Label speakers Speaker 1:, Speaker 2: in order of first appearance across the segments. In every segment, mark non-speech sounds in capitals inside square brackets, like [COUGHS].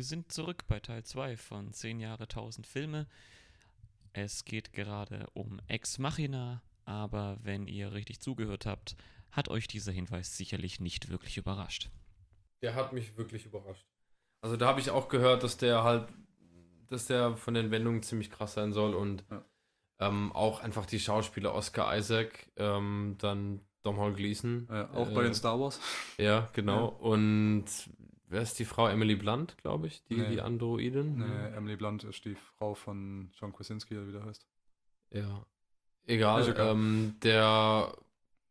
Speaker 1: Wir sind zurück bei Teil 2 von 10 Jahre 1000 Filme. Es geht gerade um Ex Machina, aber wenn ihr richtig zugehört habt, hat euch dieser Hinweis sicherlich nicht wirklich überrascht.
Speaker 2: Der hat mich wirklich überrascht. Also da habe ich auch gehört, dass der halt, dass der von den Wendungen ziemlich krass sein soll und
Speaker 3: Ja.
Speaker 2: ähm, auch einfach die Schauspieler Oscar Isaac, ähm, dann Domhnall Gleeson.
Speaker 3: Äh, auch bei
Speaker 2: äh,
Speaker 3: den Star Wars.
Speaker 2: Ja, genau. Und wer ist die Frau? Emily Blunt, glaube ich, die,
Speaker 3: Nee.
Speaker 2: die Androidin.
Speaker 3: Nee, Emily Blunt ist die Frau von John Krasinski, wie der heißt.
Speaker 2: Ja. Egal.
Speaker 3: Egal.
Speaker 2: Ähm, der,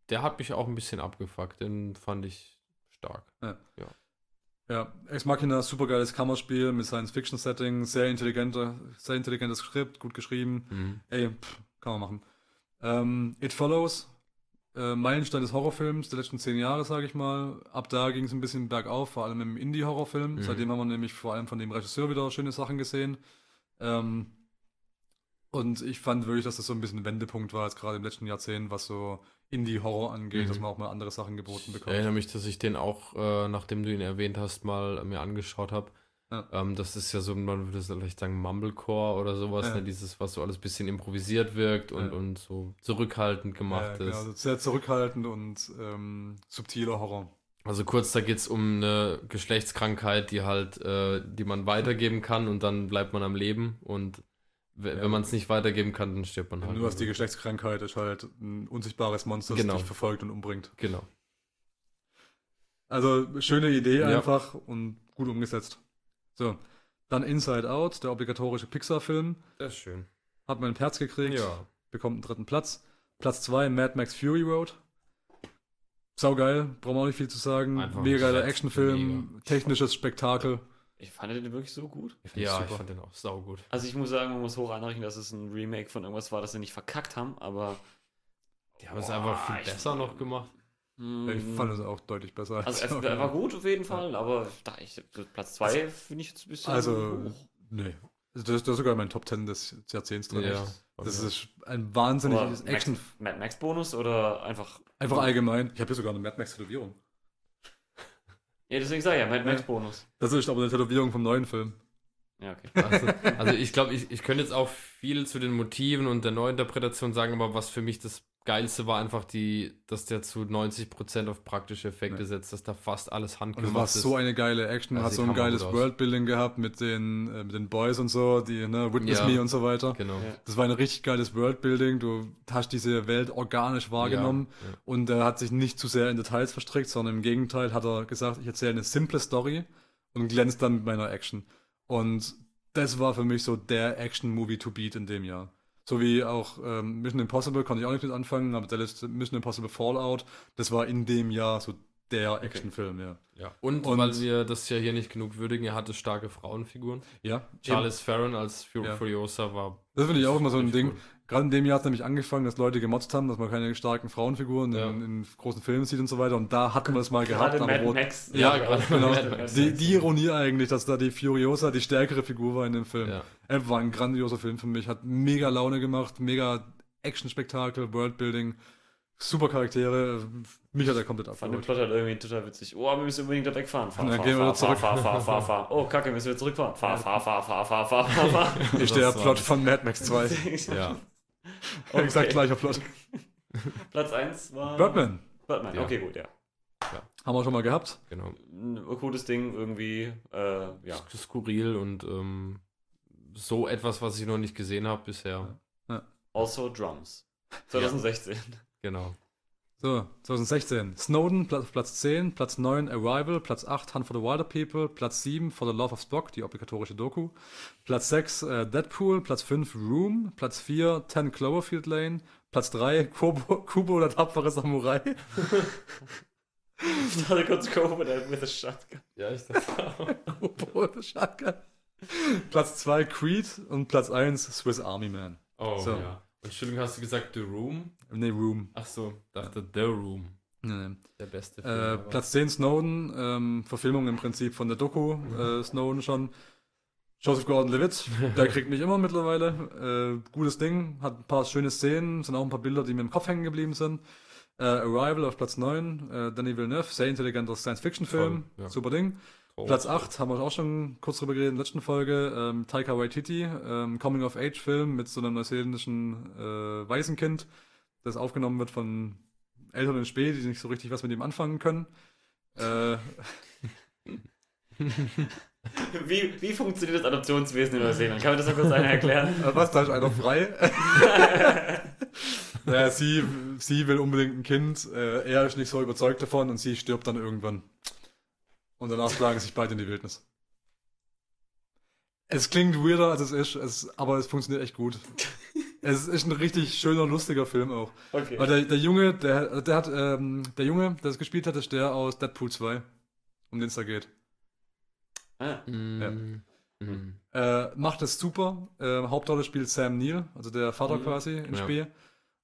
Speaker 2: der hat mich auch ein bisschen abgefuckt. Den fand ich stark.
Speaker 3: Ja, Ex Machina, super geiles Kammerspiel mit Science-Fiction-Setting, sehr intelligenter, sehr intelligentes Skript, gut geschrieben.
Speaker 2: Mhm.
Speaker 3: Ey, pff, kann man machen. Ähm, It Follows, äh, Meilenstein des Horrorfilms der letzten zehn Jahre, sage ich mal. Ab da ging es ein bisschen bergauf, vor allem im Indie-Horrorfilm.
Speaker 2: Mhm.
Speaker 3: Seitdem haben wir nämlich vor allem von dem Regisseur wieder schöne Sachen gesehen. Ähm, und ich fand wirklich, dass das so ein bisschen ein Wendepunkt war, jetzt gerade im letzten Jahrzehnt, was so Indie-Horror angeht,
Speaker 2: Mhm.
Speaker 3: dass man auch mal andere Sachen geboten
Speaker 2: Ich
Speaker 3: bekommt.
Speaker 2: erinnere mich, dass ich den auch, äh, nachdem du ihn erwähnt hast, mal mir angeschaut habe.
Speaker 3: Ja.
Speaker 2: Ähm, das ist ja so, man würde vielleicht sagen, Mumblecore oder sowas,
Speaker 3: Ja.
Speaker 2: ne? dieses, was so alles bisschen improvisiert wirkt und,
Speaker 3: Ja.
Speaker 2: und so zurückhaltend gemacht
Speaker 3: Ja, genau,
Speaker 2: ist.
Speaker 3: also sehr zurückhaltend und ähm, subtiler Horror.
Speaker 2: Also kurz, da geht es um eine Geschlechtskrankheit, die halt, äh, die man weitergeben kann und dann bleibt man am Leben und wenn man es nicht weitergeben kann, dann stirbt man halt.
Speaker 3: Nur dass die Geschlechtskrankheit ist halt ein unsichtbares Monster, das
Speaker 2: Genau.
Speaker 3: dich verfolgt und umbringt.
Speaker 2: Genau.
Speaker 3: Also schöne Idee einfach und gut umgesetzt. So, dann Inside Out, der obligatorische Pixar-Film,
Speaker 2: Das ist schön.
Speaker 3: hat mein Herz gekriegt,
Speaker 2: Ja.
Speaker 3: bekommt einen dritten Platz. Platz 2 Mad Max Fury Road. Saugeil, brauchen wir auch nicht viel zu sagen.
Speaker 2: Einfach
Speaker 3: Mega geiler Actionfilm, technisches Spektakel.
Speaker 1: Ich fand den wirklich so gut.
Speaker 2: Ja,
Speaker 3: super.
Speaker 2: ich fand den auch saugut.
Speaker 1: Also ich muss sagen, man muss hoch anrechnen, dass es ein Remake von irgendwas war, das sie nicht verkackt haben, aber
Speaker 2: Die haben es
Speaker 1: Boah,
Speaker 2: einfach viel
Speaker 1: ich-
Speaker 2: besser noch gemacht.
Speaker 1: Mh,
Speaker 3: Ich fand es auch deutlich besser.
Speaker 1: also
Speaker 3: als-
Speaker 1: er, war gut auf jeden Fall, aber da ich, Platz 2 finde ich jetzt ein bisschen
Speaker 3: Also,
Speaker 1: hoch.
Speaker 3: nee. Also Das, das ist sogar in meinen Top 10 des Jahrzehnts drin.
Speaker 2: Ja.
Speaker 3: Das
Speaker 2: Ja.
Speaker 3: ist ein wahnsinniges
Speaker 1: Max,
Speaker 3: Action.
Speaker 1: Mad Max Bonus oder einfach
Speaker 3: Einfach allgemein. Ich habe hier sogar eine Mad Max Tätowierung.
Speaker 1: Ja, deswegen sage ich ja, Mad Max Bonus.
Speaker 3: Das ist aber eine Tätowierung vom neuen Film.
Speaker 1: Ja, okay.
Speaker 2: Also, also ich glaube, ich, ich könnte jetzt auch viel zu den Motiven und der Neuinterpretation sagen, aber was für mich das Geilste war einfach die, dass der zu 90% auf praktische Effekte
Speaker 3: Ja.
Speaker 2: setzt, dass da fast alles
Speaker 3: es
Speaker 2: handgemacht
Speaker 3: war
Speaker 2: ist.
Speaker 3: so eine geile Action,
Speaker 2: Also
Speaker 3: hat so ein geiles. Worldbuilding gehabt mit den, äh, mit den Boys und so, die, ne, Witness
Speaker 2: Ja.
Speaker 3: Me und so weiter.
Speaker 2: Genau.
Speaker 1: Ja.
Speaker 3: Das war ein richtig geiles Worldbuilding. Du hast diese Welt organisch wahrgenommen
Speaker 2: Ja, ja.
Speaker 3: und er hat sich nicht zu sehr in Details verstrickt, sondern im Gegenteil hat er gesagt, ich erzähle eine simple Story und glänzt dann mit meiner Action. Und das war für mich so der Action-Movie to beat in dem Jahr. So wie auch ähm, Mission Impossible konnte ich auch nicht mit anfangen, aber der letzte Mission Impossible Fallout, das war in dem Jahr so der Actionfilm, ja.
Speaker 2: Ja. Und,
Speaker 3: Und-
Speaker 2: weil wir das ja hier nicht genug würdigen, er hatte starke Frauenfiguren.
Speaker 3: Ja,
Speaker 2: Charles Theron als Fur
Speaker 3: Ja.
Speaker 2: Furiosa war.
Speaker 3: Das finde ich auch immer so ein Ding.
Speaker 2: gut.
Speaker 3: Gerade in dem Jahr hat es nämlich angefangen, dass Leute gemotzt haben, dass man keine starken Frauenfiguren
Speaker 2: Ja.
Speaker 3: in, in großen Filmen sieht und so weiter. Und da hatten wir das mal gehabt.
Speaker 1: Gerade
Speaker 3: aber
Speaker 1: Mad Max.
Speaker 2: Ja,
Speaker 1: Ja,
Speaker 2: gerade
Speaker 3: Genau,
Speaker 2: Max.
Speaker 3: die, die Ironie eigentlich, dass da die Furiosa die stärkere Figur war in dem Film.
Speaker 2: Ja.
Speaker 3: Er war ein grandioser Film für mich, hat mega Laune gemacht, mega Action-Spektakel, Worldbuilding, super Charaktere. Mich hat er komplett
Speaker 1: Fand den
Speaker 3: abgeholt.
Speaker 1: Plot halt irgendwie total witzig. Oh, wir müssen unbedingt da wegfahren. Fahr,
Speaker 3: Und dann
Speaker 1: fahr,
Speaker 3: gehen wir
Speaker 1: fahr,
Speaker 3: zurück.
Speaker 1: fahr, fahr, fahr, fahr. Oh, kacke, müssen wir zurückfahren. Fahr, fahr, fahr, fahr, fahr, fahr, fahr, fahr.
Speaker 3: Ist der
Speaker 2: Das war
Speaker 3: Plot von Mad Max 2. [LAUGHS]
Speaker 2: Ja. [LAUGHS]
Speaker 1: Okay.
Speaker 3: Exakt gleicher Plot.
Speaker 1: Platz [LAUGHS] 1 war...
Speaker 3: Birdman.
Speaker 1: Birdman,
Speaker 2: Ja.
Speaker 1: okay, gut, ja.
Speaker 3: Haben wir schon mal gehabt.
Speaker 2: Genau.
Speaker 1: Ein cooles Ding irgendwie, äh, ja.
Speaker 2: Skurril und ähm, so etwas, was ich noch nicht gesehen habe bisher.
Speaker 1: Also Drums. 2016.
Speaker 2: Genau.
Speaker 3: So, 2016. Snowden, Platz, Platz 10, Platz 9, Arrival, Platz 8, Hunt for the Wilder People, Platz 7, For the Love of Spock, die obligatorische Doku, Platz 6, äh, Deadpool, Platz 5, Room, Platz 4, 10 Cloverfield Lane, Platz 3, [LAUGHS] Kubo, Kubo der tapfere Samurai,
Speaker 1: Ich dachte kurz with a, with a shotgun.
Speaker 2: Ja, ich dachte [LAUGHS]
Speaker 3: Kubo der Shotgun. Platz 2, Creed und Platz 1, Swiss Army Man.
Speaker 2: Oh,
Speaker 3: So.
Speaker 2: ja. Entschuldigung, hast du gesagt The Room?
Speaker 3: Nee, Room.
Speaker 2: Ach so, dachte The Room.
Speaker 3: Nee, nee.
Speaker 2: Der beste
Speaker 3: Äh,
Speaker 2: ever.
Speaker 3: Platz 10 Snowden, ähm, Verfilmung im Prinzip von der Doku äh, Snowden schon. Joseph Gordon-Levitt, der [LAUGHS] kriegt mich immer mittlerweile. Äh, gutes Ding, hat ein paar schöne Szenen, sind auch ein paar Bilder, die mir im Kopf hängen geblieben sind. Äh, Arrival auf Platz 9, äh, Danny Villeneuve, sehr intelligenter Science-Fiction-Film,
Speaker 2: ja.
Speaker 3: super Ding.
Speaker 2: Oh.
Speaker 3: Platz 8 haben wir auch schon kurz drüber geredet in der letzten Folge. Ähm, Taika Waititi, ähm, Coming-of-Age-Film mit so einem neuseeländischen äh, Waisenkind, das aufgenommen wird von Eltern in Spee, die nicht so richtig was mit ihm anfangen können. Äh, [LAUGHS]
Speaker 1: Wie, wie funktioniert das Adoptionswesen in Neuseeland? Kann man das noch kurz einer erklären? [LAUGHS]
Speaker 3: Äh, Was, da ist einer frei? [LAUGHS] naja, sie, sie will unbedingt ein Kind, äh, er ist nicht so überzeugt davon und sie stirbt dann irgendwann. Und danach schlagen sich beide in die Wildnis. Es klingt weirder, als es ist, es, aber es funktioniert echt gut. [LAUGHS] es ist ein richtig schöner, lustiger Film auch.
Speaker 1: Okay.
Speaker 3: Weil der, der Junge, der, der hat, ähm, der Junge, der es gespielt hat, ist der aus Deadpool 2, um den es da geht.
Speaker 1: Ah,
Speaker 2: Mm, mm.
Speaker 3: Äh, macht es super. Äh, Hauptrolle spielt Sam Neill, also der Vater
Speaker 1: Mhm.
Speaker 3: quasi im
Speaker 2: Ja.
Speaker 3: Spiel.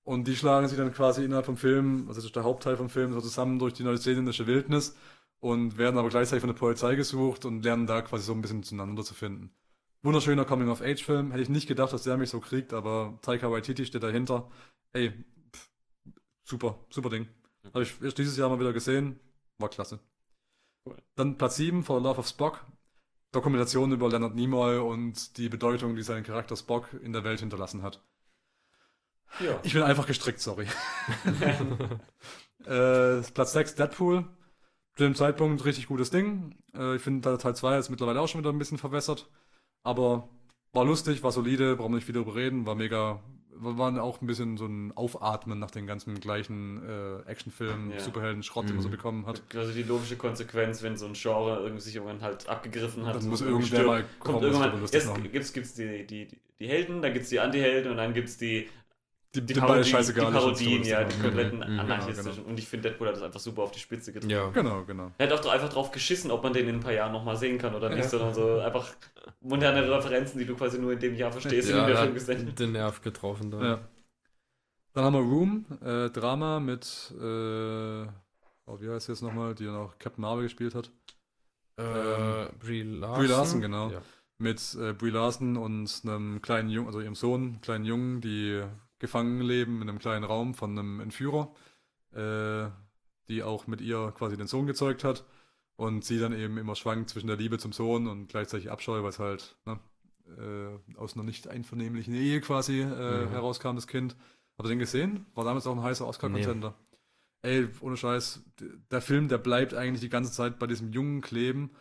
Speaker 3: Und die schlagen sich dann quasi innerhalb vom Film, also das ist der Hauptteil vom Film, so zusammen durch die neuseeländische Wildnis und werden aber gleichzeitig von der Polizei gesucht und lernen da quasi so ein bisschen zueinander zu finden. Wunderschöner Coming-of-Age-Film. Hätte ich nicht gedacht, dass der mich so kriegt, aber Taika Waititi steht dahinter. Ey, pff, super, super Ding. Habe ich erst dieses Jahr mal wieder gesehen. War klasse.
Speaker 1: Cool.
Speaker 3: Dann Platz 7, For the Love of Spock. Dokumentation über Leonard Nimoy und die Bedeutung, die sein Charakter Spock in der Welt hinterlassen hat.
Speaker 1: ja.
Speaker 3: Ich bin einfach gestrickt, sorry. [LAUGHS] [LAUGHS] äh, Platz 6, Deadpool. Zu dem Zeitpunkt richtig gutes Ding. Äh, ich finde, Teil 2 ist mittlerweile auch schon wieder ein bisschen verwässert. Aber war lustig, war solide, brauchen wir nicht viel darüber reden, war mega. War auch ein bisschen so ein Aufatmen nach den ganzen gleichen äh, Actionfilmen,
Speaker 1: Ja.
Speaker 3: Superhelden-Schrott, den man so
Speaker 2: Mhm.
Speaker 3: bekommen hat.
Speaker 1: Also die logische Konsequenz, wenn so ein Genre irgendwie sich irgendwann halt abgegriffen hat.
Speaker 3: Dann muss irgendwer mal
Speaker 1: kommt
Speaker 3: kommen sich darüber
Speaker 1: irgendwann, jetzt gibt's, gibt's die, die, die, die Helden, dann gibt's die Anti-Helden und dann gibt's die,
Speaker 3: Die,
Speaker 1: die,
Speaker 3: die beide
Speaker 1: Parodien, die Parodien,
Speaker 3: und
Speaker 1: ja, die kompletten
Speaker 2: Mhm,
Speaker 1: anarchistischen.
Speaker 3: genau.
Speaker 1: Und ich finde, Deadpool hat das einfach super auf die Spitze getrieben.
Speaker 2: Ja.
Speaker 3: Genau, genau.
Speaker 1: Er hat auch doch einfach drauf geschissen, ob man den in ein paar Jahren nochmal sehen kann oder nicht,
Speaker 3: Ja.
Speaker 1: sondern so einfach moderne Referenzen, die du quasi nur in dem Jahr verstehst, in
Speaker 2: Ja,
Speaker 1: dem der
Speaker 2: er
Speaker 1: Film gesehen
Speaker 2: hat den Nerv getroffen da.
Speaker 3: Ja. Dann haben wir Room, äh, Drama mit, äh, oh, wie heißt sie jetzt nochmal, die dann auch Captain Marvel gespielt hat.
Speaker 2: Äh, Brie Larson.
Speaker 3: Brie Larson, genau.
Speaker 2: Ja.
Speaker 3: Mit äh, Brie Larson und einem kleinen Jungen, also ihrem Sohn, kleinen Jungen, die gefangen leben in einem kleinen Raum von einem Entführer, äh, die auch mit ihr quasi den Sohn gezeugt hat. Und sie dann eben immer schwankt zwischen der Liebe zum Sohn und gleichzeitig Abscheu, weil es halt ne, äh, aus einer nicht einvernehmlichen Ehe quasi äh,
Speaker 2: Mhm.
Speaker 3: herauskam, das Kind. Habt ihr den gesehen? War damals auch ein heißer Oscar-Contender. Ey, ohne Scheiß, der Film, der bleibt eigentlich die ganze Zeit bei diesem Jungen kleben.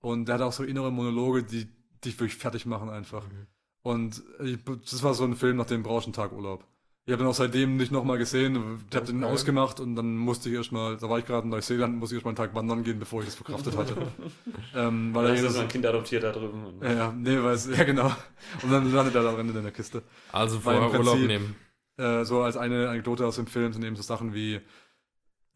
Speaker 3: Und der hat auch so innere Monologe, die dich wirklich fertig machen einfach.
Speaker 2: Mhm.
Speaker 3: Und ich, das war so ein Film, nach dem brauchst du einen Tag Urlaub. Ich habe ihn auch seitdem nicht nochmal gesehen. Ich habe den
Speaker 2: Okay.
Speaker 3: ausgemacht und dann musste ich erstmal, da war ich gerade in Neuseeland, musste ich erstmal einen Tag wandern gehen, bevor ich das verkraftet hatte. [LAUGHS] ähm, weil er
Speaker 1: so ein Kind adoptiert da drüben.
Speaker 3: Ja, ja, nee, weil es, ja genau. Und dann landet er da drin in der Kiste.
Speaker 2: Also vorher Urlaub nehmen.
Speaker 3: Äh, so als eine Anekdote aus dem Film sind eben so Sachen wie,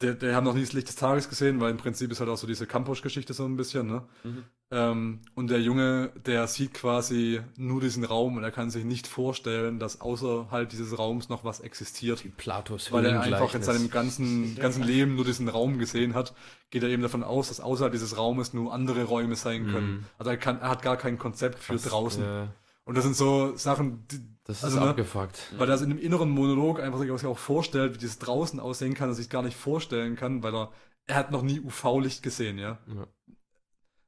Speaker 3: der, der haben noch nie das Licht des Tages gesehen, weil im Prinzip ist halt auch so diese Campus-Geschichte so ein bisschen, ne?
Speaker 1: Mhm.
Speaker 3: Ähm, und der Junge, der sieht quasi nur diesen Raum und er kann sich nicht vorstellen, dass außerhalb dieses Raums noch was existiert.
Speaker 2: Die Platos
Speaker 3: Weil er einfach in seinem ganzen, ganzen Leben nur diesen Raum gesehen hat, geht er eben davon aus, dass außerhalb dieses Raumes nur andere Räume sein können.
Speaker 2: Mhm.
Speaker 3: Also er, kann, er hat gar kein Konzept für
Speaker 2: Krass,
Speaker 3: draußen.
Speaker 2: Ja,
Speaker 3: Und das sind so Sachen, die,
Speaker 2: das ist
Speaker 3: Also, ne?
Speaker 2: abgefuckt.
Speaker 3: weil er es in einem inneren Monolog einfach sich auch vorstellt, wie dieses draußen aussehen kann, er sich gar nicht vorstellen kann, weil er, er hat noch nie UV-Licht gesehen, ja.
Speaker 2: Ja.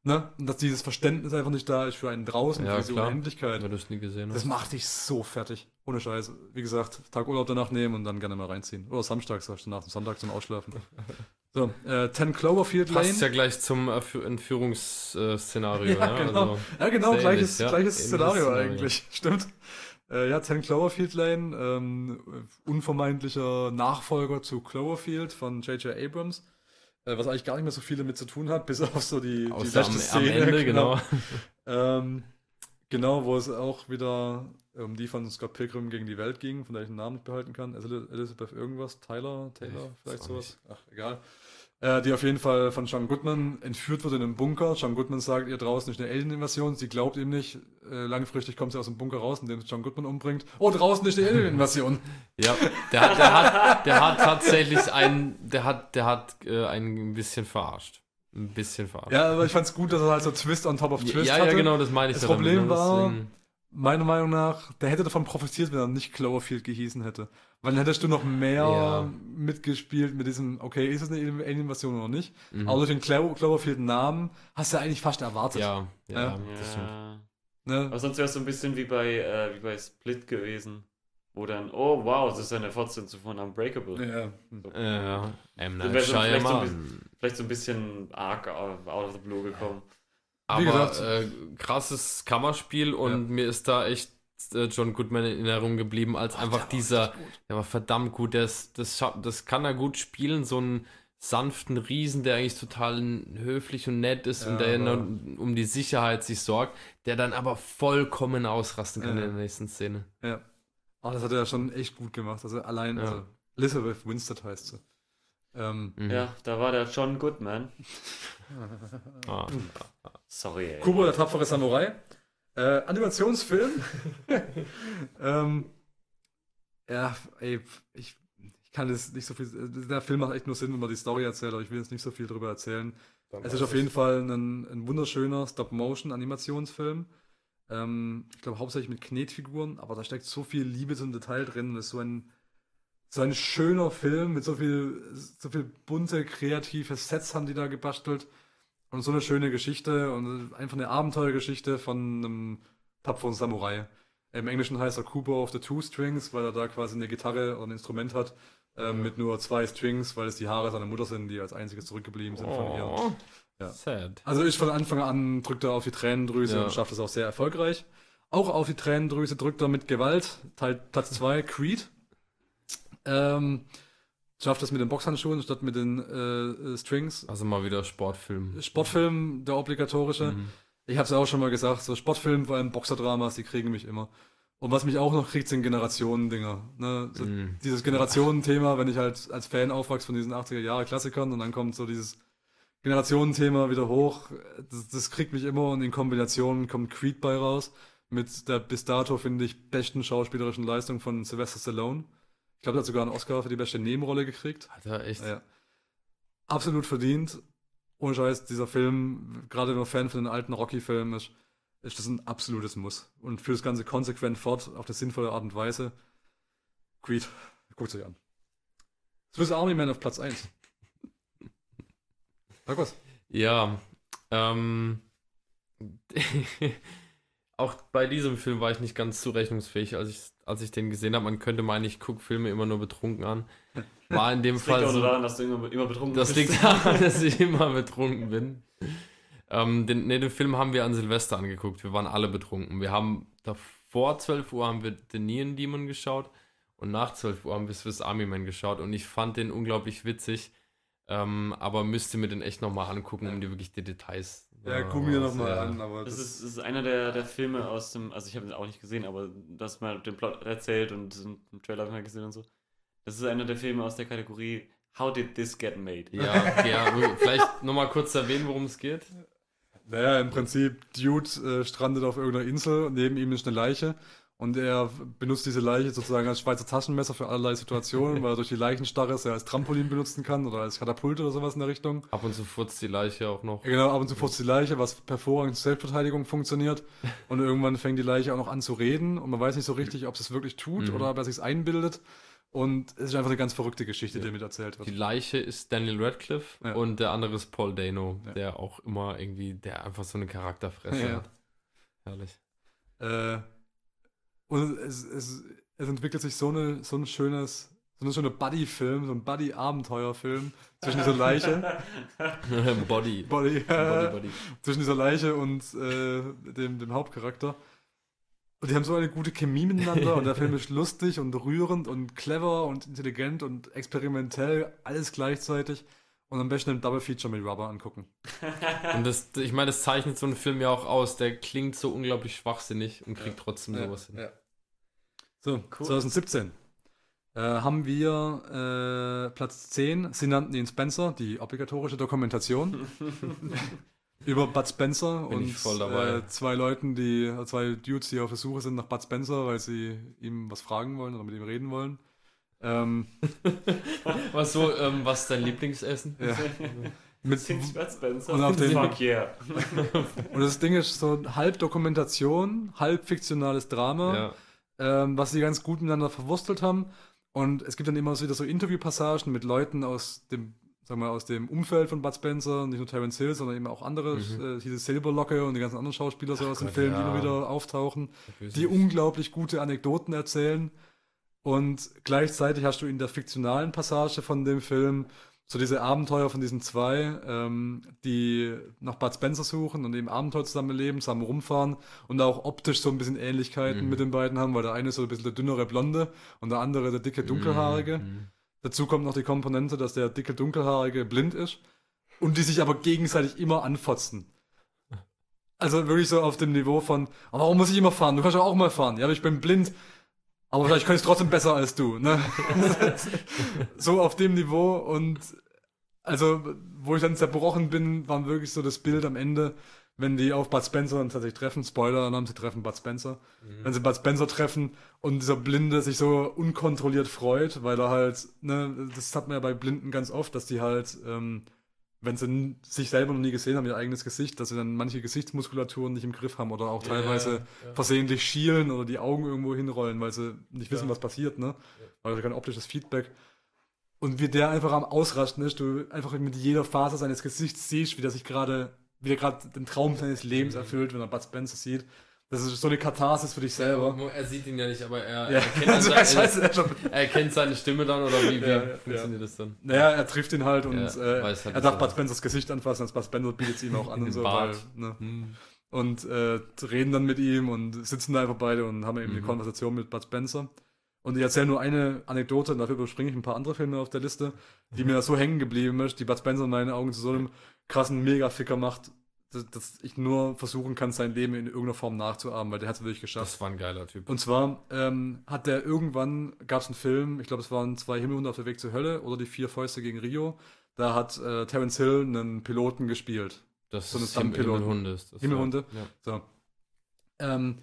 Speaker 3: Ne? Und dass dieses Verständnis einfach nicht da ist für einen draußen,
Speaker 2: Ja,
Speaker 3: für diese
Speaker 2: klar.
Speaker 3: Unendlichkeit.
Speaker 2: Wenn du es nie gesehen
Speaker 3: Das
Speaker 2: hast.
Speaker 3: macht dich so fertig. Ohne Scheiß. Wie gesagt, Tag Urlaub danach nehmen und dann gerne mal reinziehen. Oder samstags, sagst du nach dem Sonntag zum Ausschlafen. [LAUGHS] So, äh, 10 Cloverfield Lane.
Speaker 2: Passt ja gleich zum Entführungsszenario. [LAUGHS]
Speaker 3: Ja,
Speaker 2: ne?
Speaker 3: genau.
Speaker 2: Also,
Speaker 3: Ja, genau, gleiches,
Speaker 2: ähnlich, ja.
Speaker 3: gleiches
Speaker 2: Ähnliches
Speaker 3: Szenario
Speaker 2: Szenario.
Speaker 3: eigentlich. [LAUGHS] Stimmt. Äh, ja, 10 Cloverfield Lane, ähm, unvermeintlicher Nachfolger zu Cloverfield von J.J. Abrams. Äh, was eigentlich gar nicht mehr so viel damit zu tun hat, bis auf so die, die
Speaker 2: außer am,
Speaker 3: letzte
Speaker 2: am Ende, [LAUGHS] genau.
Speaker 3: Ähm, genau, wo es auch wieder um die von Scott Pilgrim gegen die Welt ging, von der ich den Namen nicht behalten kann. El- Elizabeth irgendwas, Tyler, Taylor,
Speaker 2: Ich
Speaker 3: vielleicht sowas. Ach, egal. Äh, die auf jeden Fall von John Goodman entführt wird in einem Bunker. John Goodman sagt, ihr draußen ist eine Alien-Invasion. Sie glaubt ihm nicht. Äh, langfristig kommt sie aus dem Bunker raus, indem John Goodman umbringt. Oh, draußen ist eine Alien-Invasion.
Speaker 2: Ja, der, hat- der, hat, der hat tatsächlich einen, der hat, der hat äh, einen ein bisschen verarscht. Ein bisschen verarscht.
Speaker 3: ja, aber ich fand's gut, dass er halt so Twist on top of Twist
Speaker 2: ja,
Speaker 3: hatte.
Speaker 2: ja, genau, das meine ich
Speaker 3: Das
Speaker 2: damit,
Speaker 3: Problem
Speaker 2: ne?
Speaker 3: war-
Speaker 2: Deswegen-
Speaker 3: meiner Meinung nach, der hätte davon profitiert, wenn er nicht Cloverfield gehießen hätte. Weil dann hättest du noch mehr
Speaker 2: Ja.
Speaker 3: mitgespielt mit diesem, okay, ist es eine Alien-Invasion oder nicht?
Speaker 2: Mhm.
Speaker 3: Aber durch den Clo Cloverfield-Namen hast du eigentlich fast erwartet.
Speaker 2: Ja, ja,
Speaker 3: Ja.
Speaker 2: das stimmt.
Speaker 1: Ja.
Speaker 3: Ne?
Speaker 1: Aber sonst wäre es so ein bisschen wie bei, äh, wie bei Split gewesen. Wo dann, oh wow, das ist eine Fortsetzung von Unbreakable.
Speaker 3: Ja.
Speaker 2: Ja, M. Night
Speaker 1: so vielleicht so ein
Speaker 2: Shyamalan.
Speaker 1: Vielleicht so ein bisschen arg out of the blue gekommen.
Speaker 2: Aber äh, krasses Kammerspiel und mir ist da echt äh, John Goodman in Erinnerung geblieben, als einfach dieser, der war verdammt gut, der ist, das, das kann er gut spielen, so einen sanften Riesen, der eigentlich total höflich und nett ist
Speaker 3: Ja,
Speaker 2: und der um die Sicherheit sich sorgt, der dann aber vollkommen ausrasten kann
Speaker 3: Ja.
Speaker 2: in der nächsten Szene.
Speaker 3: Ja. Oh, das hat er schon echt gut gemacht. Also allein,
Speaker 2: Ja.
Speaker 3: also Elizabeth Winstead heißt sie. Ähm,
Speaker 2: Mhm.
Speaker 1: Ja, da war der John Goodman. [LAUGHS]
Speaker 2: Ah.
Speaker 1: Sorry, ey.
Speaker 3: Kubo, der tapfere Samurai. Äh, Animationsfilm. [LAUGHS] ähm, ja, ey, ich, ich kann das nicht so viel. Der Film macht echt nur Sinn, wenn man die Story erzählt, aber ich will jetzt nicht so viel drüber erzählen. Es ist auf jeden Fall ein, ein wunderschöner Stop-Motion-Animationsfilm. Ähm, ich glaube hauptsächlich mit Knetfiguren, aber da steckt so viel Liebe zum Detail drin. und ist so ein, so ein schöner Film mit so viel, so viel bunte, kreative Sets haben die da gebastelt. Und so eine schöne Geschichte und einfach eine Abenteuergeschichte von einem tapferen Samurai. Im Englischen heißt er Kubo of the Two Strings, weil er da quasi eine Gitarre oder ein Instrument hat ähm, mit nur zwei Strings, weil es die Haare seiner Mutter sind, die als einziges zurückgeblieben sind von ihr.
Speaker 2: Oh,
Speaker 3: Ja.
Speaker 2: Sad.
Speaker 3: Also ist von Anfang an drückt er auf die Tränendrüse
Speaker 2: Ja.
Speaker 3: und schafft es auch sehr erfolgreich. Auch auf die Tränendrüse drückt er mit Gewalt. Teil Platz 2, Creed. Ähm, schafft es mit den Boxhandschuhen statt mit den äh, äh, Strings.
Speaker 2: Also mal wieder Sportfilm.
Speaker 3: Sportfilm, der obligatorische.
Speaker 2: Mhm.
Speaker 3: Ich habe es ja auch schon mal gesagt, so Sportfilm, vor allem Boxerdramas, die kriegen mich immer. Und was mich auch noch kriegt, sind Generationen-Dinger. Ne? So
Speaker 2: Mhm.
Speaker 3: Dieses Generationenthema, wenn ich halt als Fan aufwachse von diesen 80er-Jahre-Klassikern und dann kommt so dieses Generationenthema wieder hoch, das, das kriegt mich immer und in Kombination kommt Creed bei raus mit der bis dato, finde ich, besten schauspielerischen Leistung von Sylvester Stallone. Ich glaube, er hat sogar einen Oscar für die beste Nebenrolle gekriegt.
Speaker 2: Alter, echt.
Speaker 3: Ja. Absolut verdient. Ohne Scheiß, dieser Film, gerade wenn man Fan von den alten Rocky-Filmen ist, ist das ein absolutes Muss. Und führt das Ganze konsequent fort, auf eine sinnvolle Art und Weise. Creed, guckt euch an. Swiss Army Man auf Platz 1. Sag was.
Speaker 2: Ja, ähm, [LAUGHS] auch bei diesem Film war ich nicht ganz zurechnungsfähig, als ich, als ich den gesehen habe. Man könnte meinen, ich gucke Filme immer nur betrunken an. [LAUGHS] War in dem
Speaker 1: Das liegt
Speaker 2: Fall
Speaker 1: auch
Speaker 2: so.
Speaker 1: nur daran, dass du immer, immer betrunken
Speaker 2: Das
Speaker 1: bist.
Speaker 2: liegt daran, [LAUGHS] dass ich immer betrunken bin. Ähm, den, nee, den Film haben wir an Silvester angeguckt. Wir waren alle betrunken. Wir haben davor 12 Uhr haben wir The Neon Demon geschaut und nach 12 Uhr haben wir Swiss Army Man geschaut und ich fand den unglaublich witzig. Ähm, aber müsste mir den echt nochmal angucken, um die wirklich die Details.
Speaker 3: Ja, guck mir nochmal
Speaker 2: sehr-
Speaker 3: an, aber
Speaker 1: Das
Speaker 3: das,
Speaker 1: ist, das ist einer der, der Filme aus dem, also ich habe ihn auch nicht gesehen, aber das mal den Plot erzählt und im Trailer habe ich mal gesehen und so. Das ist einer der Filme aus der Kategorie How did this get made?
Speaker 2: Ja, [LAUGHS] ja, vielleicht nochmal kurz erwähnen, worum es geht.
Speaker 3: Naja, im Prinzip, Dude äh, strandet auf irgendeiner Insel, neben ihm ist eine Leiche und er benutzt diese Leiche sozusagen als Schweizer Taschenmesser für allerlei Situationen, weil er durch die Leichenstarre es ja als Trampolin benutzen kann oder als Katapult oder sowas in der Richtung.
Speaker 2: Ab und zu furzt die Leiche auch noch.
Speaker 3: Ja, Genau, ab und zu furzt die Leiche, was hervorragend zur Selbstverteidigung funktioniert. [LAUGHS] Und irgendwann fängt die Leiche auch noch an zu reden und man weiß nicht so richtig, ob es es wirklich tut
Speaker 2: Mhm.
Speaker 3: oder ob er sich einbildet. Und es ist einfach eine ganz verrückte Geschichte, die mit erzählt wird.
Speaker 2: Die Leiche ist Daniel Radcliffe
Speaker 3: Ja.
Speaker 2: und der andere ist Paul Dano,
Speaker 3: Ja.
Speaker 2: der auch immer irgendwie, der einfach so eine Charakterfresse
Speaker 3: Ja.
Speaker 2: hat. Herrlich.
Speaker 3: Äh, und es, es, es entwickelt sich so, eine, so ein schönes, so eine schöne Buddy-Film, so ein Buddy-Abenteuerfilm zwischen dieser Leiche, [LAUGHS]
Speaker 2: Body.
Speaker 3: Body,
Speaker 2: Body, Body.
Speaker 3: zwischen dieser Leiche und äh, dem, dem Hauptcharakter. Und die haben so eine gute Chemie miteinander und der Film [LAUGHS] ist lustig und rührend und clever und intelligent und experimentell, alles gleichzeitig. Und am besten ein Double Feature mit Rubber angucken.
Speaker 2: Und das, ich meine, das zeichnet so einen Film ja auch aus. Der klingt so unglaublich schwachsinnig und kriegt trotzdem sowas hin.
Speaker 3: Ja. So,
Speaker 1: Cool.
Speaker 3: 2017 äh, haben wir äh, Platz 10, sie nannten ihn Spencer, die obligatorische Dokumentation [LAUGHS] [LAUGHS] über Bud Spencer
Speaker 2: Bin
Speaker 3: und
Speaker 2: ich voll dabei.
Speaker 3: Äh, zwei Leuten, die, zwei Dudes, die auf der Suche sind nach Bud Spencer, weil sie ihm was fragen wollen oder mit ihm reden wollen. Ähm, [LAUGHS]
Speaker 2: Was so, ähm, was ist dein Lieblingsessen?
Speaker 3: ja. Mit,
Speaker 1: Bud Spencer.
Speaker 3: Und auf den-
Speaker 1: Fuck yeah.
Speaker 3: und das Ding ist so halb Dokumentation, halb fiktionales Drama.
Speaker 2: Ja.
Speaker 3: ähm, was sie ganz gut miteinander verwurstelt haben. Und es gibt dann immer wieder so Interviewpassagen mit Leuten aus dem, sagen wir, aus dem Umfeld von Bud Spencer, nicht nur Terence Hill, sondern eben auch andere, äh, diese Silberlocke und die ganzen anderen Schauspieler so aus dem Film, die
Speaker 2: ja.
Speaker 3: immer wieder auftauchen, die unglaublich gute Anekdoten erzählen. Und gleichzeitig hast du in der fiktionalen Passage von dem Film so diese Abenteuer von diesen zwei, ähm, die nach Bud Spencer suchen und eben Abenteuer zusammen erleben, zusammen rumfahren und auch optisch so ein bisschen Ähnlichkeiten
Speaker 2: Mhm.
Speaker 3: mit den beiden haben, weil der eine ist so ein bisschen der dünnere Blonde und der andere der dicke Dunkelhaarige.
Speaker 2: Mhm.
Speaker 3: Dazu kommt noch die Komponente, dass der dicke Dunkelhaarige blind ist und die sich aber gegenseitig immer anfotzen. Also wirklich so auf dem Niveau von, aber warum muss ich immer fahren? Du kannst ja auch mal fahren. Ja, aber ich bin blind. Aber vielleicht kann ich trotzdem besser als du. Ne? [LAUGHS] so auf dem Niveau und also, wo ich dann zerbrochen bin, war wirklich so das Bild am Ende, wenn die auf Bud Spencer dann tatsächlich treffen. Spoiler, dann haben sie treffen Bud Spencer. Wenn sie Bud Spencer treffen und dieser Blinde sich so unkontrolliert freut, weil er halt, ne, das hat man ja bei Blinden ganz oft, dass die halt, ähm, wenn sie sich selber noch nie gesehen haben, ihr eigenes Gesicht, dass sie dann manche Gesichtsmuskulaturen nicht im Griff haben oder auch
Speaker 2: Ja,
Speaker 3: teilweise
Speaker 2: ja.
Speaker 3: versehentlich schielen oder die Augen irgendwo hinrollen, weil sie nicht wissen,
Speaker 2: Ja.
Speaker 3: was passiert, ne? Weil kein optisches Feedback. Und wie der einfach am Ausrasten ist, du einfach mit jeder Phase seines Gesichts siehst, wie der sich gerade, wie der gerade den Traum seines Lebens
Speaker 2: Mhm.
Speaker 3: erfüllt, wenn er Bud Spencer sieht. Das ist so eine Katharsis für dich selber.
Speaker 2: Er sieht ihn ja nicht, aber er,
Speaker 3: Ja,
Speaker 2: er, [LAUGHS]
Speaker 3: also,
Speaker 2: seine,
Speaker 3: scheiße, er schon-
Speaker 2: er erkennt seine Stimme dann oder wie, wie
Speaker 3: Ja, ja,
Speaker 2: funktioniert das dann?
Speaker 3: Naja, er trifft ihn halt und äh,
Speaker 2: halt,
Speaker 3: er darf Bud Spencers Gesicht anfassen, als Bud Spencer bietet es ihm auch an [LAUGHS] und so. Weil, ne?
Speaker 2: Hm.
Speaker 3: Und äh, reden dann mit ihm und sitzen da einfach beide und haben eben eine
Speaker 2: Mhm.
Speaker 3: Konversation mit Bud Spencer. Und ich erzähle nur eine Anekdote, und dafür überspringe ich ein paar andere Filme auf der Liste, die mir so hängen geblieben ist, die Bud Spencer in meinen Augen zu so einem krassen Mega-Ficker macht, dass, dass ich nur versuchen kann, sein Leben in irgendeiner Form nachzuahmen, weil der hat es wirklich geschafft.
Speaker 2: Das war ein geiler Typ.
Speaker 3: Und zwar ähm, hat der irgendwann, gab es einen Film, ich glaube, es waren zwei Himmelhunde auf der Weg zur Hölle oder die vier Fäuste gegen Rio. Da hat äh, Terence Hill einen Piloten gespielt.
Speaker 2: Das
Speaker 3: so
Speaker 2: ist
Speaker 3: Stuntpiloten.
Speaker 2: Himmelhunde. Ist das,
Speaker 3: Himmelhunde?
Speaker 2: Ja.
Speaker 3: So. Ähm,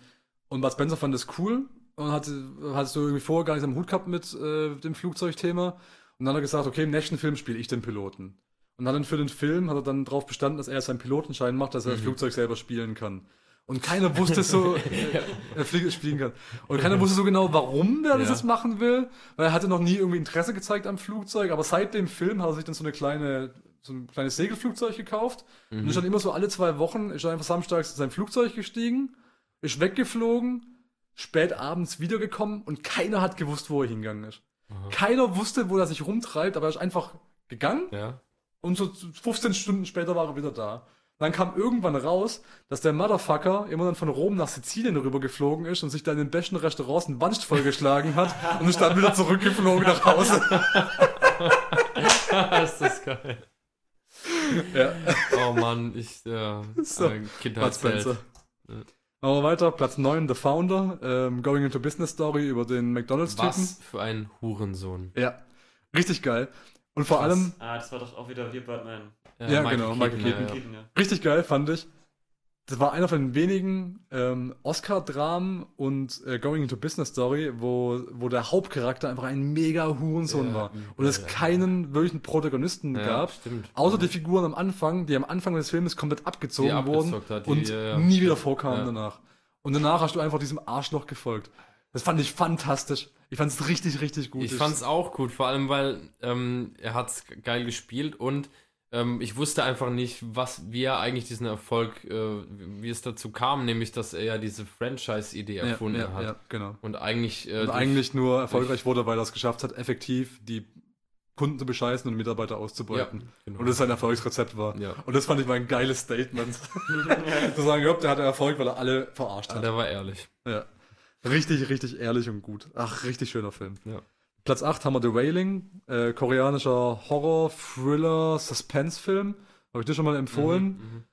Speaker 3: und Bud Spencer fand das cool und hat, hat so irgendwie vorher gar nicht am Hut gehabt mit äh, dem Flugzeugthema. Und dann hat er gesagt, okay, im nächsten Film spiele ich den Piloten. Und dann für den Film hat er dann darauf bestanden, dass er seinen Pilotenschein macht, dass er das
Speaker 2: Mhm.
Speaker 3: Flugzeug selber spielen kann. Und keiner wusste so, [LAUGHS] äh, er fliegen, spielen kann. Und keiner wusste so genau, warum der das
Speaker 2: Ja.
Speaker 3: jetzt machen will, weil er hatte noch nie irgendwie Interesse gezeigt am Flugzeug. Aber seit dem Film hat er sich dann so eine kleine, so ein kleines Segelflugzeug gekauft und ist dann immer so alle zwei Wochen, ist er einfach samstags in sein Flugzeug gestiegen, ist weggeflogen, spät abends wiedergekommen und keiner hat gewusst, wo er hingegangen ist. Keiner wusste, wo er sich rumtreibt, aber er ist einfach gegangen
Speaker 2: Ja.
Speaker 3: Und so 15 Stunden später war er wieder da. Dann kam irgendwann raus, dass der Motherfucker immer dann von Rom nach Sizilien rüber geflogen ist und sich dann in den besten Restaurants einen Wanst vollgeschlagen hat und ist dann wieder zurückgeflogen nach Hause. [LAUGHS]
Speaker 2: ist das geil.
Speaker 3: Ja.
Speaker 2: Oh Mann, ich, ja,
Speaker 3: So,
Speaker 2: äh, Kindheitsheld.
Speaker 3: Machen wir weiter. Platz 9, The Founder. Ähm, Going into Business Story über den McDonalds-Typen.
Speaker 2: Was für ein Hurensohn.
Speaker 3: Ja. Richtig geil. Und vor
Speaker 2: Krass.
Speaker 3: allem,
Speaker 1: Ah, das war doch auch wieder hier Batman.
Speaker 3: Ja, genau, Michael Keaton.
Speaker 2: ja.
Speaker 1: Keaton, ja.
Speaker 3: richtig geil fand ich. Das war einer von den wenigen ähm, Oscar-Dramen und äh, Going into Business Story, wo, wo der Hauptcharakter einfach ein mega Hurensohn
Speaker 2: Ja,
Speaker 3: war. Und es
Speaker 2: ja.
Speaker 3: keinen wirklichen Protagonisten
Speaker 2: Ja,
Speaker 3: gab.
Speaker 2: stimmt.
Speaker 3: Außer die Figuren am Anfang, die am Anfang des Filmes komplett abgezogen
Speaker 2: Die
Speaker 3: wurden
Speaker 2: hat, die-
Speaker 3: und
Speaker 2: ja, ja.
Speaker 3: nie wieder vorkamen
Speaker 2: Ja.
Speaker 3: danach. Und danach hast du einfach diesem Arschloch gefolgt. Das fand ich fantastisch. Ich fand es richtig, richtig gut.
Speaker 2: Ich fand's auch gut, vor allem weil ähm, er hat's geil gespielt und ähm, ich wusste einfach nicht, was, wie er eigentlich diesen Erfolg, äh, wie es dazu kam, nämlich dass er ja diese Franchise-Idee
Speaker 3: ja,
Speaker 2: erfunden
Speaker 3: ja,
Speaker 2: hat.
Speaker 3: ja, genau.
Speaker 2: Und eigentlich, äh,
Speaker 3: Und
Speaker 2: durch-
Speaker 3: eigentlich nur erfolgreich wurde, weil er es geschafft hat, effektiv die Kunden zu bescheißen und Mitarbeiter auszubeuten.
Speaker 2: Ja, genau.
Speaker 3: Und das sein Erfolgsrezept war.
Speaker 2: Ja.
Speaker 3: Und das fand ich mal ein geiles Statement. [LAUGHS] zu sagen, ja, der hatte Erfolg, weil er alle verarscht
Speaker 2: Ja,
Speaker 3: hat.
Speaker 2: der war ehrlich.
Speaker 3: Ja. Richtig, richtig ehrlich und gut. Ach, richtig schöner Film.
Speaker 2: Ja.
Speaker 3: Platz 8 haben wir The Wailing, äh, koreanischer Horror, Thriller, Suspense-Film. Habe ich dir schon mal empfohlen.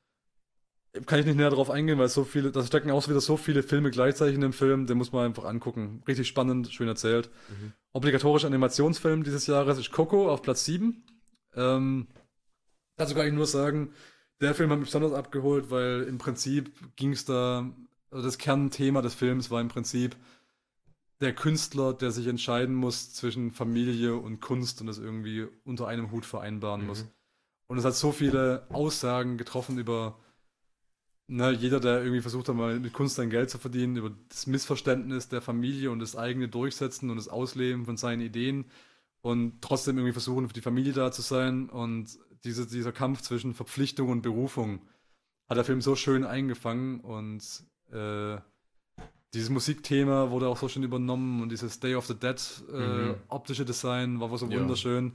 Speaker 2: Mhm.
Speaker 3: Kann ich nicht näher drauf eingehen, weil so viele, da stecken auch wieder so viele Filme gleichzeitig in dem Film, den muss man einfach angucken. Richtig spannend, schön erzählt.
Speaker 2: Mhm.
Speaker 3: Obligatorischer Animationsfilm dieses Jahres ist Coco auf Platz 7. Ähm, dazu kann ich nur sagen, der Film hat mich besonders abgeholt, weil im Prinzip ging es da, also das Kernthema des Films war im Prinzip der Künstler, der sich entscheiden muss zwischen Familie und Kunst und das irgendwie unter einem Hut vereinbaren
Speaker 2: Mhm.
Speaker 3: muss. Und es hat so viele Aussagen getroffen über ne, jeder, der irgendwie versucht hat, mal mit Kunst sein Geld zu verdienen, über das Missverständnis der Familie und das eigene Durchsetzen und das Ausleben von seinen Ideen und trotzdem irgendwie versuchen, für die Familie da zu sein. Und diese, dieser Kampf zwischen Verpflichtung und Berufung hat der Film so schön eingefangen und äh, dieses Musikthema wurde auch so schön übernommen und dieses Day of the Dead äh,
Speaker 2: Mhm.
Speaker 3: optische Design war so
Speaker 2: Ja.
Speaker 3: wunderschön.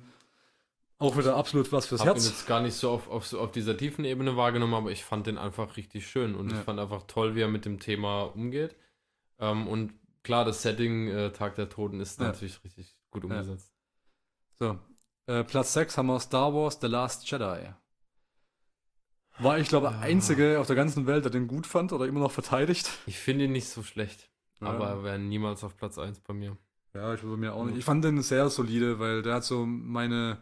Speaker 3: Auch wieder absolut was fürs
Speaker 2: Ich habe ihn
Speaker 3: Herz.
Speaker 2: jetzt gar nicht so auf, auf, so auf dieser tiefen Ebene wahrgenommen, aber ich fand den einfach richtig schön und
Speaker 3: Ja.
Speaker 2: ich fand einfach toll, wie er mit dem Thema umgeht. Ähm, und klar, das Setting äh, Tag der Toten ist
Speaker 3: Ja.
Speaker 2: natürlich richtig gut umgesetzt.
Speaker 3: So, äh, Platz 6 haben wir Star Wars The Last Jedi. War ich glaube der
Speaker 2: Ja.
Speaker 3: einzige auf der ganzen Welt, der den gut fand oder immer noch verteidigt.
Speaker 2: Ich finde ihn nicht so schlecht,
Speaker 3: Ja.
Speaker 2: aber er wäre niemals auf Platz 1 bei mir.
Speaker 3: Ja, ich würde mir auch nicht. Ich fand den sehr solide, weil der hat so meine.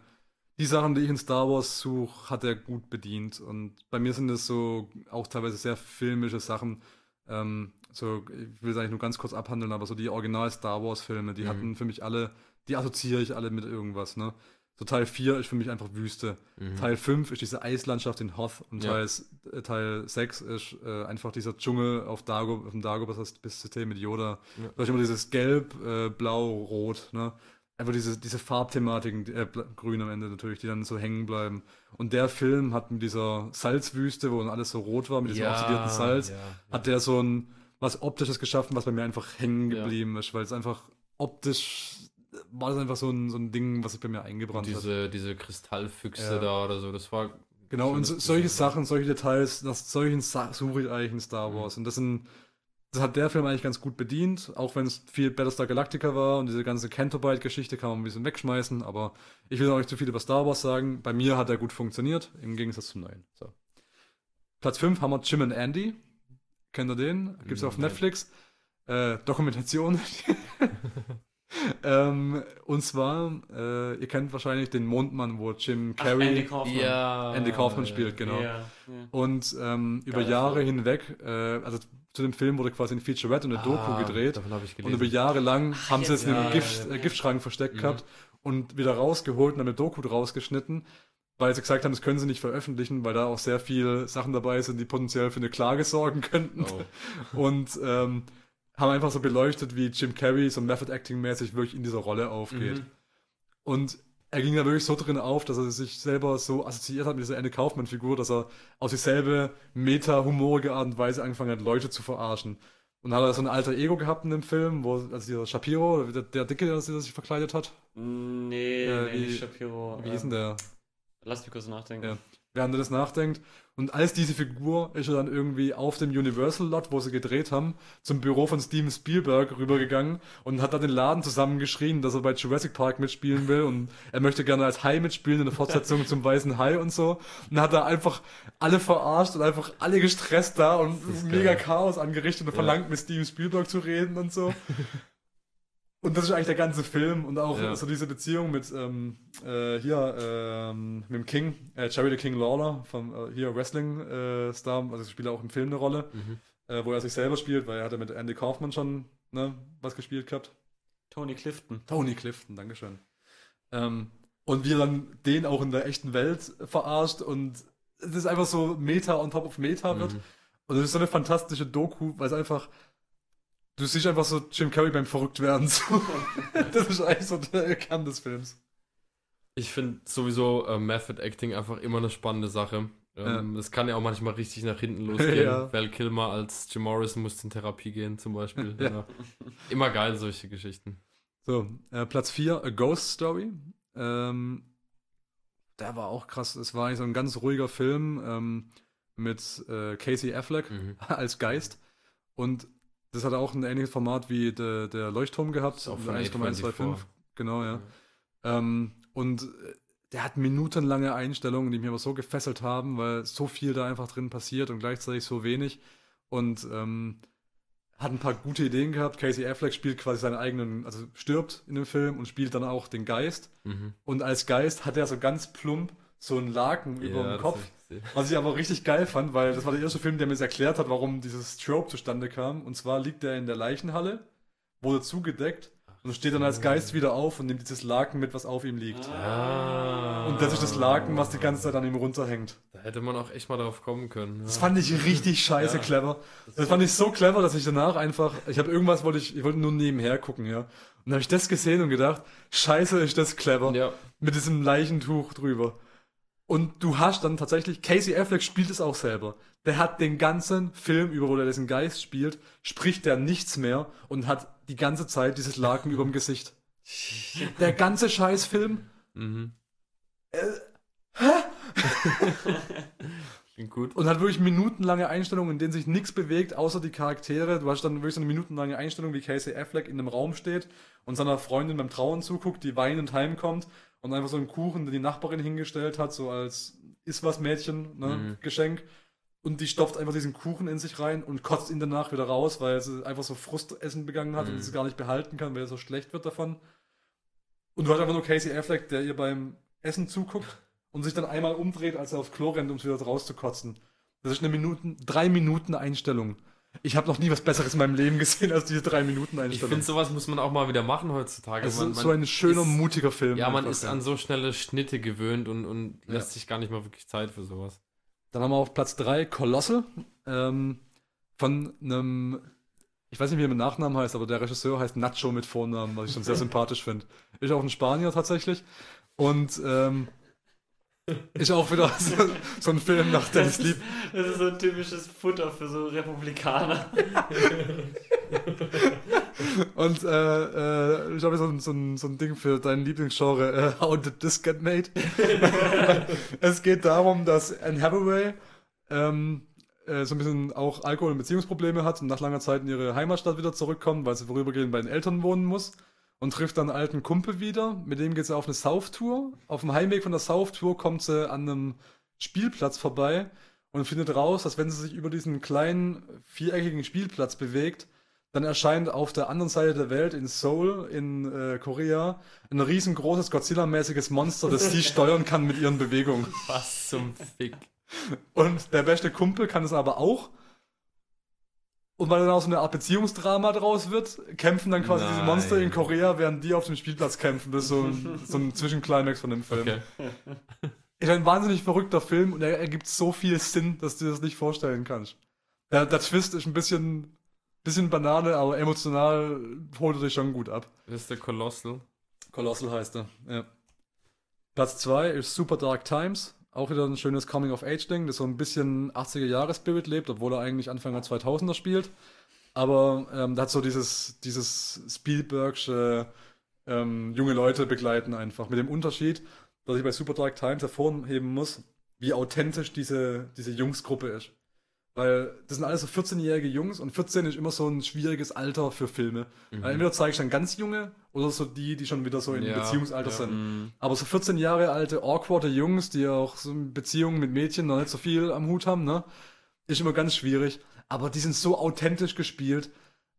Speaker 3: Die Sachen, die ich in Star Wars suche, hat er gut bedient. Und bei mir sind das so auch teilweise sehr filmische Sachen. Ähm, so, ich will es eigentlich nur ganz kurz abhandeln, aber so die Original Star Wars Filme, die
Speaker 2: Mhm.
Speaker 3: hatten für mich alle, die assoziiere ich alle mit irgendwas, ne? So Teil 4 ist für mich einfach Wüste.
Speaker 2: Mhm.
Speaker 3: Teil 5 ist diese Eislandschaft in Hoth und
Speaker 2: Ja.
Speaker 3: Teil, äh, Teil 6 ist äh, einfach dieser Dschungel auf, Dago, auf dem Dagobah-System mit Yoda.
Speaker 2: Ja.
Speaker 3: Da ist immer dieses Gelb, äh, Blau, Rot, ne? Einfach diese, diese Farbthematiken, äh, grün am Ende natürlich, die dann so hängen bleiben. Und der Film hat mit dieser Salzwüste, wo dann alles so rot war, mit diesem oxidierten Salz,
Speaker 2: ja,
Speaker 3: hat der so ein was Optisches geschaffen, was bei mir einfach hängen
Speaker 2: Ja.
Speaker 3: geblieben ist, weil es einfach optisch war das einfach so ein, so ein Ding, was sich bei mir eingebrannt hat.
Speaker 2: diese, diese Kristallfüchse
Speaker 3: Ja.
Speaker 2: da oder so, das war.
Speaker 3: Genau, und so, solche. Sachen, solche Details, nach solchen Sa suche ich eigentlich in Star
Speaker 2: Mhm.
Speaker 3: Wars. Und das sind, das hat der Film eigentlich ganz gut bedient, auch wenn es viel Battlestar Galactica war und diese ganze Cantobite-Geschichte kann man ein bisschen wegschmeißen, aber ich will auch nicht zu viel über Star Wars sagen. Bei mir hat er gut funktioniert, im Gegensatz zum neuen. So. Platz 5 haben wir Jim and Andy. Kennt ihr den? Gibt's auf
Speaker 2: Nein.
Speaker 3: Netflix. Äh, Dokumentation. [LAUGHS] [LAUGHS] [LAUGHS] ähm, und zwar, äh, ihr kennt wahrscheinlich den Mondmann, wo Jim
Speaker 1: Ach,
Speaker 3: Carrey.
Speaker 1: Andy Kaufman.
Speaker 2: Ja.
Speaker 3: Andy Kaufman spielt, genau.
Speaker 1: Ja, ja.
Speaker 3: Und ähm, über Jahre
Speaker 1: Film.
Speaker 3: hinweg, äh, also zu dem Film wurde quasi ein Featurette und eine Doku
Speaker 2: Ah,
Speaker 3: gedreht.
Speaker 2: Davon habe ich
Speaker 3: Und über Jahre lang haben sie es in einem Gift,
Speaker 1: ja,
Speaker 3: äh,
Speaker 1: ja.
Speaker 3: Giftschrank versteckt
Speaker 2: Mhm.
Speaker 3: gehabt und wieder rausgeholt und dann eine Doku draus geschnitten, weil sie gesagt haben, das können sie nicht veröffentlichen, weil da auch sehr viele Sachen dabei sind, die potenziell für eine Klage sorgen könnten.
Speaker 2: Oh. [LAUGHS]
Speaker 3: Und ähm, haben einfach so beleuchtet, wie Jim Carrey so Method Acting mäßig wirklich in dieser Rolle aufgeht.
Speaker 2: Mhm.
Speaker 3: Und er ging da wirklich so drin auf, dass er sich selber so assoziiert hat mit dieser Anne Kaufmann-Figur, dass er auf dieselbe meta-humorige Art und Weise angefangen hat, Leute zu verarschen. Und hat er so ein alter Ego gehabt in dem Film, wo, also dieser Shapiro, der, der Dicke, der sich verkleidet hat.
Speaker 1: Nee,
Speaker 3: Äh,
Speaker 1: nee,
Speaker 3: wie-
Speaker 1: nicht Shapiro.
Speaker 3: Wie hieß denn der?
Speaker 1: Lass mich kurz nachdenken.
Speaker 3: Ja. Während er das nachdenkt. Und als diese Figur ist er dann irgendwie auf dem Universal-Lot, wo sie gedreht haben, zum Büro von Steven Spielberg rübergegangen und hat da den Laden zusammengeschrien, dass er bei Jurassic Park mitspielen will und er möchte gerne als Hai mitspielen in der Fortsetzung zum Weißen Hai und so. Und dann hat er einfach alle verarscht und einfach alle gestresst da und
Speaker 2: ist
Speaker 3: mega
Speaker 2: geil.
Speaker 3: Chaos angerichtet und
Speaker 2: Ja.
Speaker 3: verlangt, mit Steven Spielberg zu reden und so. Und das ist eigentlich der ganze Film und auch
Speaker 2: Ja.
Speaker 3: so diese Beziehung mit ähm, äh, hier ähm, mit dem King, äh, Jerry the King Lawler vom äh, hier Wrestling äh, Star, also spielt auch im Film eine Rolle,
Speaker 2: Mhm.
Speaker 3: äh, wo er sich selber spielt, weil er hat ja mit Andy Kaufman schon ne, was gespielt gehabt.
Speaker 1: Tony Clifton.
Speaker 3: Tony Clifton, Dankeschön. Ähm, und wie er dann den auch in der echten Welt verarscht und es ist einfach so Meta on top of Meta wird.
Speaker 2: Mhm.
Speaker 3: Und es ist so eine fantastische Doku, weil es einfach. Du siehst einfach so Jim Carrey beim Verrücktwerden. So. [LAUGHS] das ist eigentlich so der Kern des Films.
Speaker 2: Ich finde sowieso äh, Method Acting einfach immer eine spannende Sache. Ähm, Das kann ja auch manchmal richtig nach hinten losgehen. [LAUGHS]
Speaker 3: Ja.
Speaker 2: Val Kilmer als Jim Morrison musste in Therapie gehen, zum Beispiel. [LAUGHS]
Speaker 3: Ja.
Speaker 2: Ja. Immer geil, solche Geschichten.
Speaker 3: So, äh, Platz 4, A Ghost Story. Ähm, der war auch krass. Es war eigentlich so ein ganz ruhiger Film ähm, mit äh, Casey Affleck
Speaker 2: Mhm.
Speaker 3: als Geist. Und das hat auch ein ähnliches Format wie der, der Leuchtturm gehabt.
Speaker 2: Ist auch von
Speaker 3: 1,125.
Speaker 2: A24.
Speaker 3: Genau, ja. Ähm, und äh, der hat minutenlange Einstellungen, die mich aber so gefesselt haben, weil so viel da einfach drin passiert und gleichzeitig so wenig. Und ähm, hat ein paar gute Ideen gehabt. Casey Affleck spielt quasi seinen eigenen, also stirbt in dem Film und spielt dann auch den Geist.
Speaker 2: Mhm.
Speaker 3: Und als Geist hat er so ganz plump so einen Laken über
Speaker 2: Ja,
Speaker 3: dem
Speaker 2: das
Speaker 3: Kopf.
Speaker 2: gesehen.
Speaker 3: Was ich aber richtig geil fand, weil das war der erste Film, der mir das erklärt hat, warum dieses Trope zustande kam. Und zwar liegt er in der Leichenhalle, wurde zugedeckt und steht dann als Geist wieder auf und nimmt dieses Laken mit, was auf ihm liegt.
Speaker 2: Ah.
Speaker 3: Und das ist das Laken, was die ganze Zeit an ihm runterhängt.
Speaker 2: Da hätte man auch echt mal drauf kommen können.
Speaker 3: Das
Speaker 2: Ja.
Speaker 3: fand ich richtig [LAUGHS] scheiße
Speaker 2: Ja.
Speaker 3: clever. Das fand ich so clever, dass ich danach einfach, ich habe irgendwas wollte ich, ich wollte nur nebenher gucken, ja. Und dann habe ich das gesehen und gedacht, scheiße ist das clever.
Speaker 2: Ja.
Speaker 3: Mit diesem Leichentuch drüber. Und du hast dann tatsächlich, Casey Affleck spielt es auch selber. Der hat den ganzen Film über, wo er diesen Geist spielt, spricht der nichts mehr und hat die ganze Zeit dieses Laken [LAUGHS] über dem Gesicht. Der ganze Scheißfilm.
Speaker 2: Mhm.
Speaker 3: Äh, [LAUGHS]
Speaker 2: Klingt gut.
Speaker 3: Und hat wirklich minutenlange Einstellungen, in denen sich nichts bewegt, außer die Charaktere. Du hast dann wirklich so eine minutenlange Einstellung, wie Casey Affleck in einem Raum steht und seiner Freundin beim Trauen zuguckt, die weinend heimkommt und einfach so einen Kuchen, den die Nachbarin hingestellt hat, so als ist was Mädchen, ne,
Speaker 2: Mhm.
Speaker 3: Geschenk. Und die stopft einfach diesen Kuchen in sich rein und kotzt ihn danach wieder raus, weil sie einfach so Frustessen begangen hat
Speaker 2: Mhm.
Speaker 3: und es gar nicht behalten kann, weil er so schlecht wird davon. Und du hast einfach nur Casey Affleck, der ihr beim Essen zuguckt [LAUGHS] und sich dann einmal umdreht, als er aufs Klo rennt, um es wieder rauszukotzen. Das ist eine Minuten, drei Minuten Einstellung. Ich habe noch nie was Besseres in meinem Leben gesehen als diese drei Minuten
Speaker 2: Ich
Speaker 3: Einstellung.
Speaker 2: finde, sowas muss man auch mal wieder machen heutzutage.
Speaker 3: es
Speaker 2: Man-
Speaker 3: ist so ein schöner,
Speaker 2: ist-
Speaker 3: mutiger Film.
Speaker 2: Ja, man ist
Speaker 3: ja.
Speaker 2: an so schnelle Schnitte gewöhnt und, und
Speaker 3: Ja.
Speaker 2: lässt sich gar nicht mal wirklich Zeit für sowas.
Speaker 3: Dann haben wir auf Platz 3 Colossal ähm, von einem, ich weiß nicht, wie er mit Nachnamen heißt, aber der Regisseur heißt Nacho mit Vornamen, was ich schon sehr [LAUGHS] sympathisch finde. Ist auch ein Spanier tatsächlich. Und ähm, ist auch wieder [LAUGHS] so, so ein Film nach Dennis Lieb.
Speaker 1: Das ist so ein typisches Futter für so Republikaner. [LAUGHS]
Speaker 3: Und äh, äh, ich habe so, so, ein- so ein Ding für dein Lieblingsgenre, äh, How Did This Get Made? [LAUGHS] es geht darum, dass Anne Hathaway ähm, äh, so ein bisschen auch Alkohol- und Beziehungsprobleme hat und nach langer Zeit in ihre Heimatstadt wieder zurückkommt, weil sie vorübergehend bei den Eltern wohnen muss und trifft dann einen alten Kumpel wieder. Mit dem geht sie auf eine Sauftour. Auf dem Heimweg von der Sauftour kommt sie an einem Spielplatz vorbei und findet raus, dass wenn sie sich über diesen kleinen viereckigen Spielplatz bewegt, dann erscheint auf der anderen Seite der Welt in Seoul in äh, Korea ein riesengroßes Godzilla-mäßiges Monster, das sie [LAUGHS] steuern kann mit ihren Bewegungen.
Speaker 2: Was zum Fick.
Speaker 3: Und der beste Kumpel kann es aber auch. Und weil dann auch so eine Art Beziehungsdrama draus wird, kämpfen dann quasi diese
Speaker 2: Nein.
Speaker 3: Monster in Korea, während die auf dem Spielplatz kämpfen. Das ist so ein, [LAUGHS] so ein Zwischenclimax von dem Film.
Speaker 2: Okay.
Speaker 3: Ist ein wahnsinnig verrückter Film und er ergibt so viel Sinn, dass du dir das nicht vorstellen kannst. Der, der Twist ist ein bisschen, bisschen Banane, aber emotional holt er dich schon gut ab.
Speaker 2: Das ist der Colossal.
Speaker 3: Colossal heißt er, ja. Platz 2 ist Super Dark Times. Auch wieder ein schönes Coming-of-Age-Ding, das so ein bisschen 80er-Jahre-Spirit lebt, obwohl er eigentlich Anfang der 2000er spielt. Aber ähm, da hat so dieses, dieses Spielbergsche ähm, junge Leute begleiten einfach. Mit dem Unterschied, dass ich bei Super Dark Times hervorheben muss, wie authentisch diese, diese Jungsgruppe ist. Weil das sind alles so 14-jährige Jungs und 14 ist immer so ein schwieriges Alter für Filme. Weil entweder zeige ich dann ganz junge oder so die, die schon wieder so in
Speaker 2: Ja,
Speaker 3: Beziehungsalter
Speaker 2: ja.
Speaker 3: sind.
Speaker 1: Mhm.
Speaker 3: Aber so 14 Jahre alte, awkwarde Jungs, die auch so in Beziehungen mit Mädchen noch nicht so viel am Hut haben, ne? Ist immer ganz schwierig. Aber die sind so authentisch gespielt.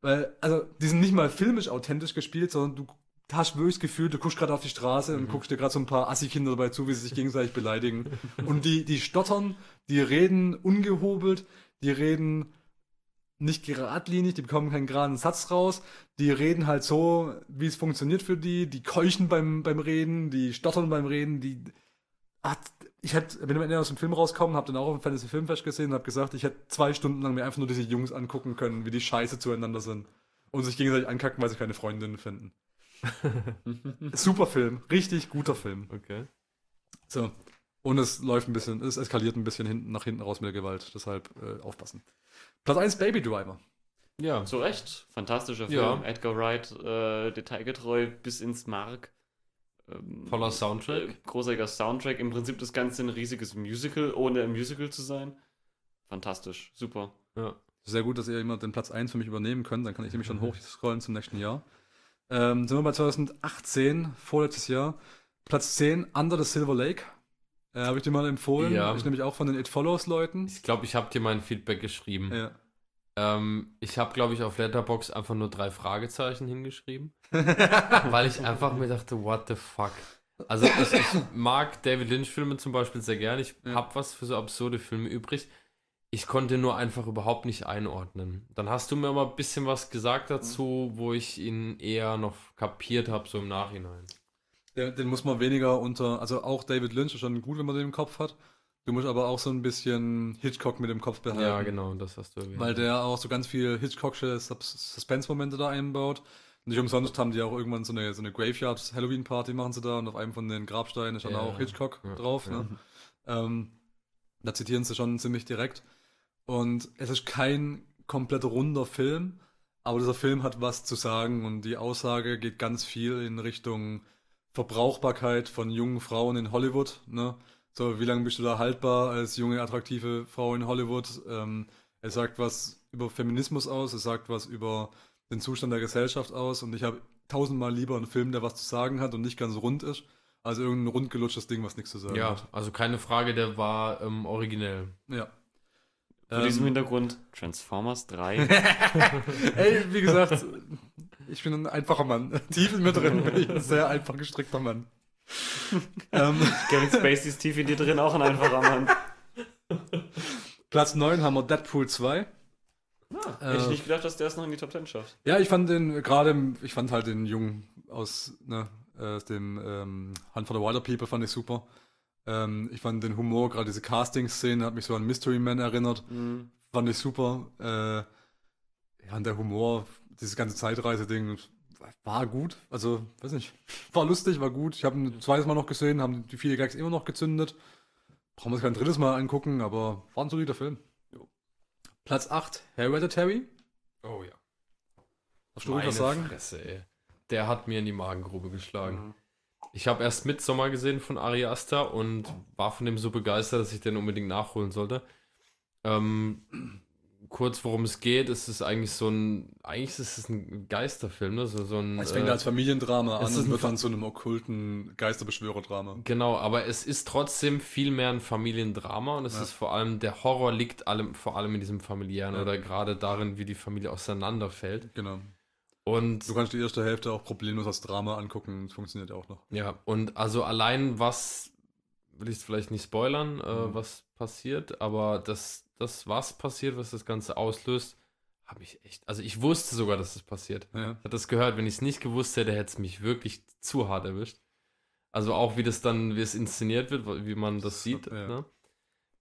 Speaker 3: Weil, also, die sind nicht mal filmisch authentisch gespielt, sondern du hast wirklich das Gefühl, du guckst gerade auf die Straße und guckst dir gerade so ein paar Assi-Kinder dabei zu, wie sie sich [LAUGHS] gegenseitig beleidigen. und die, die stottern, die reden ungehobelt, die reden nicht geradlinig, die bekommen keinen geraden Satz raus, die reden halt so, wie es funktioniert für die, die keuchen beim, beim Reden, die stottern beim Reden, die. Ach, ich hätte, bin am Ende aus dem Film rausgekommen, habe dann auch auf dem Fantasy Filmfest gesehen und habe gesagt, ich hätte zwei Stunden lang mir einfach nur diese Jungs angucken können, wie die scheiße zueinander sind. Und sich gegenseitig ankacken, weil sie keine Freundinnen finden. [LAUGHS] Super Film, richtig guter Film.
Speaker 2: Okay.
Speaker 3: So. Und es läuft ein bisschen, es eskaliert ein bisschen hinten, nach hinten raus mit der Gewalt. Deshalb äh, aufpassen. Platz 1 Baby Driver.
Speaker 2: Ja.
Speaker 1: Zu Recht. Fantastischer Film.
Speaker 2: Ja.
Speaker 1: Edgar Wright, äh, detailgetreu bis ins Mark. Ähm,
Speaker 2: Toller Soundtrack.
Speaker 1: Äh, großartiger Soundtrack. Im Prinzip das Ganze ein riesiges Musical, ohne ein Musical zu sein. Fantastisch. Super.
Speaker 2: Ja.
Speaker 3: Sehr gut, dass ihr immer den Platz 1 für mich übernehmen könnt. Dann kann ich nämlich schon hochscrollen zum nächsten Jahr. Ähm, sind wir bei 2018, vorletztes Jahr. Platz 10, Under the Silver Lake. Äh, Habe ich dir mal empfohlen.
Speaker 2: Ja.
Speaker 3: Ich nämlich auch von den It Follows Leuten.
Speaker 2: Ich glaube, ich habe dir mein Feedback geschrieben.
Speaker 3: Ja.
Speaker 2: Ähm, ich habe, glaube ich, auf Letterbox einfach nur drei Fragezeichen hingeschrieben. [LAUGHS] weil ich einfach mir dachte, what the fuck. Also ich, ich mag David Lynch-Filme zum Beispiel sehr gerne. Ich
Speaker 3: Ja.
Speaker 2: habe was für so absurde Filme übrig. ich konnte nur einfach überhaupt nicht einordnen. Dann hast du mir mal ein bisschen was gesagt dazu, wo ich ihn eher noch kapiert habe, so im Nachhinein.
Speaker 3: Den, den muss man weniger unter, also auch David Lynch ist schon gut, wenn man den im Kopf hat. Du musst aber auch so ein bisschen Hitchcock mit dem Kopf behalten.
Speaker 2: Ja, genau, das hast du erwähnt.
Speaker 3: Weil der auch so ganz viel Hitchcocksche Sus- Suspense-Momente da einbaut. Nicht umsonst haben die auch irgendwann so eine, so eine Graveyard-Halloween-Party machen sie da und auf einem von den Grabsteinen ist dann
Speaker 2: Ja,
Speaker 3: auch Hitchcock
Speaker 2: ja,
Speaker 3: drauf.
Speaker 2: ja.
Speaker 3: Ne? Ähm, da zitieren sie schon ziemlich direkt. Und es ist kein komplett runder Film, aber dieser Film hat was zu sagen und die Aussage geht ganz viel in Richtung Verbrauchbarkeit von jungen Frauen in Hollywood. Ne? So, wie lange bist du da haltbar als junge, attraktive Frau in Hollywood? Ähm, er sagt was über Feminismus aus, er sagt was über den Zustand der Gesellschaft aus und ich habe tausendmal lieber einen Film, der was zu sagen hat und nicht ganz rund ist, als irgendein rundgelutschtes Ding, was nichts zu sagen
Speaker 2: ja,
Speaker 3: hat.
Speaker 2: also keine Frage, der war ähm, originell.
Speaker 3: Ja.
Speaker 1: Vor diesem
Speaker 3: Ähm,
Speaker 1: Hintergrund Transformers 3. [LAUGHS]
Speaker 3: Ey, wie gesagt, ich bin ein einfacher Mann. [LAUGHS] Tief in mir drin bin ich ein sehr einfach gestrickter Mann. [LAUGHS] ähm,
Speaker 1: Kevin Spacey ist tief in dir drin, auch ein einfacher Mann.
Speaker 3: Platz 9 haben wir Deadpool 2.
Speaker 1: Hätte ich nicht gedacht, dass der es noch in die Top 10 schafft.
Speaker 3: Ja, ich fand den gerade, ich fand halt den Jungen aus, ne, aus dem ähm, Hunt for the Wilder People fand ich super. Ähm, ich fand den Humor, gerade diese Casting-Szene hat mich so an Mystery Man erinnert. Fand ich super. Äh, ja, und der Humor, dieses ganze Zeitreise-Ding war gut. Also, weiß nicht, war lustig, war gut. Ich habe ein zweites Mal noch gesehen, haben die vier Gags immer noch gezündet. Brauchen wir uns kein drittes Mal angucken, aber war ein solider Film. Platz 8, Hereditary.
Speaker 2: Oh ja.
Speaker 3: Darfst du ruhig was sagen?
Speaker 2: Fresse, ey. Der hat mir in die Magengrube geschlagen.
Speaker 3: Mhm.
Speaker 2: Ich habe erst Midsommar gesehen von Ari Aster und war von dem so begeistert, dass ich den unbedingt nachholen sollte. Ähm, kurz, worum es geht, ist es eigentlich so ein, eigentlich ist es ein Geisterfilm, ne? So, so ein,
Speaker 3: Es fängt
Speaker 2: äh,
Speaker 3: als Familiendrama
Speaker 2: es
Speaker 3: an
Speaker 2: ist
Speaker 3: und wird dann zu einem okkulten Geisterbeschwörerdrama.
Speaker 2: Genau, aber es ist trotzdem viel mehr ein Familiendrama und es
Speaker 3: Ja.
Speaker 2: ist vor allem, der Horror liegt allem, vor allem in diesem familiären
Speaker 3: Ja.
Speaker 2: oder gerade darin, wie die Familie auseinanderfällt.
Speaker 3: Genau.
Speaker 2: Und
Speaker 3: Du kannst die erste Hälfte auch problemlos als Drama angucken, das funktioniert auch noch.
Speaker 2: Ja, und also allein was, will ich es vielleicht nicht spoilern, äh,
Speaker 3: Mhm.
Speaker 2: was passiert, aber das, das, was passiert, was das Ganze auslöst, habe ich echt, also ich wusste sogar, dass das passiert.
Speaker 3: Ja.
Speaker 2: Ich hatte das gehört, wenn ich es nicht gewusst hätte, hätte es mich wirklich zu hart erwischt. Also auch wie das dann, wie es inszeniert wird, wie man das sieht.
Speaker 3: ja.
Speaker 2: Ne?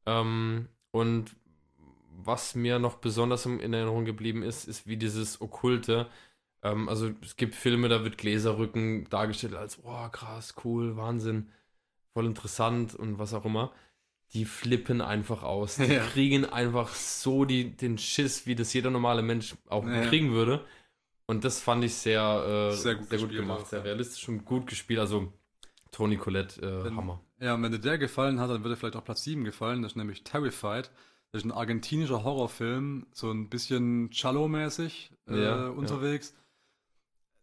Speaker 2: Ähm, und was mir noch besonders in Erinnerung geblieben ist, ist wie dieses Okkulte. Ähm, also es gibt Filme, da wird Gläserrücken dargestellt als, oh krass, cool, Wahnsinn, voll interessant und was auch immer. Die flippen einfach aus. Die
Speaker 3: Ja.
Speaker 2: kriegen einfach so die, den Schiss, wie das jeder normale Mensch auch
Speaker 3: Ja.
Speaker 2: kriegen würde. Und das fand ich sehr, äh,
Speaker 3: Sehr gut gespielt
Speaker 2: gemacht,
Speaker 3: auch,
Speaker 2: sehr realistisch und gut gespielt. Also Toni Collette, äh,
Speaker 3: Wenn-
Speaker 2: Hammer.
Speaker 3: Ja, und wenn dir der gefallen hat, dann würde vielleicht auch Platz 7 gefallen. Das ist nämlich Terrified. Das ist ein argentinischer Horrorfilm, so ein bisschen Cello-mäßig äh,
Speaker 2: ja.
Speaker 3: unterwegs.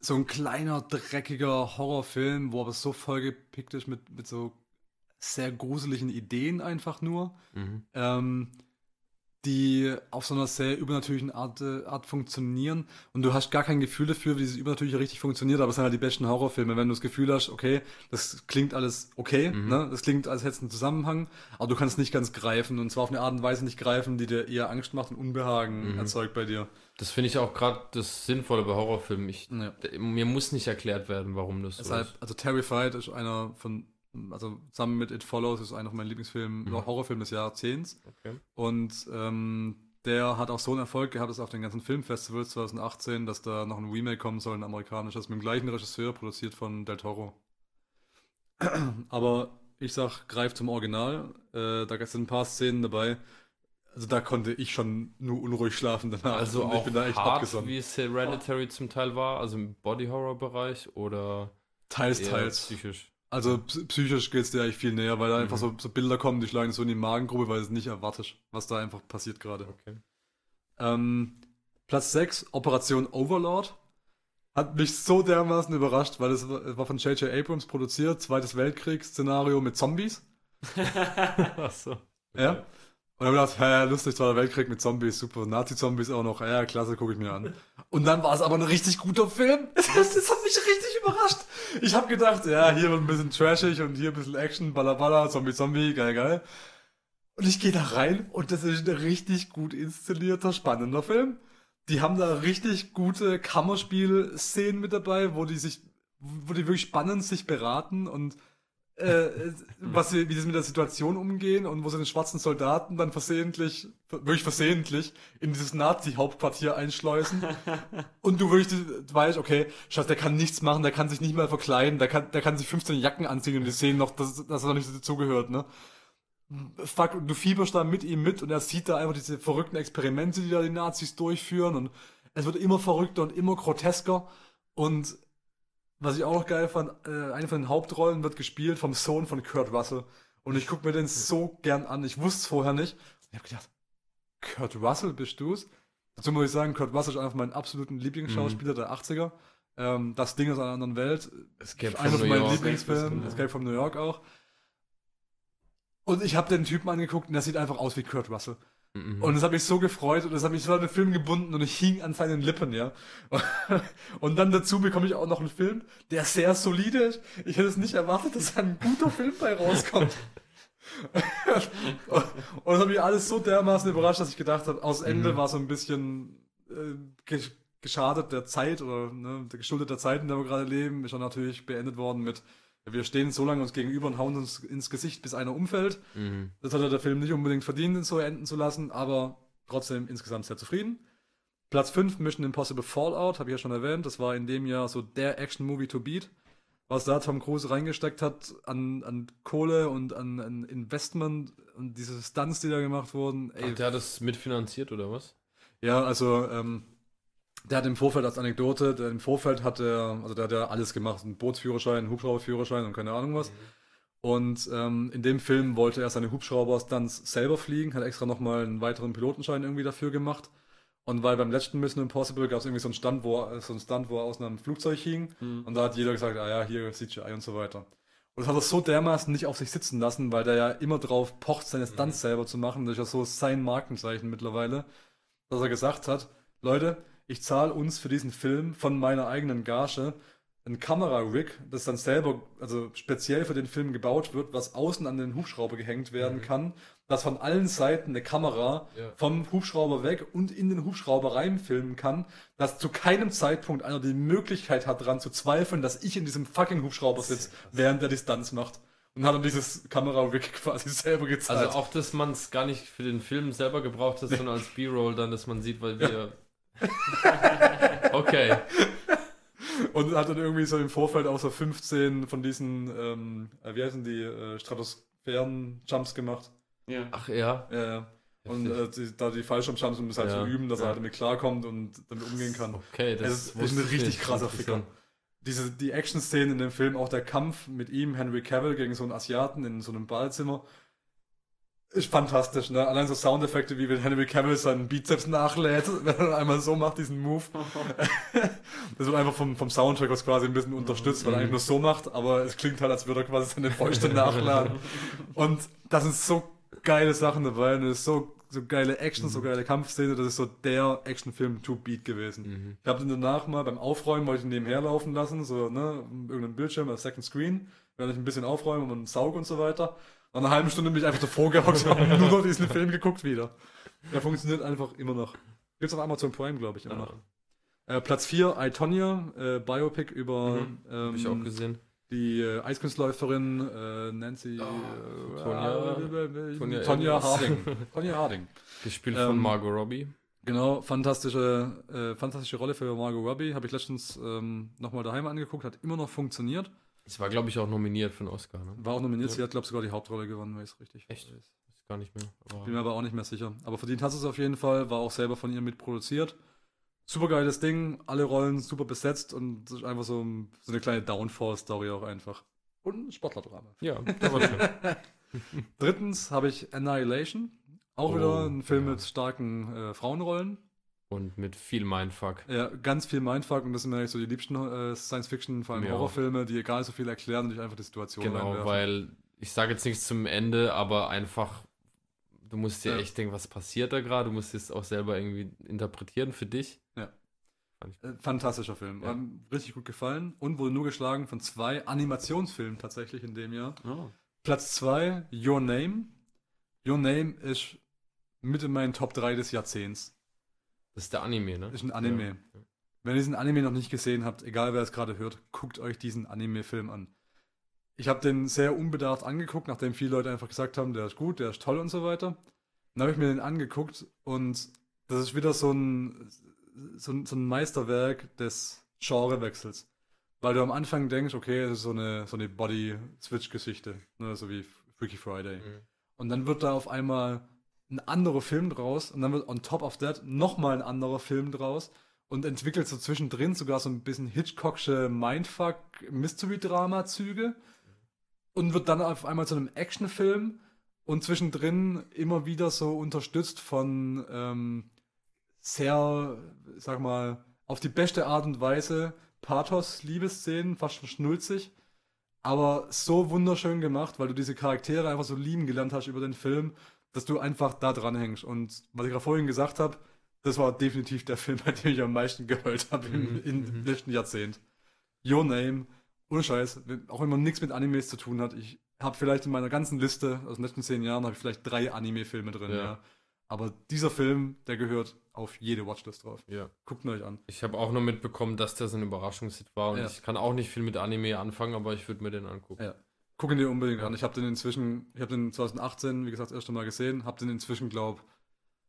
Speaker 3: So ein kleiner, dreckiger Horrorfilm, wo aber so vollgepickt ist mit, mit so sehr gruseligen Ideen einfach nur.
Speaker 2: Mhm.
Speaker 3: ähm, die auf so einer sehr übernatürlichen Art, äh, Art funktionieren und du hast gar kein Gefühl dafür, wie dieses Übernatürliche richtig funktioniert, aber es sind halt die besten Horrorfilme, wenn du das Gefühl hast, okay, das klingt alles okay,
Speaker 2: Mhm.
Speaker 3: ne? das klingt, als hätte es einen Zusammenhang, aber du kannst nicht ganz greifen und zwar auf eine Art und Weise nicht greifen, die dir eher Angst macht und Unbehagen
Speaker 2: Mhm.
Speaker 3: erzeugt bei dir.
Speaker 2: Das finde ich auch gerade das Sinnvolle bei Horrorfilmen. Ich,
Speaker 3: Ja.
Speaker 2: mir muss nicht erklärt werden, warum das so
Speaker 3: Deshalb,
Speaker 2: ist.
Speaker 3: also Terrified ist einer von, also zusammen mit It Follows ist einer von meinen Lieblingsfilmen,
Speaker 2: Mhm.
Speaker 3: Horrorfilmen des Jahrzehnts.
Speaker 2: Okay.
Speaker 3: Und ähm, der hat auch so einen Erfolg gehabt, dass auf den ganzen Filmfestivals 2018, dass da noch ein Remake kommen soll, ein amerikanisches, mit dem gleichen Regisseur, produziert von Del Toro. [CLEARS THROAT] Aber ich sag, greif zum Original. Äh, da sind ein paar Szenen dabei. Also da konnte ich schon nur unruhig schlafen danach.
Speaker 2: Also auch
Speaker 3: ich bin da echt
Speaker 2: hart,
Speaker 3: abgesonnen.
Speaker 2: wie es Hereditary zum Teil war, also im Body-Horror-Bereich oder
Speaker 3: Teils,
Speaker 2: eher
Speaker 3: teils.
Speaker 2: psychisch.
Speaker 3: Also ps- psychisch geht es dir eigentlich viel näher, weil da einfach
Speaker 2: Mhm.
Speaker 3: so, so Bilder kommen, die schlagen so in die Magengrube, weil es nicht erwartet, was da einfach passiert gerade.
Speaker 2: Okay.
Speaker 3: Ähm, Platz 6, Operation Overlord. Hat mich so dermaßen überrascht, weil es war von J.J. Abrams produziert, Zweites Weltkriegsszenario mit Zombies. [LAUGHS]
Speaker 2: Achso.
Speaker 3: Ja. Und dann habe ich gedacht, hä, lustig, Zweiter Weltkrieg mit Zombies, super. Nazi-Zombies auch noch, ja, klasse, gucke ich mir an. Und dann war es aber ein richtig guter Film. [LAUGHS] Das, das hat mich richtig überrascht. Ich habe gedacht, ja, hier wird ein bisschen trashig und hier ein bisschen Action, balla, Zombie, Zombie, geil, geil. Und ich gehe da rein und das ist ein richtig gut inszenierter, spannender Film. Die haben da richtig gute Kammerspiel-Szenen mit dabei, wo die sich, wo die wirklich spannend sich beraten und äh, was sie, wie sie mit der Situation umgehen und wo sie den schwarzen Soldaten dann versehentlich, wirklich versehentlich, in dieses Nazi-Hauptquartier einschleusen. [LAUGHS] und du wirklich weißt, okay, Schatz, der kann nichts machen, der kann sich nicht mal verkleiden, der kann, der kann sich 15 Jacken anziehen und die sehen noch, dass, dass er noch nicht dazugehört, ne? Fuck, und du fieberst da mit ihm mit und er sieht da einfach diese verrückten Experimente, die da die Nazis durchführen und es wird immer verrückter und immer grotesker und was ich auch noch geil fand, äh, eine von den Hauptrollen wird gespielt vom Sohn von Kurt Russell. Und ich gucke mir den so gern an. Ich wusste es vorher nicht. Ich habe gedacht, Kurt Russell bist du's? Dazu muss ich sagen, Kurt Russell ist einer von meinen absoluten Lieblingsschauspieler mhm. der 80er. Ähm, das Ding aus einer anderen Welt.
Speaker 2: Escape
Speaker 3: einer von meinen Lieblingsfilmen. Escape from New York auch. Und ich habe den Typen angeguckt und der sieht einfach aus wie Kurt Russell. Mhm. Und das hat mich so gefreut und das hat mich so an den Film gebunden und ich hing an seinen Lippen, ja. [LAUGHS] Und dann dazu bekomme ich auch noch einen Film, der sehr solide ist. Ich hätte es nicht erwartet, dass ein guter Film bei rauskommt. [LAUGHS] und das hat mich alles so dermaßen überrascht, dass ich gedacht habe, aus Ende mhm. war so ein bisschen äh, geschadet der Zeit oder ne, der geschuldet der Zeit, in der wir gerade leben, ist dann natürlich beendet worden mit wir stehen so lange uns gegenüber und hauen uns ins Gesicht, bis einer umfällt. Mhm. Das hat der Film nicht unbedingt verdient, so enden zu lassen, aber trotzdem insgesamt sehr zufrieden. Platz 5, Mission Impossible Fallout, habe ich ja schon erwähnt. Das war in dem Jahr so der Action-Movie to beat. Was da Tom Cruise reingesteckt hat an, an Kohle und an, an Investment und diese Stunts, die da gemacht wurden.
Speaker 2: Ey, Ach, der hat das mitfinanziert oder was?
Speaker 3: Ja, also ähm, der hat im Vorfeld als Anekdote, der im Vorfeld hat er, also der hat ja alles gemacht, einen Bootsführerschein, einen Hubschrauberführerschein und keine Ahnung was. Mhm. Und ähm, in dem Film wollte er seine Hubschrauber-Stunts selber fliegen, hat extra nochmal einen weiteren Pilotenschein irgendwie dafür gemacht. Und weil beim letzten Mission Impossible gab es irgendwie so einen Stand, wo so einen Stunt, wo er aus einem Flugzeug hing. Mhm. Und da hat jeder gesagt, ah ja, hier CGI und so weiter. Und das hat er so dermaßen nicht auf sich sitzen lassen, weil der ja immer drauf pocht, seine Stunts mhm. selber zu machen. Das ist ja so sein Markenzeichen mittlerweile, dass er gesagt hat, Leute, ich zahle uns für diesen Film von meiner eigenen Gage ein Kamera-Rig, das dann selber, also speziell für den Film gebaut wird, was außen an den Hubschrauber gehängt werden mhm. kann, dass von allen Seiten eine Kamera ja. vom Hubschrauber weg und in den Hubschrauber reinfilmen kann, dass zu keinem Zeitpunkt einer die Möglichkeit hat, daran zu zweifeln, dass ich in diesem fucking Hubschrauber sitze, während der Distanz macht. Und hat dann dieses Kamera-Rig [LAUGHS] quasi selber gezahlt.
Speaker 2: Also auch, dass man es gar nicht für den Film selber gebraucht hat, sondern als B-Roll dann, dass man sieht, weil wir ja. [LAUGHS] okay.
Speaker 3: Und hat dann irgendwie so im Vorfeld auch so 15 von diesen, ähm, äh, wie heißen die, äh, Stratosphären-Jumps gemacht.
Speaker 2: Ja. Ach ja.
Speaker 3: Ja, ja. Und äh, die, da die Fallschirmjumps, um das halt ja. zu üben, dass ja. er halt damit klarkommt und damit umgehen kann.
Speaker 2: Okay, das
Speaker 3: es ist ein richtig krasser Ficker. Diese, die Action-Szenen in dem Film, auch der Kampf mit ihm, Henry Cavill, gegen so einen Asiaten in so einem Ballzimmer, ist fantastisch, ne? Allein so Soundeffekte, wie wenn Henry Cavill seinen Bizeps nachlädt, [LAUGHS] wenn er einmal so macht, diesen Move. [LAUGHS] das wird einfach vom, vom Soundtrack aus quasi ein bisschen unterstützt, weil er eigentlich nur so macht, aber es klingt halt, als würde er quasi seine Fäuste [LAUGHS] nachladen. Und da sind so geile Sachen dabei und ist so, so geile Action, mhm. so geile Kampfszene, das ist so der Actionfilm to beat gewesen. Mhm. Ich habe den danach mal beim Aufräumen, wollte ich ihn nebenher laufen lassen, so, ne, irgendein Bildschirm, als Second Screen, während ich ein bisschen aufräume und saug und so weiter. Nach einer halben Stunde bin ich einfach davor gehockt und habe nur noch diesen Film geguckt wieder. Der funktioniert einfach immer noch. Gibt's auf Amazon Prime, glaube ich, immer noch. Äh, Platz 4, I, Tonya, äh, Biopic über
Speaker 2: mhm, ähm, ich auch gesehen.
Speaker 3: die äh, Eiskunstläuferin äh, Nancy
Speaker 2: oh, Tonya,
Speaker 3: Tonya, Tonya Harding. [LAUGHS] Tonya Harding.
Speaker 2: Gespielt ähm, von Margot Robbie.
Speaker 3: Genau, fantastische, äh, fantastische Rolle für Margot Robbie. Habe ich letztens ähm, nochmal daheim angeguckt, hat immer noch funktioniert.
Speaker 2: Es war, glaube ich, auch nominiert für einen Oscar. Ne?
Speaker 3: War auch nominiert, ja. sie hat, glaube ich, sogar die Hauptrolle gewonnen, wenn ich es richtig
Speaker 2: Echt? weiß. Ist gar nicht mehr.
Speaker 3: Aber Bin mir aber auch nicht mehr sicher. Aber verdient hat es auf jeden Fall, war auch selber von ihr mitproduziert. Super geiles Ding, alle Rollen super besetzt und einfach so, so eine kleine Downfall-Story auch einfach. Und ein Sportlerdrama.
Speaker 2: Ja, das war schön.
Speaker 3: Drittens habe ich Annihilation. Auch oh, wieder ein Film ja. mit starken äh, Frauenrollen.
Speaker 2: Und mit viel Mindfuck.
Speaker 3: Ja, ganz viel Mindfuck und das sind mir eigentlich so die liebsten äh, Science-Fiction, vor allem ja. Horrorfilme, die egal so viel erklären und nicht einfach die Situation
Speaker 2: Genau, reinwerfen. weil ich sage jetzt nichts zum Ende, aber einfach, du musst dir ja. echt denken, was passiert da gerade, du musst es auch selber irgendwie interpretieren für dich.
Speaker 3: Ja. Äh, fantastischer Film. Ja. richtig gut gefallen und wurde nur geschlagen von zwei Animationsfilmen tatsächlich in dem Jahr. Oh. Platz zwei, Your Name Your Name ist mit in meinen Top 3 des Jahrzehnts.
Speaker 2: Das ist der Anime, ne?
Speaker 3: Ist ein Anime.
Speaker 2: Ja.
Speaker 3: Wenn ihr diesen Anime noch nicht gesehen habt, egal wer es gerade hört, guckt euch diesen Anime-Film an. Ich habe den sehr unbedarft angeguckt, nachdem viele Leute einfach gesagt haben, der ist gut, der ist toll und so weiter. Dann habe ich mir den angeguckt und das ist wieder so ein, so ein, so ein Meisterwerk des Genrewechsels. Weil du am Anfang denkst, okay, es ist so eine, so eine Body-Switch-Geschichte, ne, so wie Freaky Friday.
Speaker 2: Mhm.
Speaker 3: Und dann wird da auf einmal ein anderer Film draus und dann wird on top of that nochmal ein anderer Film draus und entwickelt so zwischendrin sogar so ein bisschen Hitchcocksche Mindfuck-Mystery-Drama-Züge und wird dann auf einmal zu einem Actionfilm und zwischendrin immer wieder so unterstützt von ähm, sehr, sag mal, auf die beste Art und Weise Pathos-Liebesszenen, fast schon schnulzig, aber so wunderschön gemacht, weil du diese Charaktere einfach so lieben gelernt hast über den Film, dass du einfach da dran hängst. Und was ich gerade vorhin gesagt habe, das war definitiv der Film, bei dem ich am meisten geheult habe im,
Speaker 2: Mhm,
Speaker 3: im
Speaker 2: mhm.
Speaker 3: letzten Jahrzehnt. Your Name, ohne Scheiß, auch wenn man nichts mit Animes zu tun hat, ich habe vielleicht in meiner ganzen Liste aus den letzten zehn Jahren habe ich vielleicht drei Anime-Filme drin,
Speaker 2: Ja.
Speaker 3: ja. Aber dieser Film, der gehört auf jede Watchlist drauf.
Speaker 2: Ja.
Speaker 3: Guckt ihn euch an.
Speaker 2: Ich habe auch nur mitbekommen, dass das ein Überraschungshit war und
Speaker 3: Ja.
Speaker 2: ich kann auch nicht viel mit Anime anfangen, aber ich würde mir den angucken.
Speaker 3: Ja. Guck ihn dir unbedingt an. Ich habe den inzwischen, ich habe den 2018, wie gesagt, das erste Mal gesehen, habe den inzwischen, glaube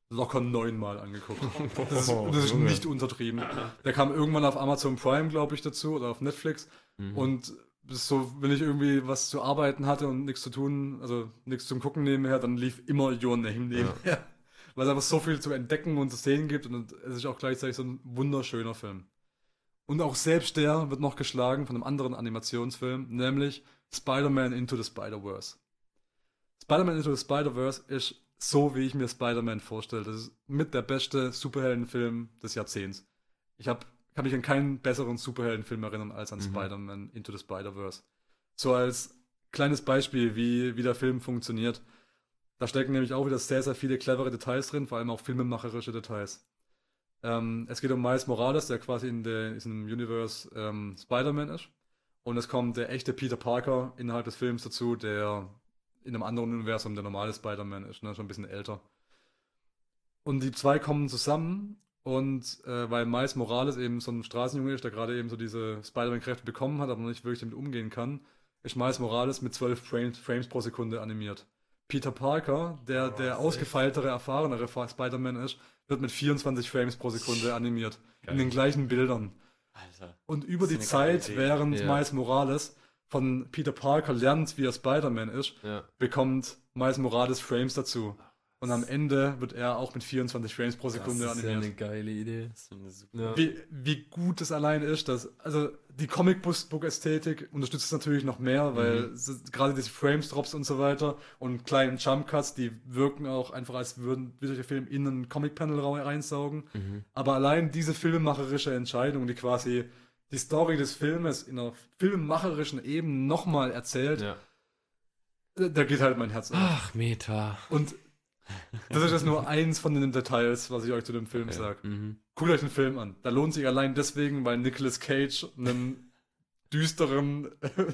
Speaker 3: locker neunmal angeguckt. [LAUGHS] Das ist, das ist nicht untertrieben. Der kam irgendwann auf Amazon Prime, glaube ich, dazu oder auf Netflix.
Speaker 2: Mhm.
Speaker 3: Und so, wenn ich irgendwie was zu arbeiten hatte und nichts zu tun, also nichts zum Gucken nebenher, dann lief immer Your Name nebenher. [LAUGHS] Weil es einfach so viel zu entdecken und zu sehen gibt und es ist auch gleichzeitig so ein wunderschöner Film. Und auch selbst der wird noch geschlagen von einem anderen Animationsfilm, nämlich Spider-Man Into the Spider-Verse. Spider-Man Into the Spider-Verse ist so, wie ich mir Spider-Man vorstelle. Das ist mit der beste Superheldenfilm des Jahrzehnts. Ich hab, kann mich an keinen besseren Superheldenfilm erinnern als an
Speaker 2: Mhm.
Speaker 3: Spider-Man Into the Spider-Verse. So als kleines Beispiel, wie, wie der Film funktioniert. Da stecken nämlich auch wieder sehr, sehr viele clevere Details drin, vor allem auch filmemacherische Details. Ähm, es geht um Miles Morales, der quasi in, der, in diesem Universe ähm, Spider-Man ist. Und es kommt der echte Peter Parker innerhalb des Films dazu, der in einem anderen Universum der normale Spider-Man ist, ne? schon ein bisschen älter. Und die zwei kommen zusammen und äh, weil Miles Morales eben so ein Straßenjunge ist, der gerade eben so diese Spider-Man-Kräfte bekommen hat, aber noch nicht wirklich damit umgehen kann, ist Miles Morales mit 12 Frames, Frames pro Sekunde animiert. Peter Parker, der
Speaker 2: Oh,
Speaker 3: der ausgefeiltere, erfahrenere Spider-Man ist, wird mit 24 Frames pro Sekunde animiert.
Speaker 2: Geil.
Speaker 3: In den gleichen Bildern.
Speaker 1: Alter.
Speaker 3: Und über die Zeit,
Speaker 1: Idee.
Speaker 3: während
Speaker 2: Ja.
Speaker 3: Miles Morales von Peter Parker lernt, wie er Spider-Man ist,
Speaker 2: Ja.
Speaker 3: bekommt Miles Morales Frames dazu. Und am Ende wird er auch mit 24 Frames pro Sekunde
Speaker 2: das ist ja
Speaker 3: animiert.
Speaker 2: eine geile Idee.
Speaker 1: Das ist eine super
Speaker 2: Ja.
Speaker 3: Wie, wie gut es allein ist, dass, also die Comic-Book-Ästhetik unterstützt es natürlich noch mehr, weil
Speaker 2: Mhm.
Speaker 3: gerade diese Frames-Drops und so weiter und kleinen Jump-Cuts, die wirken auch einfach, als würden wir der Film in einen Comic-Panel reinsaugen.
Speaker 2: Mhm.
Speaker 3: Aber allein diese filmemacherische Entscheidung, die quasi die Story des Filmes in einer filmemacherischen Ebene nochmal erzählt,
Speaker 2: Ja.
Speaker 3: da da geht halt mein Herz auf.
Speaker 2: Ach, Meta.
Speaker 3: Und das ist jetzt nur eins von den Details, was ich euch zu dem Film sage.
Speaker 2: Mhm.
Speaker 3: Guckt euch den Film an. Da lohnt sich allein deswegen, weil Nicolas Cage einen [LAUGHS] düsteren, [LAUGHS]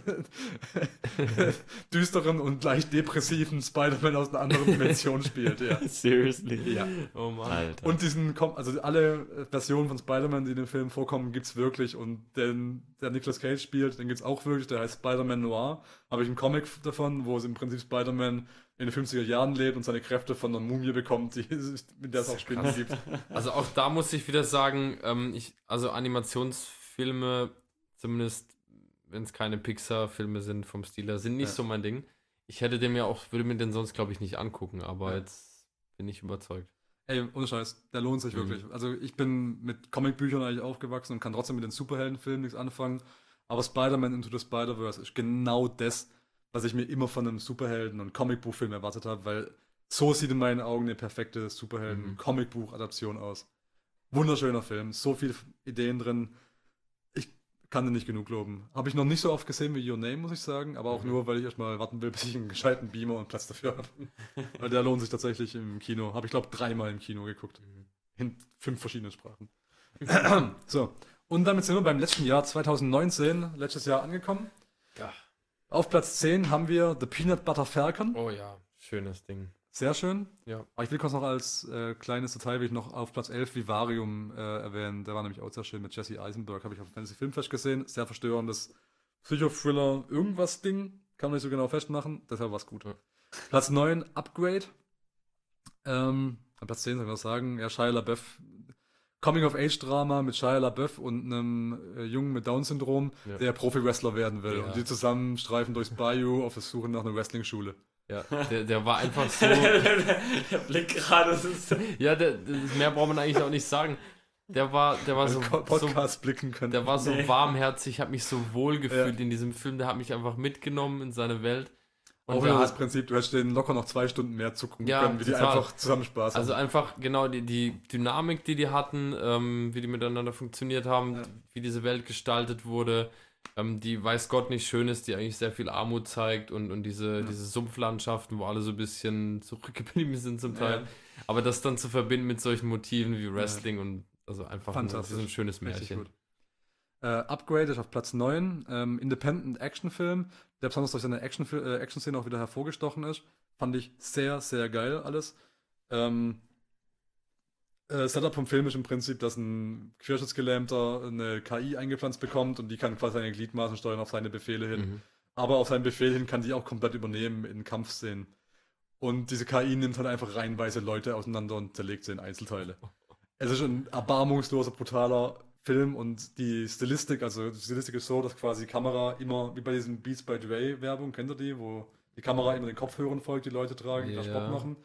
Speaker 3: düsteren und leicht depressiven Spider-Man aus einer anderen Dimension spielt. Ja. [LAUGHS]
Speaker 1: Seriously?
Speaker 3: Ja.
Speaker 2: Oh Mann.
Speaker 1: Alter.
Speaker 3: Und diesen, also alle Versionen von Spider-Man, die in dem Film vorkommen, gibt's wirklich. Und den, der Nicolas Cage spielt, den gibt's auch wirklich. Der heißt Spider-Man Noir. Habe ich einen Comic davon, wo es im Prinzip Spider-Man in den 50er Jahren lebt und seine Kräfte von einer Mumie bekommt, die, mit der es auch Spinnen
Speaker 2: krass.
Speaker 3: gibt.
Speaker 2: Also auch da muss ich wieder sagen, ähm, ich, also Animationsfilme, zumindest wenn es keine Pixar-Filme sind vom Stil her, sind nicht
Speaker 3: Ja.
Speaker 2: so mein Ding. Ich hätte den mir auch, würde mir den sonst, glaube ich, nicht angucken, aber
Speaker 3: Ja.
Speaker 2: jetzt bin ich überzeugt.
Speaker 3: Ey, ohne Scheiß, der lohnt sich
Speaker 2: Mhm.
Speaker 3: wirklich. Also ich bin mit Comicbüchern eigentlich aufgewachsen und kann trotzdem mit den Superheldenfilmen nichts anfangen. Aber Spider-Man Into the Spider-Verse ist genau das, was ich mir immer von einem Superhelden- und Comicbuchfilm erwartet habe, weil so sieht in meinen Augen eine perfekte
Speaker 2: Mhm.
Speaker 3: Superhelden-Comicbuch-Adaption aus. Wunderschöner Film, so viele Ideen drin. Ich kann den nicht genug loben. Habe ich noch nicht so oft gesehen wie Your Name, muss ich sagen, aber auch
Speaker 2: Mhm.
Speaker 3: nur, weil ich erstmal warten will, [LAUGHS] bis ich einen gescheiten Beamer und Platz dafür habe. [LAUGHS] Weil der lohnt sich tatsächlich im Kino. Habe ich, glaube dreimal im Kino geguckt. In fünf verschiedenen Sprachen. [CLEARS THROAT] so. Und damit sind wir beim letzten Jahr 2019, letztes Jahr angekommen.
Speaker 2: Ja.
Speaker 3: Auf Platz 10 haben wir The Peanut Butter Falcon.
Speaker 2: Oh ja, schönes Ding.
Speaker 3: Sehr schön.
Speaker 2: Ja.
Speaker 3: Aber ich will kurz noch als äh, kleines Detail will ich noch auf Platz 11 Vivarium äh, erwähnen. Der war nämlich auch sehr schön mit Jesse Eisenberg. Habe ich auf dem Fantasy Filmfest gesehen. Sehr verstörendes Psychothriller, irgendwas Ding. Kann man nicht so genau festmachen. Deshalb war es gut.
Speaker 2: Ja.
Speaker 3: Platz 9, Upgrade. Ähm, an Platz 10 soll ich was sagen. Ja, Shia LaBeouf. Coming-of-Age-Drama mit Shia LaBeouf und einem äh, Jungen mit Down-Syndrom,
Speaker 2: Ja.
Speaker 3: der Profi-Wrestler werden will.
Speaker 2: Ja.
Speaker 3: Und die zusammen streifen durchs Bayou auf der Suche nach einer Wrestling-Schule.
Speaker 2: Ja, der, der war einfach [LAUGHS] so.
Speaker 1: der Blick gerade ist.
Speaker 2: ja, der, mehr braucht man eigentlich auch nicht sagen. Der war, der war so, so,
Speaker 3: Podcast blicken können.
Speaker 2: der war so
Speaker 1: Nee.
Speaker 2: warmherzig, hat mich so wohl gefühlt
Speaker 3: Ja.
Speaker 2: in diesem Film. Der hat mich einfach mitgenommen in seine Welt. Und
Speaker 3: Auch wieder das Prinzip, du hättest den locker noch zwei Stunden mehr zugucken
Speaker 2: Ja,
Speaker 3: können, wie die
Speaker 2: total.
Speaker 3: einfach zusammen Spaß
Speaker 2: also
Speaker 3: haben.
Speaker 2: einfach genau die, die Dynamik, die die hatten, ähm, wie die miteinander funktioniert haben,
Speaker 3: Ja.
Speaker 2: wie diese Welt gestaltet wurde, ähm, die weiß Gott nicht schön ist, die eigentlich sehr viel Armut zeigt und, und diese,
Speaker 3: Ja.
Speaker 2: diese Sumpflandschaften, wo alle so ein bisschen [LAUGHS] zurückgeblieben sind zum Teil.
Speaker 3: Ja.
Speaker 2: Aber das dann zu verbinden mit solchen Motiven wie Wrestling und also einfach ein, das ist ein schönes Märchen.
Speaker 3: Äh, Upgrade ist auf Platz 9. Ähm, Independent Actionfilm, der besonders durch seine Action äh, Action-Szene auch wieder hervorgestochen ist. Fand ich sehr, sehr geil alles. Ähm, äh, Setup vom Film ist im Prinzip, dass ein Querschutzgelähmter eine KI eingepflanzt bekommt und die kann quasi seine Gliedmaßen steuern auf seine Befehle hin.
Speaker 2: Mhm.
Speaker 3: Aber auf seinen Befehl hin kann die auch komplett übernehmen in Kampfszenen. Und diese KI nimmt halt einfach reihenweise Leute auseinander und zerlegt sie in Einzelteile. [LAUGHS] Es ist ein erbarmungsloser, brutaler Film und die Stilistik, also die Stilistik ist so, dass quasi die Kamera immer, wie bei diesen Beats by Dre Werbung, kennt ihr die, wo die Kamera immer den Kopfhörern folgt, die Leute tragen, die da. Sport machen.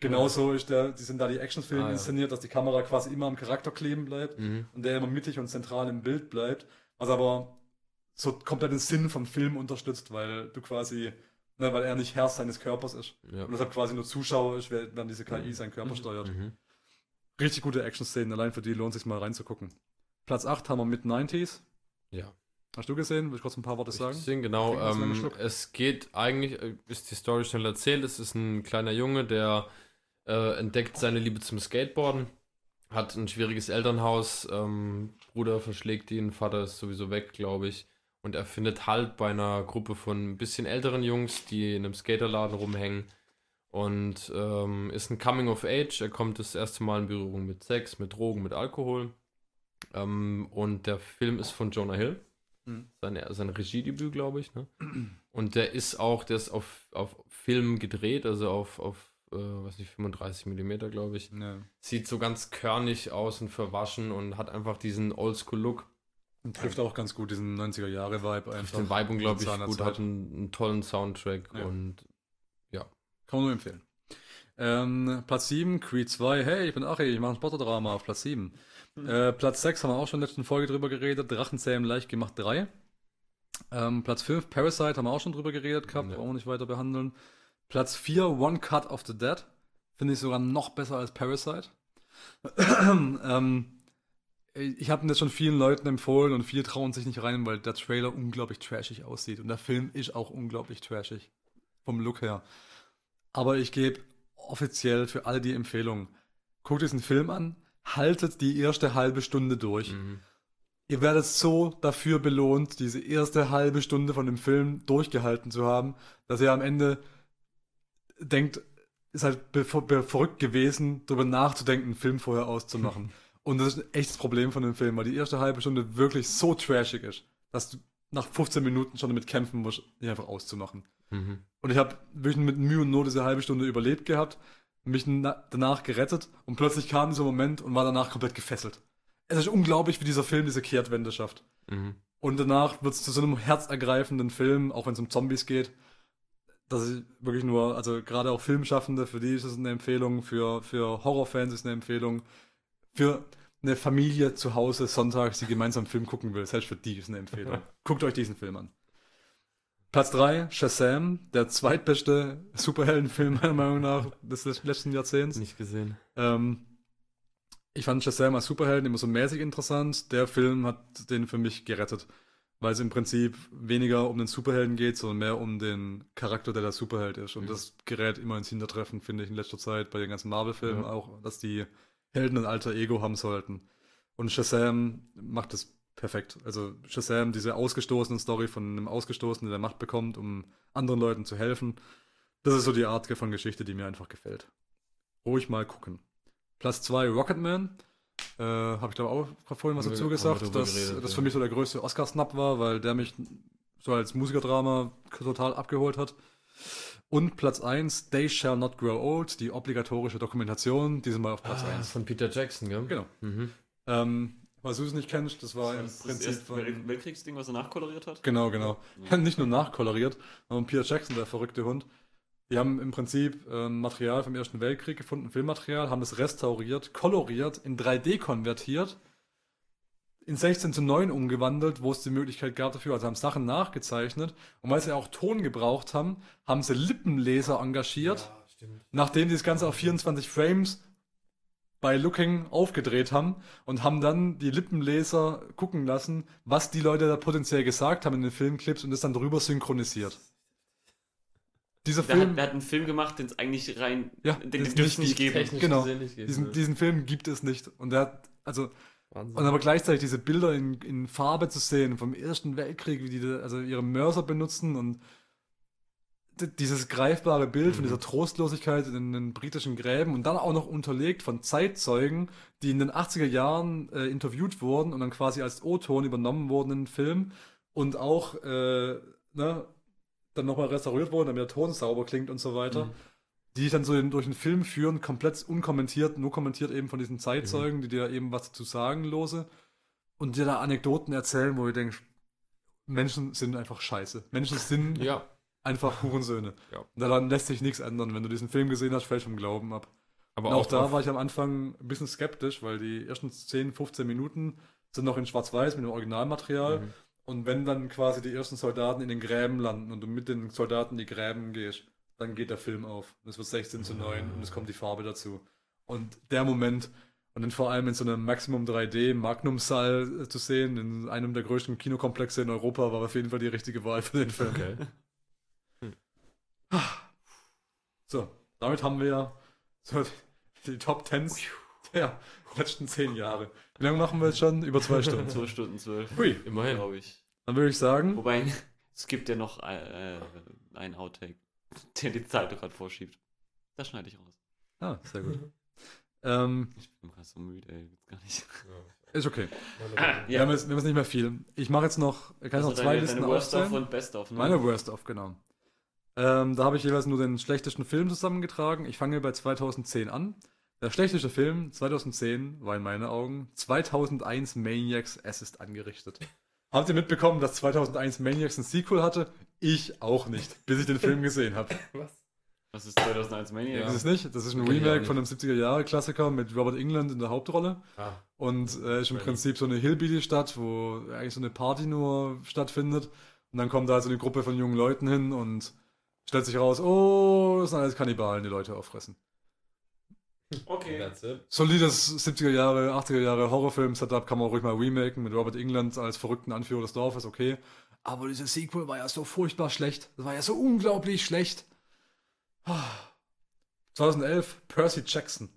Speaker 3: Genauso ist der, die sind da die Actionfilme
Speaker 2: Ah,
Speaker 3: inszeniert, dass die Kamera quasi immer am Charakter kleben bleibt
Speaker 2: Mhm.
Speaker 3: und der immer mittig und zentral im Bild bleibt, was aber so komplett den Sinn vom Film unterstützt, weil du quasi, ne, weil er nicht Herr seines Körpers ist
Speaker 2: Ja.
Speaker 3: und deshalb quasi nur Zuschauer ist, während diese KI seinen Körper steuert.
Speaker 2: Mhm.
Speaker 3: Richtig gute Action-Szenen, allein für die lohnt sich mal reinzugucken. Platz 8 haben wir mit 90s.
Speaker 2: Ja.
Speaker 3: Hast du gesehen? Will ich kurz ein paar Worte sagen?
Speaker 2: Sehen, genau. Ähm, es geht eigentlich, äh, ist die Story schnell erzählt. Es ist ein kleiner Junge, der äh, entdeckt seine Liebe zum Skateboarden, hat ein schwieriges Elternhaus, ähm, Bruder verschlägt ihn, Vater ist sowieso weg, glaube ich. Und er findet Halt bei einer Gruppe von ein bisschen älteren Jungs, die in einem Skaterladen rumhängen. Und ähm, ist ein Coming of Age. Er kommt das erste Mal in Berührung mit Sex, mit Drogen, mit Alkohol. Ähm, und der Film ist von Jonah Hill
Speaker 3: Mhm.
Speaker 2: sein, sein Regiedebüt, glaube ich. Ne? [CLEARS THROAT] Und der ist auch, der ist auf, auf Film gedreht, also auf, auf äh, was nicht, 35 Millimeter, glaube ich.
Speaker 3: Ja.
Speaker 2: Sieht so ganz körnig aus und verwaschen und hat einfach diesen Oldschool-Look.
Speaker 3: Und trifft auch ganz gut diesen 90er-Jahre-Vibe einfach.
Speaker 2: Den Vibe unglaublich gut,
Speaker 3: Zeit.
Speaker 2: hat einen, einen tollen Soundtrack
Speaker 3: Ja.
Speaker 2: und
Speaker 3: Kann man nur empfehlen. Ähm, Platz 7, Creed 2. Hey, ich bin Achi, ich mache ein Sportdrama auf Platz 7. Äh, Platz 6 haben wir auch schon in der letzten Folge drüber geredet. Drachenzähmen leicht gemacht 3. Ähm, Platz 5, Parasite haben wir auch schon drüber geredet gehabt,
Speaker 2: Ja.
Speaker 3: brauchen wir nicht weiter behandeln. Platz 4, One Cut of the Dead. Finde ich sogar noch besser als Parasite. [CLEARS THROAT] ähm, ich habe ihn jetzt schon vielen Leuten empfohlen und viele trauen sich nicht rein, weil der Trailer unglaublich trashig aussieht. Und der Film ist auch unglaublich trashig. Vom Look her. Aber ich gebe offiziell für alle die Empfehlung. Guckt diesen Film an, haltet die erste halbe Stunde durch.
Speaker 2: mhm.
Speaker 3: Ihr werdet so dafür belohnt, diese erste halbe Stunde von dem Film durchgehalten zu haben, dass ihr am Ende denkt, ist halt verrückt gewesen, darüber nachzudenken, einen Film vorher auszumachen. [LAUGHS] Und das ist ein echtes Problem von dem Film, weil die erste halbe Stunde wirklich so trashig ist, dass du nach 15 Minuten schon damit kämpfen musst, die einfach auszumachen.
Speaker 2: Mhm.
Speaker 3: Und ich habe wirklich mit Mühe und Not diese halbe Stunde überlebt gehabt, mich na danach gerettet und plötzlich kam dieser Moment und war danach komplett gefesselt. Es ist unglaublich, wie dieser Film diese Kehrtwende schafft.
Speaker 2: Mhm.
Speaker 3: Und danach wird es zu so einem herzergreifenden Film, auch wenn es um Zombies geht, dass ich wirklich nur, also gerade auch Filmschaffende, für die ist es eine Empfehlung, für, für Horrorfans ist eine Empfehlung, für eine Familie zu Hause sonntags, die gemeinsam einen Film gucken will, selbst für die ist eine Empfehlung. [LAUGHS] Guckt euch diesen Film an. Platz 3, Shazam, der zweitbeste Superheldenfilm [LAUGHS] meiner Meinung nach des letzten Jahrzehnts.
Speaker 2: Nicht gesehen.
Speaker 3: Ähm, ich fand Shazam als Superhelden immer so mäßig interessant. Der Film hat den für mich gerettet, weil es im Prinzip weniger um den Superhelden geht, sondern mehr um den Charakter, der der Superheld ist. Und
Speaker 2: Mhm.
Speaker 3: das gerät immer ins Hintertreffen, finde ich, in letzter Zeit bei den ganzen Marvel-Filmen
Speaker 2: Ja.
Speaker 3: auch, dass die Helden ein alter Ego haben sollten. Und Shazam macht das perfekt. Also Shazam, diese ausgestoßene Story von einem Ausgestoßenen, der Macht bekommt, um anderen Leuten zu helfen, Das ist so die Art von Geschichte, die mir einfach gefällt. Ruhig mal gucken. Platz 2 Rocketman. Äh, Habe ich glaube auch vorhin was dazu gesagt, dass
Speaker 2: geredet,
Speaker 3: das
Speaker 2: ja.
Speaker 3: für mich so der größte Oscar-Snap war, weil der mich so als Musikerdrama total abgeholt hat. Und Platz 1, They Shall Not Grow Old, die obligatorische Dokumentation, diesmal auf Platz
Speaker 2: Ah,
Speaker 3: 1.
Speaker 2: von Peter Jackson, gell?
Speaker 3: Genau.
Speaker 2: Mhm.
Speaker 3: Ähm, was du es nicht kennst, das war im
Speaker 1: Das ist das
Speaker 3: Prinzip
Speaker 1: erste
Speaker 3: von,
Speaker 1: Wel- Weltkriegsding, was er nachkoloriert hat.
Speaker 3: Genau, genau. [LAUGHS] Nicht nur nachkoloriert, sondern Peter Jackson, der verrückte Hund. Die haben im Prinzip ähm, Material vom Ersten Weltkrieg gefunden, Filmmaterial, haben es restauriert, koloriert, in 3D konvertiert, in 16 zu 9 umgewandelt, wo es die Möglichkeit gab dafür. Also haben Sachen nachgezeichnet. Und weil sie auch Ton gebraucht haben, haben sie Lippenleser engagiert,
Speaker 2: Ja,
Speaker 3: nachdem sie das Ganze auf 24 Frames bei Looking aufgedreht haben und haben dann die Lippenleser gucken lassen, was die Leute da potenziell gesagt haben in den Filmclips und das dann drüber synchronisiert. Dieser
Speaker 1: Der hat,
Speaker 3: Film,
Speaker 1: der hat einen Film gemacht, den es eigentlich rein.
Speaker 3: Ja,
Speaker 1: den,
Speaker 3: es nicht
Speaker 1: nicht geben.
Speaker 2: Technisch
Speaker 3: Genau.
Speaker 2: nicht geht,
Speaker 3: diesen,
Speaker 2: ne?
Speaker 3: diesen Film gibt es nicht. Und der hat, also,
Speaker 2: Wahnsinn.
Speaker 3: und aber gleichzeitig diese Bilder in, in Farbe zu sehen vom Ersten Weltkrieg, wie die also ihre Mörser benutzen und dieses greifbare Bild von
Speaker 2: Mhm.
Speaker 3: dieser Trostlosigkeit in den britischen Gräben und dann auch noch unterlegt von Zeitzeugen, die in den 80er Jahren äh, interviewt wurden und dann quasi als O-Ton übernommen wurden in den Film und auch äh, ne, dann nochmal restauriert wurden, damit der Ton sauber klingt und so weiter
Speaker 2: Mhm.
Speaker 3: die dann so durch den Film führen, komplett unkommentiert, nur kommentiert eben von diesen Zeitzeugen, die dir eben was dazu sagen lose und dir da Anekdoten erzählen, wo du denkst, Menschen sind einfach scheiße. Menschen sind
Speaker 2: Ja.
Speaker 3: Einfach Hurensöhne.
Speaker 2: Ja.
Speaker 3: Und daran lässt sich nichts ändern. Wenn du diesen Film gesehen hast, fällt vom Glauben ab.
Speaker 2: Aber
Speaker 3: Und auch, da war ich am Anfang ein bisschen skeptisch, weil die ersten 10, 15 Minuten sind noch in Schwarz-Weiß mit dem Originalmaterial.
Speaker 2: Mhm.
Speaker 3: Und wenn dann quasi die ersten Soldaten in den Gräben landen und du mit den Soldaten in die Gräben gehst, dann geht der Film auf. Und es wird 16 zu 9 und es kommt die Farbe dazu. Und der Moment, und dann vor allem in so einem Maximum 3D Magnum-Saal äh, zu sehen, in einem der größten Kinokomplexe in Europa, war auf jeden Fall die richtige Wahl für den Film.
Speaker 2: Okay. [LAUGHS]
Speaker 3: So, damit haben wir ja so die Top 10 der letzten 10 Jahre. Wie lange machen wir jetzt schon? Über zwei Stunden.
Speaker 1: 2 Stunden 12,
Speaker 3: Hui,
Speaker 2: Immerhin.
Speaker 1: glaube ich.
Speaker 3: dann würde ich sagen,
Speaker 1: Wobei, es gibt ja noch äh, einen Outtake, der die Zeit gerade vorschiebt. Das schneide ich raus.
Speaker 3: ah, sehr gut. Ähm,
Speaker 1: Ich bin gerade so müde, ey, jetzt gar nicht.
Speaker 3: ist okay.
Speaker 2: Ja.
Speaker 3: Wir, haben jetzt, wir haben jetzt nicht mehr viel. Ich mache jetzt noch, ich kann jetzt noch
Speaker 1: Also
Speaker 3: zwei
Speaker 1: deine,
Speaker 3: Listen
Speaker 1: deine Worst of
Speaker 3: aufzählen.
Speaker 1: und Best of, ne?
Speaker 3: Meine Worst of, genau. Ähm, da habe ich jeweils nur den schlechtesten Film zusammengetragen. Ich fange bei 2010 an. Der schlechteste Film 2010 war in meinen Augen 2001 Maniacs Es ist angerichtet. Habt ihr mitbekommen, dass 2001 Maniacs ein Sequel hatte? Ich auch nicht, bis ich den Film gesehen habe. [LAUGHS]
Speaker 2: Was?
Speaker 1: Was ist 2001 Maniac?
Speaker 2: Ja.
Speaker 3: Das ist nicht. Das ist ein Remake von einem 70er-Jahre-Klassiker mit Robert England in der Hauptrolle.
Speaker 2: Ah.
Speaker 3: Und äh, ist im. Prinzip so eine Hillbilly-Stadt, wo eigentlich so eine Party nur stattfindet. Und dann kommt da so eine Gruppe von jungen Leuten hin und stellt sich raus, oh, das sind alles Kannibalen, die Leute auffressen.
Speaker 1: Okay.
Speaker 3: Solides 70er Jahre, 80er Jahre Horrorfilm-Setup kann man ruhig mal remaken mit Robert England als verrückten Anführer des Dorfes, okay. Aber dieses Sequel war ja so furchtbar schlecht. Das war ja so unglaublich schlecht. Ah. 2011, Percy Jackson.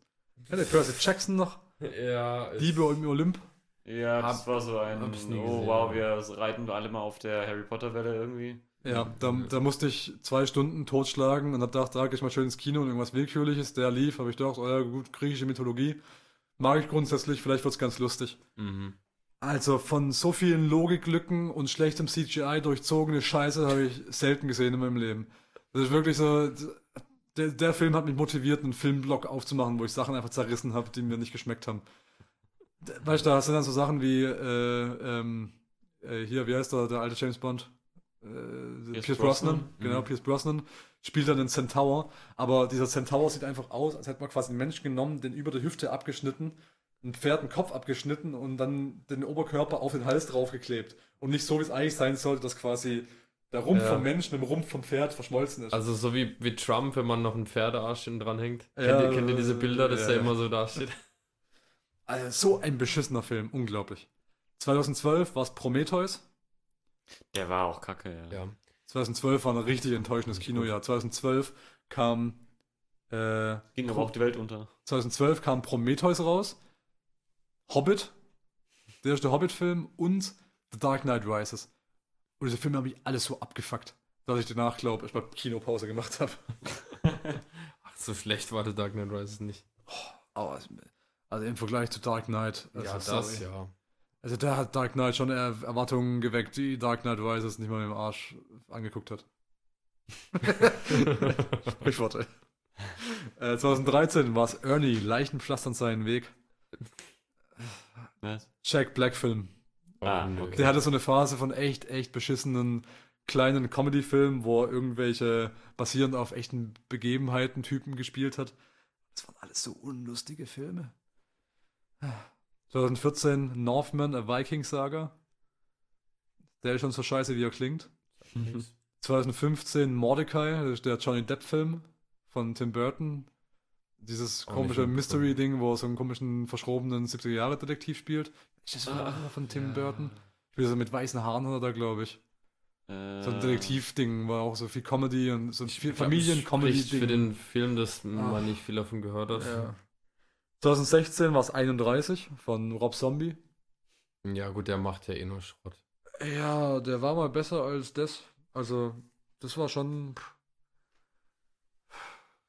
Speaker 3: Kennt ihr Percy Jackson noch?
Speaker 2: Ja.
Speaker 3: Diebe im Olymp?
Speaker 1: Ja, das
Speaker 2: Hab-
Speaker 1: war so ein, oh
Speaker 2: gesehen.
Speaker 1: wow, wir reiten alle mal auf der Harry Potter Welle irgendwie.
Speaker 3: Ja, da, da musste ich zwei Stunden totschlagen und hab gedacht, da geh ich mal schön ins Kino und irgendwas Willkürliches, der lief, habe ich gedacht, oh ja, gut, griechische Mythologie. Mag ich grundsätzlich, vielleicht wird's ganz lustig.
Speaker 1: Mhm.
Speaker 3: Also von so vielen Logiklücken und schlechtem CGI durchzogene Scheiße habe ich selten gesehen in meinem Leben. Das ist wirklich so, der, der Film hat mich motiviert, einen Filmblock aufzumachen, wo ich Sachen einfach zerrissen habe, die mir nicht geschmeckt haben. Weißt du, da sind dann so Sachen wie, äh, ähm, äh, hier, wie heißt der, der alte James Bond? Äh, Pierce,
Speaker 1: Pierce
Speaker 3: Brosnan,
Speaker 1: Brosnan?
Speaker 3: genau,
Speaker 1: Mhm.
Speaker 3: Pierce Brosnan spielt dann den Centaur, aber dieser Centaur sieht einfach aus, als hätte man quasi einen Menschen genommen, den über der Hüfte abgeschnitten, ein Pferd den Kopf abgeschnitten und dann den Oberkörper auf den Hals draufgeklebt. Und nicht so, wie es eigentlich sein sollte, dass quasi der Rumpf
Speaker 2: Ja.
Speaker 3: vom Menschen mit dem Rumpf vom Pferd verschmolzen ist.
Speaker 2: Also so wie, wie Trump, wenn man noch einen Pferdearsch hinten dran hängt.
Speaker 3: Ja,
Speaker 2: kennt, ihr, kennt ihr diese Bilder, dass
Speaker 3: ja,
Speaker 2: der immer so dasteht? [LAUGHS] [LAUGHS]
Speaker 3: Also so ein beschissener Film, unglaublich. 2012 war es Prometheus.
Speaker 1: Der war auch kacke, ja.
Speaker 2: Ja.
Speaker 3: 2012 war ein richtig enttäuschendes Kinojahr. 2012 kam äh,
Speaker 1: Ging aber auch die Welt unter.
Speaker 3: 2012 kam Prometheus raus, Hobbit, der erste Hobbit-Film und The Dark Knight Rises. Und diese Filme haben mich alles so abgefuckt. dass ich danach, glaube ich, mal Kinopause gemacht habe. [LAUGHS]
Speaker 2: Ach, so schlecht war The Dark Knight Rises nicht.
Speaker 3: Aber es- also im Vergleich zu Dark Knight. also
Speaker 2: ja, das,
Speaker 3: sorry.
Speaker 2: ja.
Speaker 3: Also da hat Dark Knight schon Er- Erwartungen geweckt, die Dark Knight Rises nicht mal mit dem Arsch angeguckt hat. Sprichworte. [LAUGHS] Äh, 2013 war es Ernie, Leichen pflastern seinen Weg.
Speaker 1: Was?
Speaker 3: Jack Black Film.
Speaker 1: Ah,
Speaker 2: nö.
Speaker 1: okay.
Speaker 3: Der hatte so eine Phase von echt, echt beschissenen kleinen Comedy-Filmen, wo er irgendwelche basierend auf echten Begebenheiten Typen gespielt hat. Das waren alles so unlustige Filme. 2014 Northman, a Viking-Saga. Der ist schon so scheiße, wie er klingt. 2015 [LAUGHS] Mordecai, das ist der Johnny Depp-Film von Tim Burton. Dieses komische. Mystery-Ding, wo er so einen komischen, verschrobenen 70er-Jahre-Detektiv spielt. Ist das
Speaker 1: Ah,
Speaker 3: von Tim
Speaker 2: ja.
Speaker 3: Burton? Spielt so mit weißen Haaren oder da, glaube ich.
Speaker 1: Äh,
Speaker 3: So ein Detektiv-Ding, war auch so viel Comedy und so ein viel
Speaker 2: Spricht für
Speaker 3: Familien-Comedy-Ding.
Speaker 2: den Film, dass
Speaker 3: Ah.
Speaker 2: man nicht viel davon gehört hat.
Speaker 3: Ja. 2016 war es 31 von Rob Zombie.
Speaker 2: Ja, gut, der macht ja eh nur Schrott.
Speaker 3: Ja, der war mal besser als das. Also, das war schon.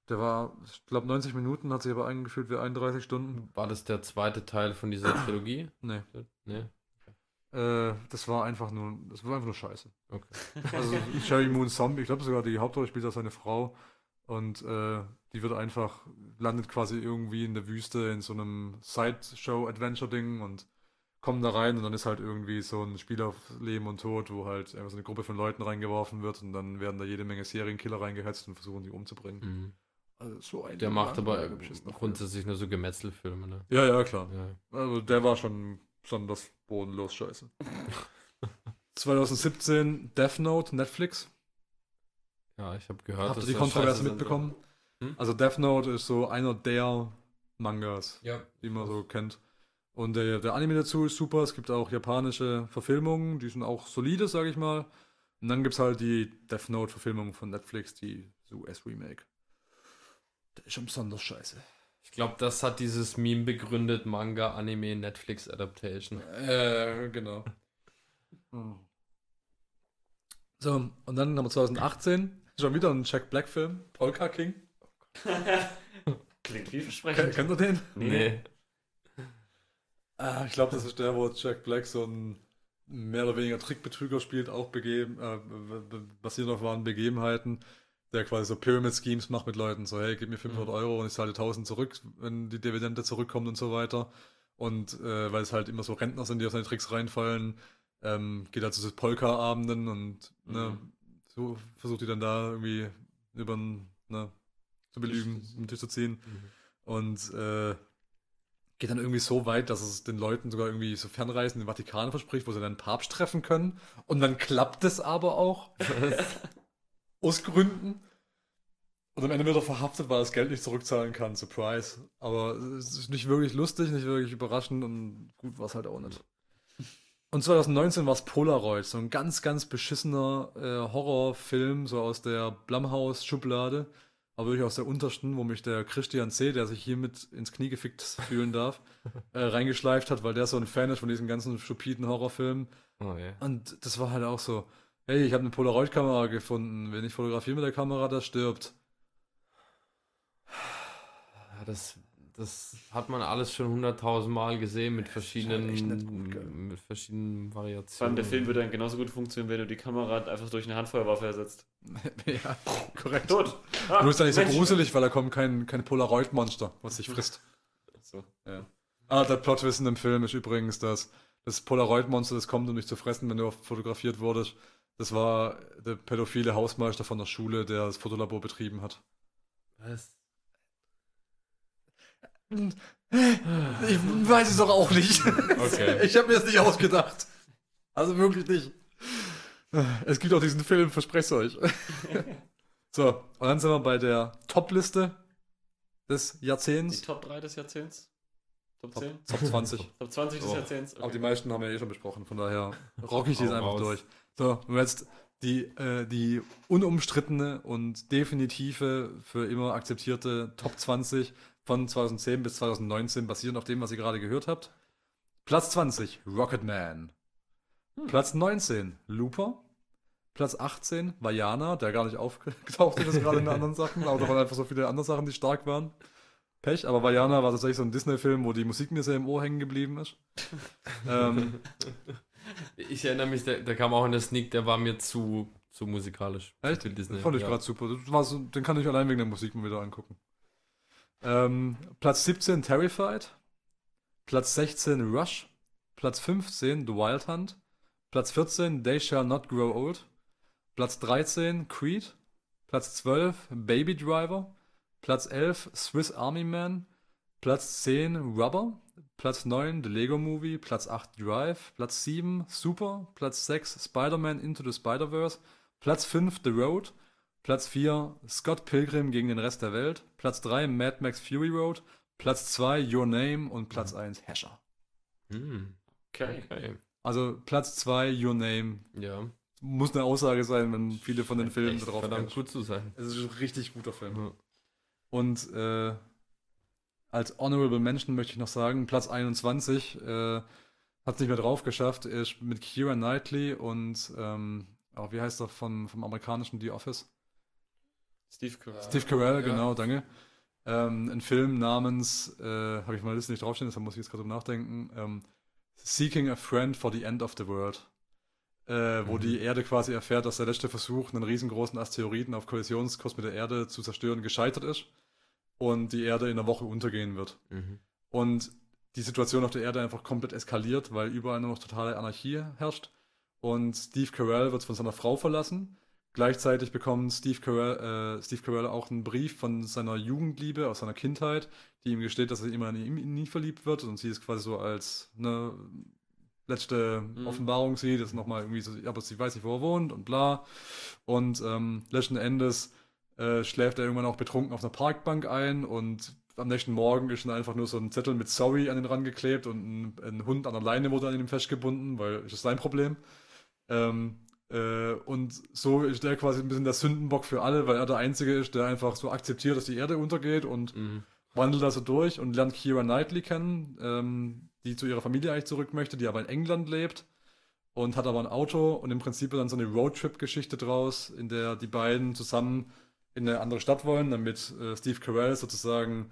Speaker 3: Der war, ich glaube, 90 Minuten, hat sich aber eingefühlt wie 31 Stunden.
Speaker 2: War das der zweite Teil von dieser [COUGHS] Trilogie?
Speaker 3: Nee.
Speaker 2: Nee.
Speaker 3: Äh, das war einfach nur, das war einfach nur scheiße.
Speaker 2: Okay.
Speaker 3: Also Sherry Moon Zombie, ich glaube sogar die Hauptrolle spielt da seine Frau und äh, die wird einfach, landet quasi irgendwie in der Wüste in so einem Sideshow-Adventure-Ding und kommen da rein und dann ist halt irgendwie so ein Spiel auf Leben und Tod, wo halt einfach so eine Gruppe von Leuten reingeworfen wird und dann werden da jede Menge Serienkiller reingehetzt und versuchen die umzubringen.
Speaker 2: Mhm.
Speaker 3: Also so ein
Speaker 2: Der macht aber grundsätzlich nur so Gemetzelfilme, ne?
Speaker 3: Ja, ja, klar.
Speaker 2: Ja.
Speaker 3: Also der war schon besonders bodenlos scheiße. [LAUGHS] 2017 Death Note, Netflix.
Speaker 2: Ja, ich habe gehört,
Speaker 3: Habt ihr die Kontroverse mitbekommen?
Speaker 2: Hm?
Speaker 3: Also Death Note ist so einer der Mangas,
Speaker 2: Ja.
Speaker 3: die man so kennt. Und der, der Anime dazu ist super. Es gibt auch japanische Verfilmungen, die sind auch solide, sage ich mal. Und dann gibt es halt die Death Note-Verfilmung von Netflix, die US-Remake. Der ist schon besonders scheiße.
Speaker 2: Ich glaube, das hat dieses Meme begründet, Manga, Anime, Netflix Adaptation.
Speaker 3: Äh, genau. [LAUGHS] So, und dann haben wir 2018 schon wieder einen Jack Black-Film, Polka King. [LAUGHS]
Speaker 1: Klingt vielversprechend.
Speaker 3: Kennt ihr den?
Speaker 1: Nee.
Speaker 3: Ah, ich glaube, das ist der, wo Jack Black so ein mehr oder weniger Trickbetrüger spielt, auch begeben, äh, basierend auf wahren Begebenheiten, der quasi so Pyramid-Schemes macht mit Leuten, so hey, gib mir 500
Speaker 2: Mhm.
Speaker 3: Euro und ich zahle 1000 zurück, wenn die Dividende zurückkommt und so weiter. Und äh, weil es halt immer so Rentner sind, die auf seine Tricks reinfallen, ähm, geht er zu so Polka-Abenden und ne,
Speaker 2: Mhm.
Speaker 3: So versucht die dann da irgendwie über ne, zu belügen, um den Tisch zu ziehen.
Speaker 2: Mhm.
Speaker 3: Und äh, geht dann irgendwie so weit, dass es den Leuten sogar irgendwie so Fernreisen in den Vatikan verspricht, wo sie dann einen Papst treffen können. Und dann klappt es aber auch. [LAUGHS] Aus Gründen. Und am Ende wird er verhaftet, weil er das Geld nicht zurückzahlen kann. Surprise. Aber es ist nicht wirklich lustig, nicht wirklich überraschend und gut war es halt auch nicht. Und 2019 war es Polaroid, so ein ganz, ganz beschissener äh, Horrorfilm, so aus der Blumhouse-Schublade, aber wirklich aus der untersten, wo mich der Christian C., der sich hiermit ins Knie gefickt fühlen darf, [LAUGHS] äh, reingeschleift hat, weil der so ein Fan ist von diesen ganzen stupiden Horrorfilmen.
Speaker 2: Oh, ja.
Speaker 3: Und das war halt auch so, hey, ich habe eine Polaroid-Kamera gefunden, wenn ich fotografiere mit der Kamera, das stirbt.
Speaker 2: Das, das hat man alles schon hunderttausend Mal gesehen mit verschiedenen,
Speaker 3: gell?
Speaker 2: mit verschiedenen Variationen.
Speaker 1: Vor allem der Film würde dann genauso gut funktionieren, wenn du die Kamera einfach durch eine Handfeuerwaffe ersetzt. [LAUGHS]
Speaker 3: ja, korrekt.
Speaker 1: Tot! Ah,
Speaker 3: Nur ist ja nicht so gruselig, weil da kommt kein, kein Polaroid-Monster, was sich frisst.
Speaker 1: So.
Speaker 3: Ja. Ah, der Plotwissen im Film ist übrigens, dass das Polaroid-Monster, das kommt, um dich zu fressen, wenn du fotografiert wurdest. Das war der pädophile Hausmeister von der Schule, der das Fotolabor betrieben hat.
Speaker 2: Was?
Speaker 3: Ich weiß es doch auch nicht.
Speaker 2: Okay. [LAUGHS]
Speaker 3: Ich habe mir das nicht ausgedacht. Also wirklich nicht. Es gibt auch diesen Film, verspreche euch. [LAUGHS] So, und dann sind wir bei der Top-Liste des
Speaker 1: Die
Speaker 3: Jahrzehnts.
Speaker 1: Top 3 des Jahrzehnts? Top
Speaker 3: Top,
Speaker 1: 10?
Speaker 3: Top 20. [LAUGHS]
Speaker 1: Top 20 des
Speaker 2: Oh.
Speaker 1: Jahrzehnts?
Speaker 3: Aber die
Speaker 1: Okay.
Speaker 3: meisten haben wir eh schon besprochen, von daher rocke ich die jetzt einfach
Speaker 2: raus.
Speaker 3: durch. So, und jetzt die, äh, die unumstrittene und definitive, für immer akzeptierte Top 20 von 2010 bis 2019, basierend auf dem, was ihr gerade gehört habt. Platz 20, Rocketman. Platz 19, Looper. Platz 18, Vajana, der gar nicht aufgetaucht ist gerade in anderen Sachen, aber da waren einfach so viele andere Sachen, die stark waren. Pech, aber Vajana war tatsächlich so ein Disney-Film, wo die Musik mir sehr im Ohr hängen geblieben ist. ähm, [LAUGHS]
Speaker 2: Ich erinnere mich, der, der kam auch in der Sneak, der war mir zu, zu musikalisch.
Speaker 3: Echt?
Speaker 2: Für Disney.
Speaker 3: Fand ich
Speaker 2: ja.
Speaker 3: gerade super. Den kann ich allein wegen der Musik mal wieder angucken. Ähm, Platz 17 Terrified. Platz 16 Rush. Platz 15 The Wild Hunt. Platz 14 They Shall Not Grow Old. Platz 13 Creed. Platz 12 Baby Driver. Platz 11 Swiss Army Man. Platz 10 Rubber. Platz 9 The Lego Movie. Platz 8 Drive. Platz 7 Super. Platz 6 Spider-Man Into the Spider-Verse. Platz 5 The Road. Platz 4 Scott Pilgrim gegen den Rest der Welt. Platz 3 Mad Max Fury Road. Platz 2 Your Name und Platz 1 Hescher.
Speaker 2: Hm.
Speaker 1: Okay.
Speaker 2: Okay.
Speaker 3: Also Platz 2 Your Name
Speaker 2: Ja.
Speaker 3: muss eine Aussage sein, wenn viele von den Filmen
Speaker 2: Echt
Speaker 3: drauf
Speaker 2: verdammt gut zu sein.
Speaker 3: Es ist ein richtig guter Film.
Speaker 2: Ja.
Speaker 3: Und äh, als Honorable Mention möchte ich noch sagen, Platz 21 äh, hat es nicht mehr drauf geschafft, ist mit Kira Knightley und ähm, oh, wie heißt er vom, vom amerikanischen The Office?
Speaker 1: Steve Carell.
Speaker 3: Steve Carell,
Speaker 2: ja.
Speaker 3: genau, danke. Ähm, ein Film namens, äh, habe ich meine Liste nicht draufstehen, deshalb muss ich jetzt gerade drüber nachdenken, ähm, Seeking a Friend for the End of the World. Äh, wo
Speaker 2: Mhm.
Speaker 3: die Erde quasi erfährt, dass der letzte Versuch, einen riesengroßen Asteroiden auf Kollisionskurs mit der Erde zu zerstören, gescheitert ist und die Erde in einer Woche untergehen wird.
Speaker 2: Mhm.
Speaker 3: Und die Situation auf der Erde einfach komplett eskaliert, weil überall nur noch totale Anarchie herrscht. Und Steve Carell wird von seiner Frau verlassen. Gleichzeitig bekommt Steve Carell, äh, Steve Carell auch einen Brief von seiner Jugendliebe aus seiner Kindheit, die ihm gesteht, dass er immer in ihn ihn verliebt wird. Und sie ist quasi so als eine letzte
Speaker 1: Mhm.
Speaker 3: Offenbarung sieht, das nochmal irgendwie so, aber sie weiß nicht, wo er wohnt und bla. Und ähm, letzten Endes äh, schläft er irgendwann auch betrunken auf einer Parkbank ein und am nächsten Morgen ist dann einfach nur so ein Zettel mit Sorry an den Rand geklebt und ein, ein Hund an der Leine wurde an ihm festgebunden, weil ist das sein Problem. Ähm, äh, und so ist der quasi ein bisschen der Sündenbock für alle, weil er der Einzige ist, der einfach so akzeptiert, dass die Erde untergeht und
Speaker 2: Mhm.
Speaker 3: wandelt da so durch und lernt Kira Knightley kennen, ähm, die zu ihrer Familie eigentlich zurück möchte, die aber in England lebt und hat aber ein Auto und im Prinzip dann so eine Roadtrip-Geschichte draus, in der die beiden zusammen in eine andere Stadt wollen, damit äh, Steve Carell sozusagen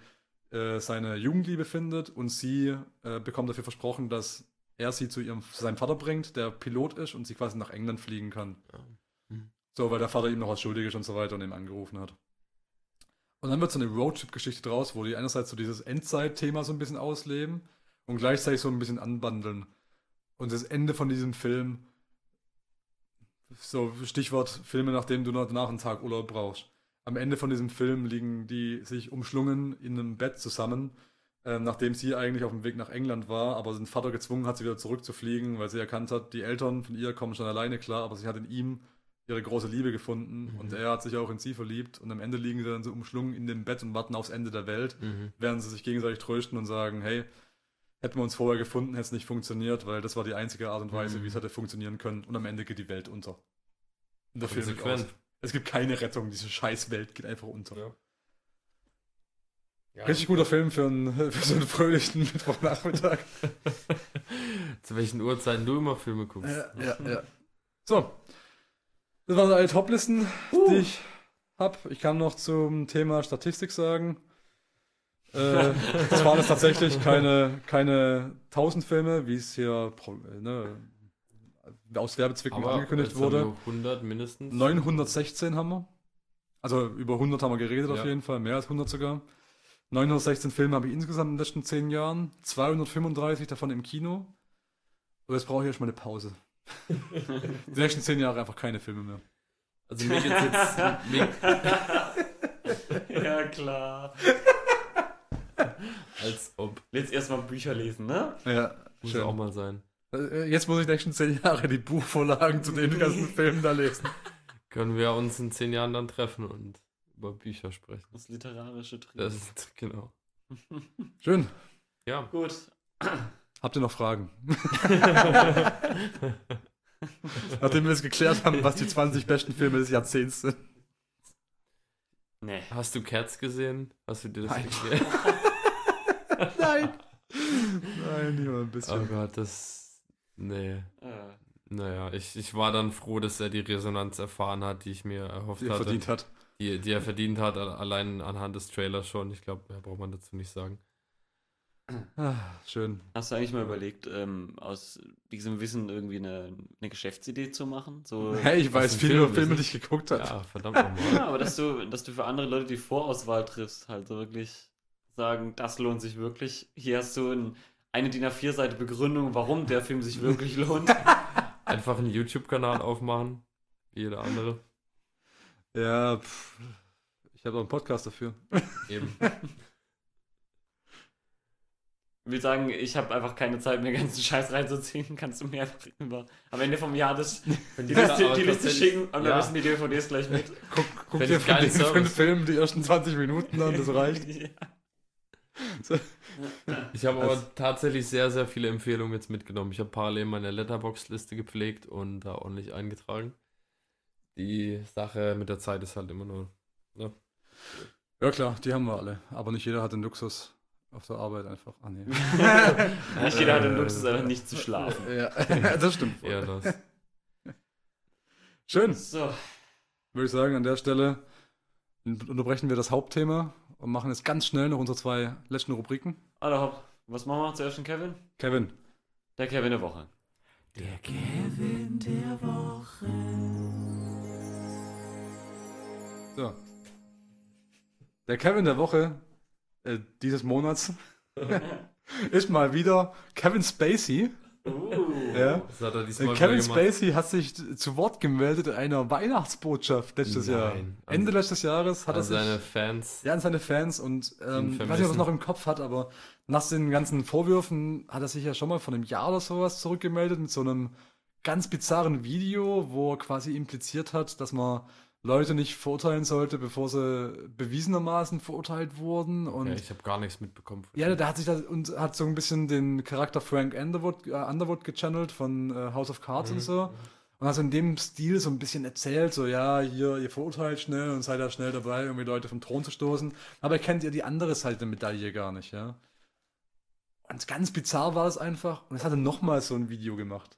Speaker 3: äh, seine Jugendliebe findet und sie äh, bekommt dafür versprochen, dass er sie zu ihrem zu seinem Vater bringt, der Pilot ist und sie quasi nach England fliegen kann.
Speaker 2: Ja. Mhm.
Speaker 3: So, weil der Vater ihm noch was schuldig ist und so weiter und ihm angerufen hat. Und dann wird so eine Roadtrip-Geschichte draus, wo die einerseits so dieses Endzeit-Thema so ein bisschen ausleben und gleichzeitig so ein bisschen anbandeln. Und das Ende von diesem Film, so Stichwort Filme, nachdem du danach einen Tag Urlaub brauchst. Am Ende von diesem Film liegen die sich umschlungen in einem Bett zusammen, äh, nachdem sie eigentlich auf dem Weg nach England war, aber sein Vater gezwungen hat, sie wieder zurückzufliegen, weil sie erkannt hat, die Eltern von ihr kommen schon alleine klar, aber sie hat in ihm ihre große Liebe gefunden
Speaker 2: Mhm.
Speaker 3: und er hat sich auch in sie verliebt und am Ende liegen sie dann so umschlungen in dem Bett und warten aufs Ende der Welt,
Speaker 2: Mhm.
Speaker 3: während sie sich gegenseitig trösten und sagen, hey, hätten wir uns vorher gefunden, hätte es nicht funktioniert, weil das war die einzige Art und Weise,
Speaker 2: Mhm.
Speaker 3: wie es hätte funktionieren können und am Ende geht die Welt unter. Und der Film. Es gibt keine Rettung, diese scheiß Welt geht einfach unter.
Speaker 2: Ja. Ja.
Speaker 3: Richtig guter Film für, einen, [LAUGHS] für so einen fröhlichen [LAUGHS] Mittwochnachmittag. [LAUGHS]
Speaker 2: Zu welchen Uhrzeiten du immer Filme guckst.
Speaker 3: Ja, ja, ja. So. Das waren alle Toplisten, die ich habe. Ich kann noch zum Thema Statistik sagen. Äh, das waren jetzt tatsächlich keine, keine 1000 Filme, wie es hier ne, aus Werbezwecken
Speaker 2: Aber
Speaker 3: angekündigt wurde.
Speaker 2: wir 100 mindestens.
Speaker 3: 916 haben wir. Also über 100 haben wir geredet auf
Speaker 2: Ja.
Speaker 3: jeden Fall, mehr als 100 sogar. 916 Filme habe ich insgesamt in den letzten 10 Jahren, 235 davon im Kino. Und jetzt brauche ich erstmal eine Pause. [LAUGHS] Die nächsten 10 Jahre einfach keine Filme mehr.
Speaker 2: Also mir geht's jetzt. mir,
Speaker 1: ja, klar.
Speaker 2: als ob.
Speaker 1: Jetzt erstmal Bücher lesen, ne?
Speaker 3: Ja,
Speaker 2: Muss
Speaker 3: schön.
Speaker 2: auch mal sein.
Speaker 3: Äh, Jetzt muss ich die nächsten 10 Jahre die Buchvorlagen zu den ganzen [LAUGHS] Filmen da lesen.
Speaker 2: Können wir uns in 10 Jahren dann treffen und über Bücher sprechen.
Speaker 1: Das literarische Trio.
Speaker 2: Das ist, [LAUGHS] genau. [LAUGHS]
Speaker 3: Schön.
Speaker 2: Ja.
Speaker 1: Gut.
Speaker 3: Habt ihr noch Fragen? [LAUGHS] Nachdem wir es geklärt haben, was die 20 besten Filme des Jahrzehnts sind.
Speaker 1: Nee.
Speaker 2: Hast du Cats gesehen? Hast du dir das
Speaker 3: Nein.
Speaker 2: geklärt?
Speaker 3: Nein. Nein, mal ein bisschen.
Speaker 2: Oh Gott, das. Nee.
Speaker 1: Äh,
Speaker 2: Naja, ich, ich war dann froh, dass er die Resonanz erfahren hat, die ich mir erhofft
Speaker 3: Die er
Speaker 2: hatte.
Speaker 3: verdient hat.
Speaker 2: Die, die er verdient hat, allein anhand des Trailers schon. Ich glaube, mehr braucht man dazu nicht sagen.
Speaker 3: Ah, schön.
Speaker 1: Hast du eigentlich mal überlegt, ähm, aus diesem Wissen irgendwie eine, eine Geschäftsidee zu machen? So, [LAUGHS]
Speaker 3: Hey, ich weiß
Speaker 2: dem
Speaker 3: viel
Speaker 2: Film
Speaker 3: über Filme,
Speaker 2: wissen?
Speaker 3: die ich geguckt habe.
Speaker 2: Ja, verdammt nochmal. [LAUGHS]
Speaker 1: ja, aber dass du, dass du für andere Leute die Vorauswahl triffst, halt so wirklich sagen, das lohnt sich wirklich. Hier hast du ein, eine DIN A4-Seite Begründung, warum der Film sich wirklich lohnt. [LAUGHS]
Speaker 2: Einfach einen YouTube-Kanal aufmachen, wie jeder andere.
Speaker 3: Ja, pff, ich habe auch einen Podcast dafür. [LAUGHS]
Speaker 2: Eben.
Speaker 1: Ich will sagen, ich habe einfach keine Zeit, mir den ganzen Scheiß reinzuziehen. [LAUGHS] Kannst du mir einfach über am Ende vom Jahr das, die, Liste, die Liste schicken und dann
Speaker 2: Ja.
Speaker 1: müssen die DVDs gleich mit. [LAUGHS]
Speaker 3: Guck, guck
Speaker 2: Wenn
Speaker 3: dir
Speaker 2: ich
Speaker 3: von den fünf Filmen die ersten 20 Minuten an, das reicht.
Speaker 1: Ja.
Speaker 2: Ich habe
Speaker 3: Also-
Speaker 2: aber tatsächlich sehr, sehr viele Empfehlungen jetzt mitgenommen. Ich habe parallel meine Letterbox-Liste gepflegt und da ordentlich eingetragen. Die Sache mit der Zeit ist halt immer nur.
Speaker 3: Ja klar, die haben wir alle. Aber nicht jeder hat den Luxus auf der Arbeit einfach. Ah, nee. [LAUGHS]
Speaker 1: Nicht jeder hat den Luxus, einfach nicht zu schlafen.
Speaker 3: ja, das stimmt.
Speaker 2: Eher das.
Speaker 3: Schön.
Speaker 1: So,
Speaker 3: Würde ich sagen, an der Stelle unterbrechen wir das Hauptthema und machen jetzt ganz schnell noch unsere zwei letzten Rubriken.
Speaker 1: Alter Hopp, was machen wir zuerst den Kevin?
Speaker 3: Kevin.
Speaker 1: Der Kevin der Woche.
Speaker 2: Der Kevin der
Speaker 3: So. Der Kevin der Woche äh, dieses Monats [LAUGHS] ist mal wieder Kevin Spacey.
Speaker 1: Uh.
Speaker 3: Ja.
Speaker 2: Das hat er diesmal
Speaker 3: Kevin. Spacey hat sich zu Wort gemeldet in einer Weihnachtsbotschaft letztes Jahr.
Speaker 2: Nein.
Speaker 3: Ende
Speaker 2: Also-
Speaker 3: letztes Jahres hat
Speaker 2: An
Speaker 3: er sich
Speaker 2: seine Fans.
Speaker 3: ja, an seine Fans und ähm, ich weiß nicht, ob er es noch im Kopf hat, aber nach den ganzen Vorwürfen hat er sich ja schon mal vor einem Jahr oder sowas zurückgemeldet mit so einem ganz bizarren Video, wo er quasi impliziert hat, dass man Leute nicht verurteilen sollte, bevor sie bewiesenermaßen verurteilt wurden. Und
Speaker 2: Ja, ich habe gar nichts mitbekommen.
Speaker 3: ja, der hat sich da und hat so ein bisschen den Charakter Frank Underwood, äh, Underwood gechannelt von äh, House of Cards
Speaker 2: Mhm.
Speaker 3: und so. Und hat so in dem Stil so ein bisschen erzählt, so ja, hier, ihr verurteilt schnell und seid da schnell dabei, irgendwie Leute vom Thron zu stoßen. Aber er kennt ja die andere Seite der Medaille gar nicht, ja. Und ganz bizarr war es einfach. Und jetzt hat er nochmal so ein Video gemacht.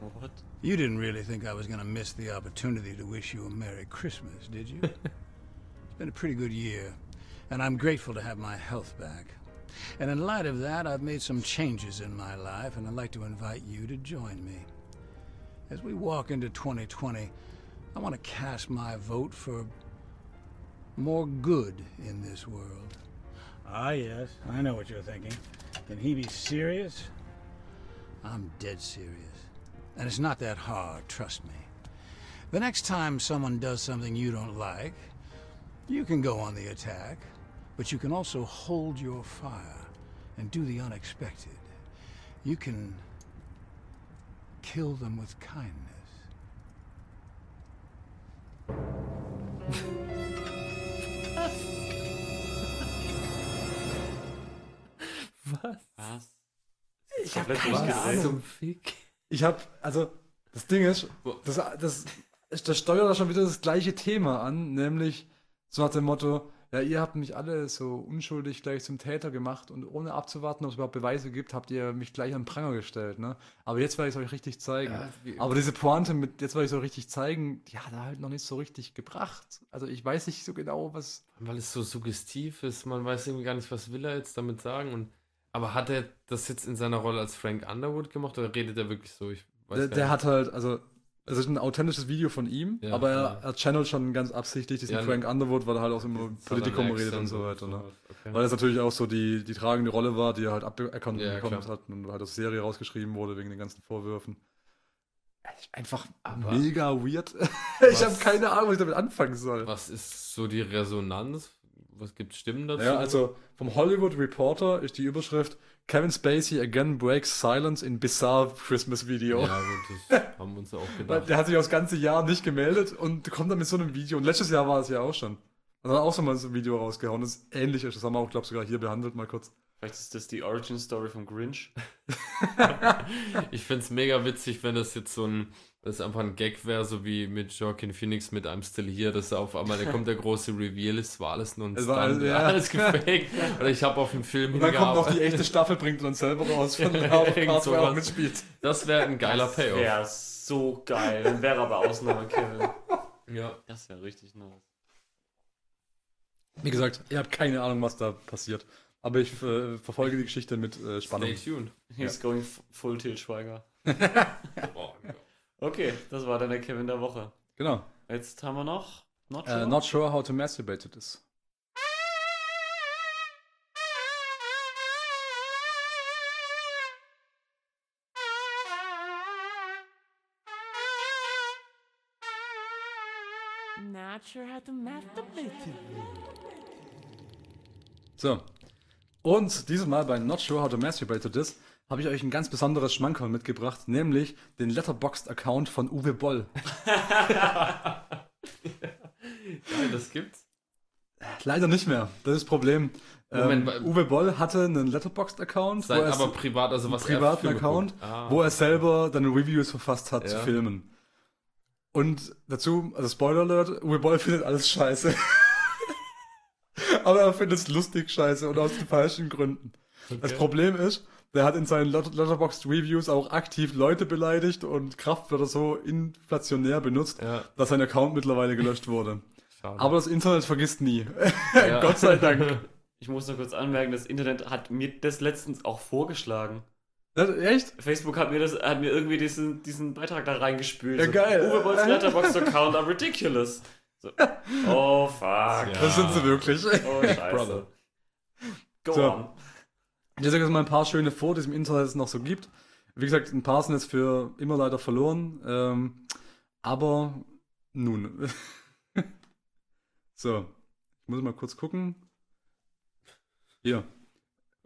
Speaker 1: What?
Speaker 4: You didn't really think I was going to miss the opportunity to wish you a Merry Christmas, did you? [LAUGHS] it's been a pretty good year, and I'm grateful to have my health back. And in light of that, I've made some changes in my life, and I'd like to invite you to join me. As we walk into 2020, I want to cast my vote for more good in this world.
Speaker 5: Ah, yes, I know what you're thinking. Can he be serious?
Speaker 4: I'm dead serious. And it's not that hard, trust me. The next time someone does something you don't like, you can go on the attack, but you can also hold your fire and do the unexpected. You can kill them with kindness.
Speaker 2: Was?
Speaker 1: Was?
Speaker 3: Ich hab
Speaker 1: Komplett
Speaker 3: keine. Ahnung.
Speaker 2: Zum Fick.
Speaker 3: Ich habe, also, das Ding ist, das, das, das steuert da schon wieder das gleiche Thema an, nämlich so nach dem Motto, ja, ihr habt mich alle so unschuldig gleich zum Täter gemacht und ohne abzuwarten, ob es überhaupt Beweise gibt, habt ihr mich gleich an den Pranger gestellt, ne? Aber jetzt werde ich es euch richtig zeigen.
Speaker 2: Ja,
Speaker 3: Aber diese Pointe mit, jetzt werde ich es euch richtig zeigen, die hat er halt noch nicht so richtig gebracht. Also ich weiß nicht so genau, was.
Speaker 2: Weil es so suggestiv ist, man weiß irgendwie gar nicht, was will er jetzt damit sagen. Und, aber hat er das jetzt in seiner Rolle als Frank Underwood gemacht oder redet er wirklich so? Ich weiß
Speaker 3: Der, der hat halt, also, es ist ein authentisches Video von ihm,
Speaker 2: Ja,
Speaker 3: aber er,
Speaker 2: ja.
Speaker 3: er channelt schon ganz absichtlich diesen
Speaker 2: Ja,
Speaker 3: Frank Underwood, weil er halt auch immer Politikum redet und so weiter. Ne?
Speaker 2: Okay.
Speaker 3: Weil das natürlich auch so die, die tragende Rolle war, die er halt aberkannt
Speaker 2: Ja,
Speaker 3: bekommen hat und halt aus Serie rausgeschrieben wurde wegen den ganzen Vorwürfen. Einfach
Speaker 2: Aber-
Speaker 3: mega weird. [LAUGHS] ich habe keine Ahnung, was ich damit anfangen soll.
Speaker 2: Was ist so die Resonanz? Was gibt Stimmen dazu?
Speaker 3: Ja, also vom Hollywood Reporter ist die Überschrift Kevin Spacey again breaks silence in bizarre Christmas Video.
Speaker 2: Ja, gut, das [LAUGHS] haben wir uns ja auch
Speaker 3: Weil
Speaker 2: gedacht.
Speaker 3: Der hat sich auch das ganze Jahr nicht gemeldet und kommt dann mit so einem Video. Und letztes Jahr war es ja auch schon. Und dann auch so mal so ein Video rausgehauen, das ähnlich ist. Das haben wir auch, glaube ich, sogar hier behandelt, mal kurz.
Speaker 1: Vielleicht ist das die Origin Story vom Grinch. [LAUGHS]
Speaker 2: Ich finde es mega witzig, wenn das jetzt so ein Das ist einfach ein Gag wäre, so wie mit Joaquin Phoenix mit I'm Still Here, dass auf einmal, da kommt der große Reveal, es war alles nur ein
Speaker 3: Es war
Speaker 2: Stunt,
Speaker 3: alles- ja.
Speaker 2: alles gefaked. Oder ich habe auf den Film
Speaker 3: Und dann kommt noch die echte Staffel, bringt dann selber raus von [LAUGHS] wer auch mitspielt.
Speaker 2: Das wäre ein geiler Payoff.
Speaker 1: Wäre so geil. Dann wäre aber Ausnahme, Kevin.
Speaker 2: Ja.
Speaker 1: Das wäre richtig nice.
Speaker 3: Wie gesagt, ihr habt keine Ahnung, was da passiert. Aber ich äh, verfolge die Geschichte mit äh, Spannung.
Speaker 2: Stay tuned.
Speaker 1: He's going f- full Til Schweiger. [LAUGHS] [LAUGHS]
Speaker 2: Oh, ja.
Speaker 1: Okay, das war dann der Kevin der Woche.
Speaker 3: Genau.
Speaker 1: Jetzt haben wir noch. Not
Speaker 3: Äh, not sure how to masturbate it is.
Speaker 6: Not sure how to masturbate.
Speaker 3: So. Und dieses Mal bei Not Sure How to Masturbate to This habe ich euch ein ganz besonderes Schmankerl mitgebracht, nämlich den Letterboxd-Account von Uwe Boll. [LAUGHS]
Speaker 2: Geil, das gibt's.
Speaker 3: Leider nicht mehr. Das ist das Problem.
Speaker 2: Moment,
Speaker 3: ähm, Uwe Boll hatte einen Letterboxd-Account, wo er
Speaker 2: aber privat, also was
Speaker 3: privaten
Speaker 2: Filme
Speaker 3: Account.
Speaker 2: Ah.
Speaker 3: wo er selber dann Reviews verfasst hat zu
Speaker 2: Ja.
Speaker 3: Filmen. Und dazu, also Spoiler Alert, Uwe Boll findet alles scheiße. [LAUGHS] aber er findet es lustig scheiße und aus den falschen Gründen. Das Problem ist, der hat in seinen Let- Letterboxd Reviews auch aktiv Leute beleidigt und Kraftwörter so inflationär benutzt,
Speaker 2: Ja,
Speaker 3: dass sein Account mittlerweile gelöscht wurde.
Speaker 2: schade.
Speaker 3: Aber das Internet vergisst nie.
Speaker 2: Ja. [LAUGHS]
Speaker 3: Gott sei Dank. [LAUGHS]
Speaker 1: Ich muss nur kurz anmerken, das Internet hat mir das letztens auch vorgeschlagen.
Speaker 3: Das, echt?
Speaker 1: Facebook hat mir das, hat mir irgendwie diesen, diesen Beitrag da reingespült.
Speaker 3: Ja,
Speaker 1: so,
Speaker 3: geil.
Speaker 1: Uwe Bolls [LAUGHS] Letterboxd Account are ridiculous. So. Oh fuck.
Speaker 2: Ja.
Speaker 3: Das sind sie wirklich.
Speaker 1: Oh scheiße.
Speaker 2: Brother.
Speaker 1: Go
Speaker 3: So.
Speaker 1: on.
Speaker 3: Ich sage jetzt mal ein paar schöne vor, die es im Internet jetzt noch so gibt. Wie gesagt, ein paar sind jetzt für immer leider verloren. Ähm, aber nun. [LAUGHS] so, ich muss mal kurz gucken. Hier.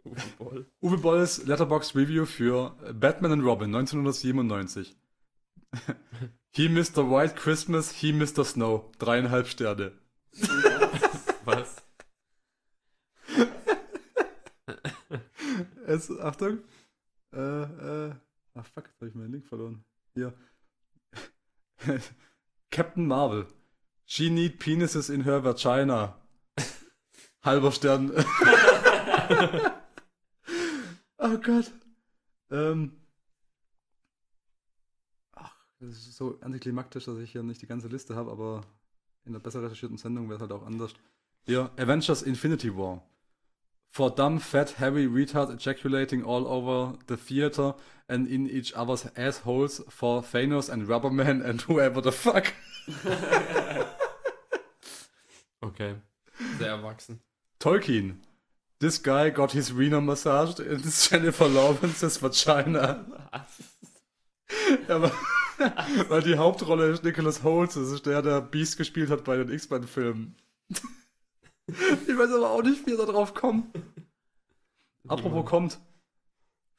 Speaker 2: Uwe Boll.
Speaker 3: Uwe Bolls Letterbox Review für Batman and Robin 1997. [LAUGHS] he Mr. White Christmas, he Mr. Snow. Dreieinhalb Sterne.
Speaker 2: Was?
Speaker 3: Es, Achtung. Äh, äh. Ach fuck, jetzt habe ich meinen Link verloren. Hier. [LAUGHS] Captain Marvel. She need penises in her vagina. Halber Stern. [LAUGHS] oh Gott. Ähm. Ach, das ist so antiklimaktisch, dass ich hier nicht die ganze Liste habe, aber in der besser recherchierten Sendung wäre es halt auch anders. Hier, Avengers Infinity War. For dumb, fat, heavy retard ejaculating all over the theater and in each other's assholes for Thanos and Rubberman and whoever the fuck. [LAUGHS]
Speaker 2: Okay. Sehr erwachsen.
Speaker 3: Tolkien. This guy got his wiener massaged in Jennifer Lawrence's vagina. [LAUGHS] Ja, aber, weil die Hauptrolle ist Nicholas Holt, das ist der, der Beast gespielt hat bei den X-Men-Filmen. [LAUGHS] Ich weiß aber auch nicht, wie er da drauf kommt. [LAUGHS] Apropos kommt.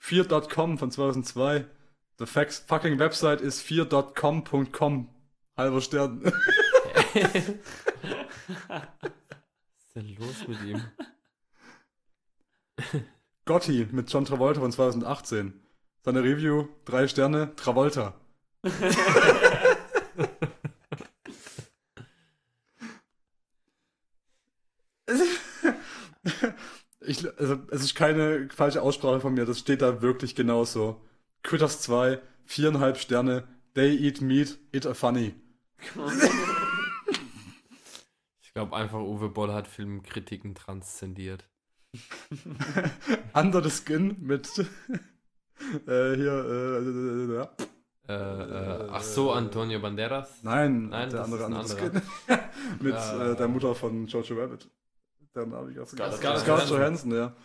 Speaker 3: 4.com von 2002. The fucking website ist 4.com.com. Halber Stern. [LAUGHS]
Speaker 2: Was ist denn los mit ihm?
Speaker 3: Gotti mit John Travolta von 2018. Seine Review, drei Sterne, Travolta. Ich, also, es ist keine falsche Aussprache von mir, das steht da wirklich genauso. Critters 2, viereinhalb Sterne, they eat meat, it a funny.
Speaker 2: Ich glaube einfach, Uwe Boll hat Filmkritiken transzendiert. [LAUGHS]
Speaker 3: Under the Skin mit [LAUGHS] äh, hier, äh, ja.
Speaker 2: Äh, äh, ach so, Antonio Banderas?
Speaker 3: Nein,
Speaker 2: Nein,
Speaker 3: der
Speaker 2: das
Speaker 3: andere Under the. Skin. [LAUGHS] mit äh, der Mutter von Jojo Rabbit. Der Name ich auch
Speaker 1: Scarlett
Speaker 3: Scarlett
Speaker 2: Johansson.
Speaker 3: Johansson, ja.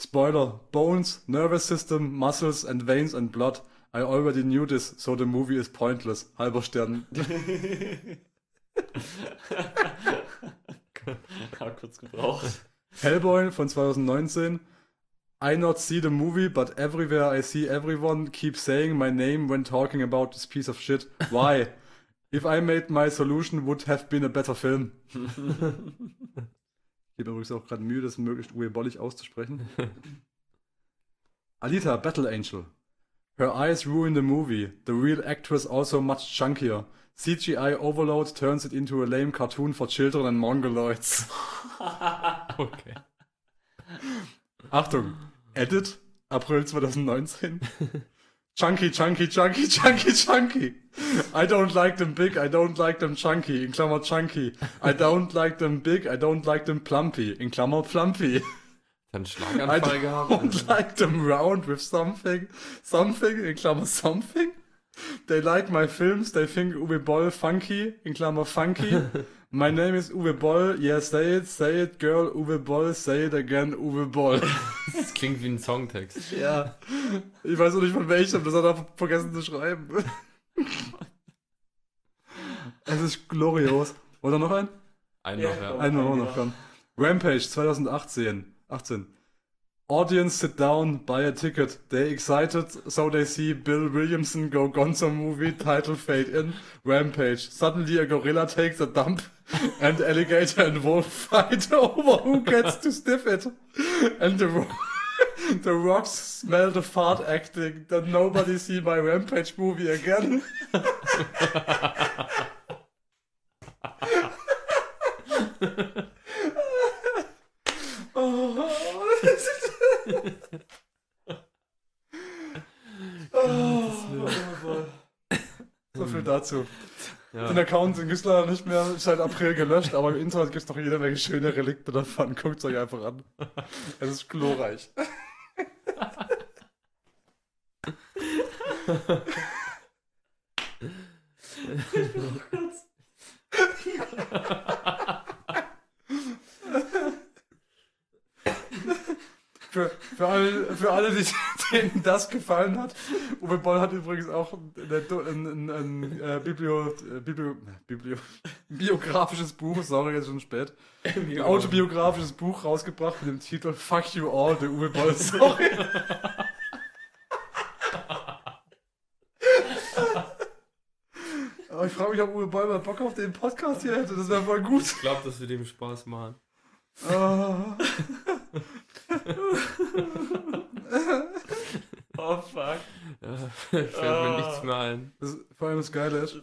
Speaker 3: Spoiler: Bones, nervous system, muscles and veins and blood. I already knew this, so the movie is pointless. Halber Stern. [LAUGHS]
Speaker 1: Hab kurz gebraucht.
Speaker 3: Hellboy von 2019. I not see the movie, but everywhere I see everyone keep saying my name when talking about this piece of shit. Why? [LAUGHS] If I made my solution, would have been a better film. [LAUGHS] Ich gebe mir übrigens auch gerade Mühe, das möglichst Uwe Bollig auszusprechen. [LAUGHS] Alita, Battle Angel. Her eyes ruin the movie. The real actress also much chunkier. CGI overload turns it into a lame cartoon for children and mongoloids. [LAUGHS]
Speaker 2: Okay.
Speaker 3: Achtung, Edit, April 2019. [LAUGHS] Chunky, chunky, chunky, [LAUGHS] chunky, chunky. I don't like them big, I don't like them chunky, in Klammer chunky. I don't like them big, I don't like them plumpy, in Klammer plumpy.
Speaker 2: Dann [LAUGHS]
Speaker 3: I
Speaker 2: Schlaganfall gehabt.
Speaker 3: don't like them round with something, something, in Klammer something. They like my films, they think Uwe Boll funky, in Klammer funky. [LAUGHS] My name is Uwe Boll, yeah, say it, say it, girl, Uwe Boll, say it again, Uwe Boll. [LAUGHS]
Speaker 2: Das klingt wie ein Songtext.
Speaker 3: Ja. Ich weiß auch nicht von welchem, das hat er vergessen zu schreiben. es ist glorios. Oder noch ein?
Speaker 2: Ein
Speaker 1: Ja,
Speaker 2: noch, ja.
Speaker 3: Einen noch, noch komm. Rampage 2018. 18. Audience sit down, buy a ticket. They excited, so they see Bill Williamson go Gonzo movie, title fade in, Rampage. Suddenly a gorilla takes a dump [LAUGHS] and alligator and wolf [LAUGHS] fight over who gets to sniff it. And the, ro- [LAUGHS] the rocks smell the fart acting that nobody see my Rampage movie again. So viel dazu. Den
Speaker 2: Ja.
Speaker 3: Account in Güssler nicht mehr seit April gelöscht, aber im Internet gibt es noch jede Menge schöne Relikte davon. Guckt es euch einfach an. Es ist glorreich. [LAUGHS] Für, für, alle, für alle, die, [LAUGHS] denen das gefallen hat, Uwe Boll hat übrigens auch ein, ein, ein, ein äh, Biblio, äh, Biblio, Biblio, biografisches Buch, sorry, jetzt schon spät, ein autobiografisches Buch rausgebracht mit dem Titel Fuck You All, der Uwe Boll Story. Aber ich frage mich, ob Uwe Boll mal Bock auf den Podcast hier hätte, das wäre voll gut.
Speaker 2: Ich glaube, das wird ihm Spaß machen.
Speaker 3: Ah. [LAUGHS]
Speaker 1: Oh fuck.
Speaker 2: Ja, [LAUGHS] fällt mir nichts mehr ein.
Speaker 3: Das, vor allem das Geile ist,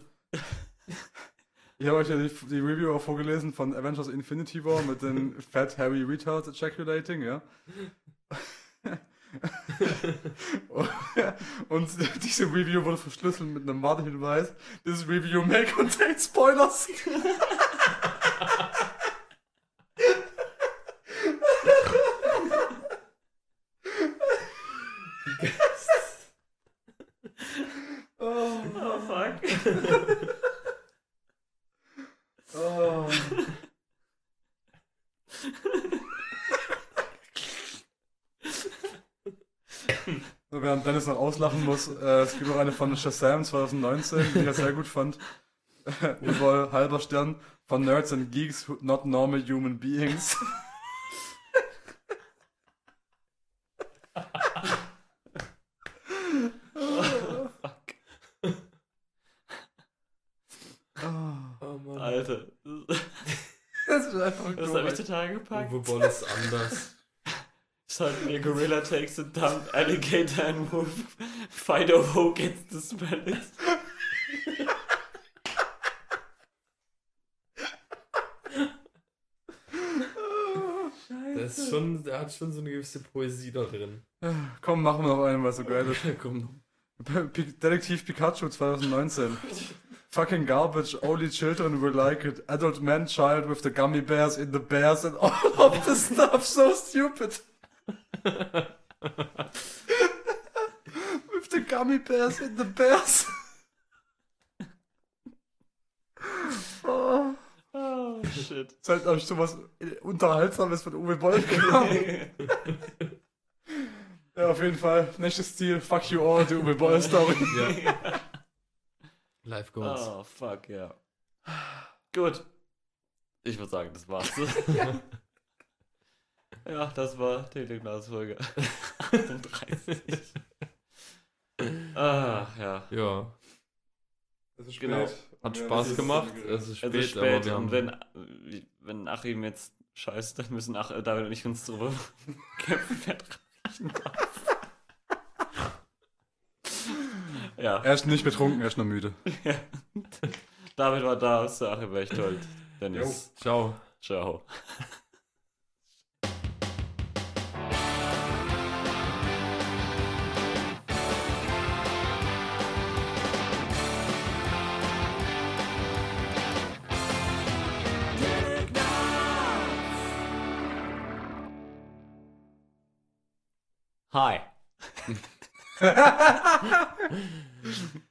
Speaker 3: ich habe euch ja die, die Review auch vorgelesen von Avengers Infinity War mit den Fat Harry Retards Ejaculating, ja. [LAUGHS] Und diese Review wurde verschlüsselt mit einem Wartehinweis. This review may contain spoilers. oh,
Speaker 1: Oh.
Speaker 3: So, während Dennis noch auslachen muss, äh, es gibt noch eine von Shazam 2019, die ich sehr gut fand. [LAUGHS] Überall halber Stern von Nerds and Geeks, not normal human beings. [LAUGHS]
Speaker 2: Oh Mann.
Speaker 1: Alter.
Speaker 3: Das ist einfach
Speaker 1: Das habe ich
Speaker 3: glorreich.
Speaker 1: Total gepackt.
Speaker 2: Uwe Boll ist anders. [LAUGHS]
Speaker 1: Suddenly a gorilla takes a dump, alligator and wolf over who gets it.
Speaker 2: Der, ist schon, der hat schon so eine gewisse Poesie da drin.
Speaker 3: Komm, machen wir noch einen, es so geil ist. [LAUGHS]
Speaker 2: Komm,
Speaker 3: Detektiv Pikachu 2019. [LAUGHS] Fucking garbage, only children will like it. Adult man child with the gummy bears in the bears and all [LAUGHS] of the stuff, so stupid. with the gummy bears in the bears. oh.
Speaker 1: Oh shit.
Speaker 3: Das ist halt, ich, sowas Unterhaltsames von Uwe Boll gekommen. [LAUGHS] ja, auf jeden Fall. Nächstes Ziel, fuck you all, die Uwe Boll Story.
Speaker 2: ja. Live Goals.
Speaker 1: Oh fuck, ja. Gut. Ich würde sagen, das war's. [LAUGHS] ja, das war Teleglas Folge 38. [LAUGHS] ah, ja.
Speaker 2: Ja,
Speaker 3: Es ist
Speaker 1: Genau.
Speaker 3: spät.
Speaker 2: hat
Speaker 3: Ja,
Speaker 2: Spaß gemacht. Es ist spät,
Speaker 1: Es ist
Speaker 2: aber
Speaker 1: spät
Speaker 2: wir haben
Speaker 1: und wenn, wenn Achim jetzt scheißt, dann müssen Ach, äh, David und ich uns drüber [LAUGHS] kämpfen. wer reichen darf. Ja,
Speaker 3: Er ist nicht betrunken, er ist nur müde.
Speaker 1: David war da, Sache Bechtold. Dennis,
Speaker 2: Ciao.
Speaker 1: ciao. Hi. [LAUGHS] [LAUGHS] フフフ。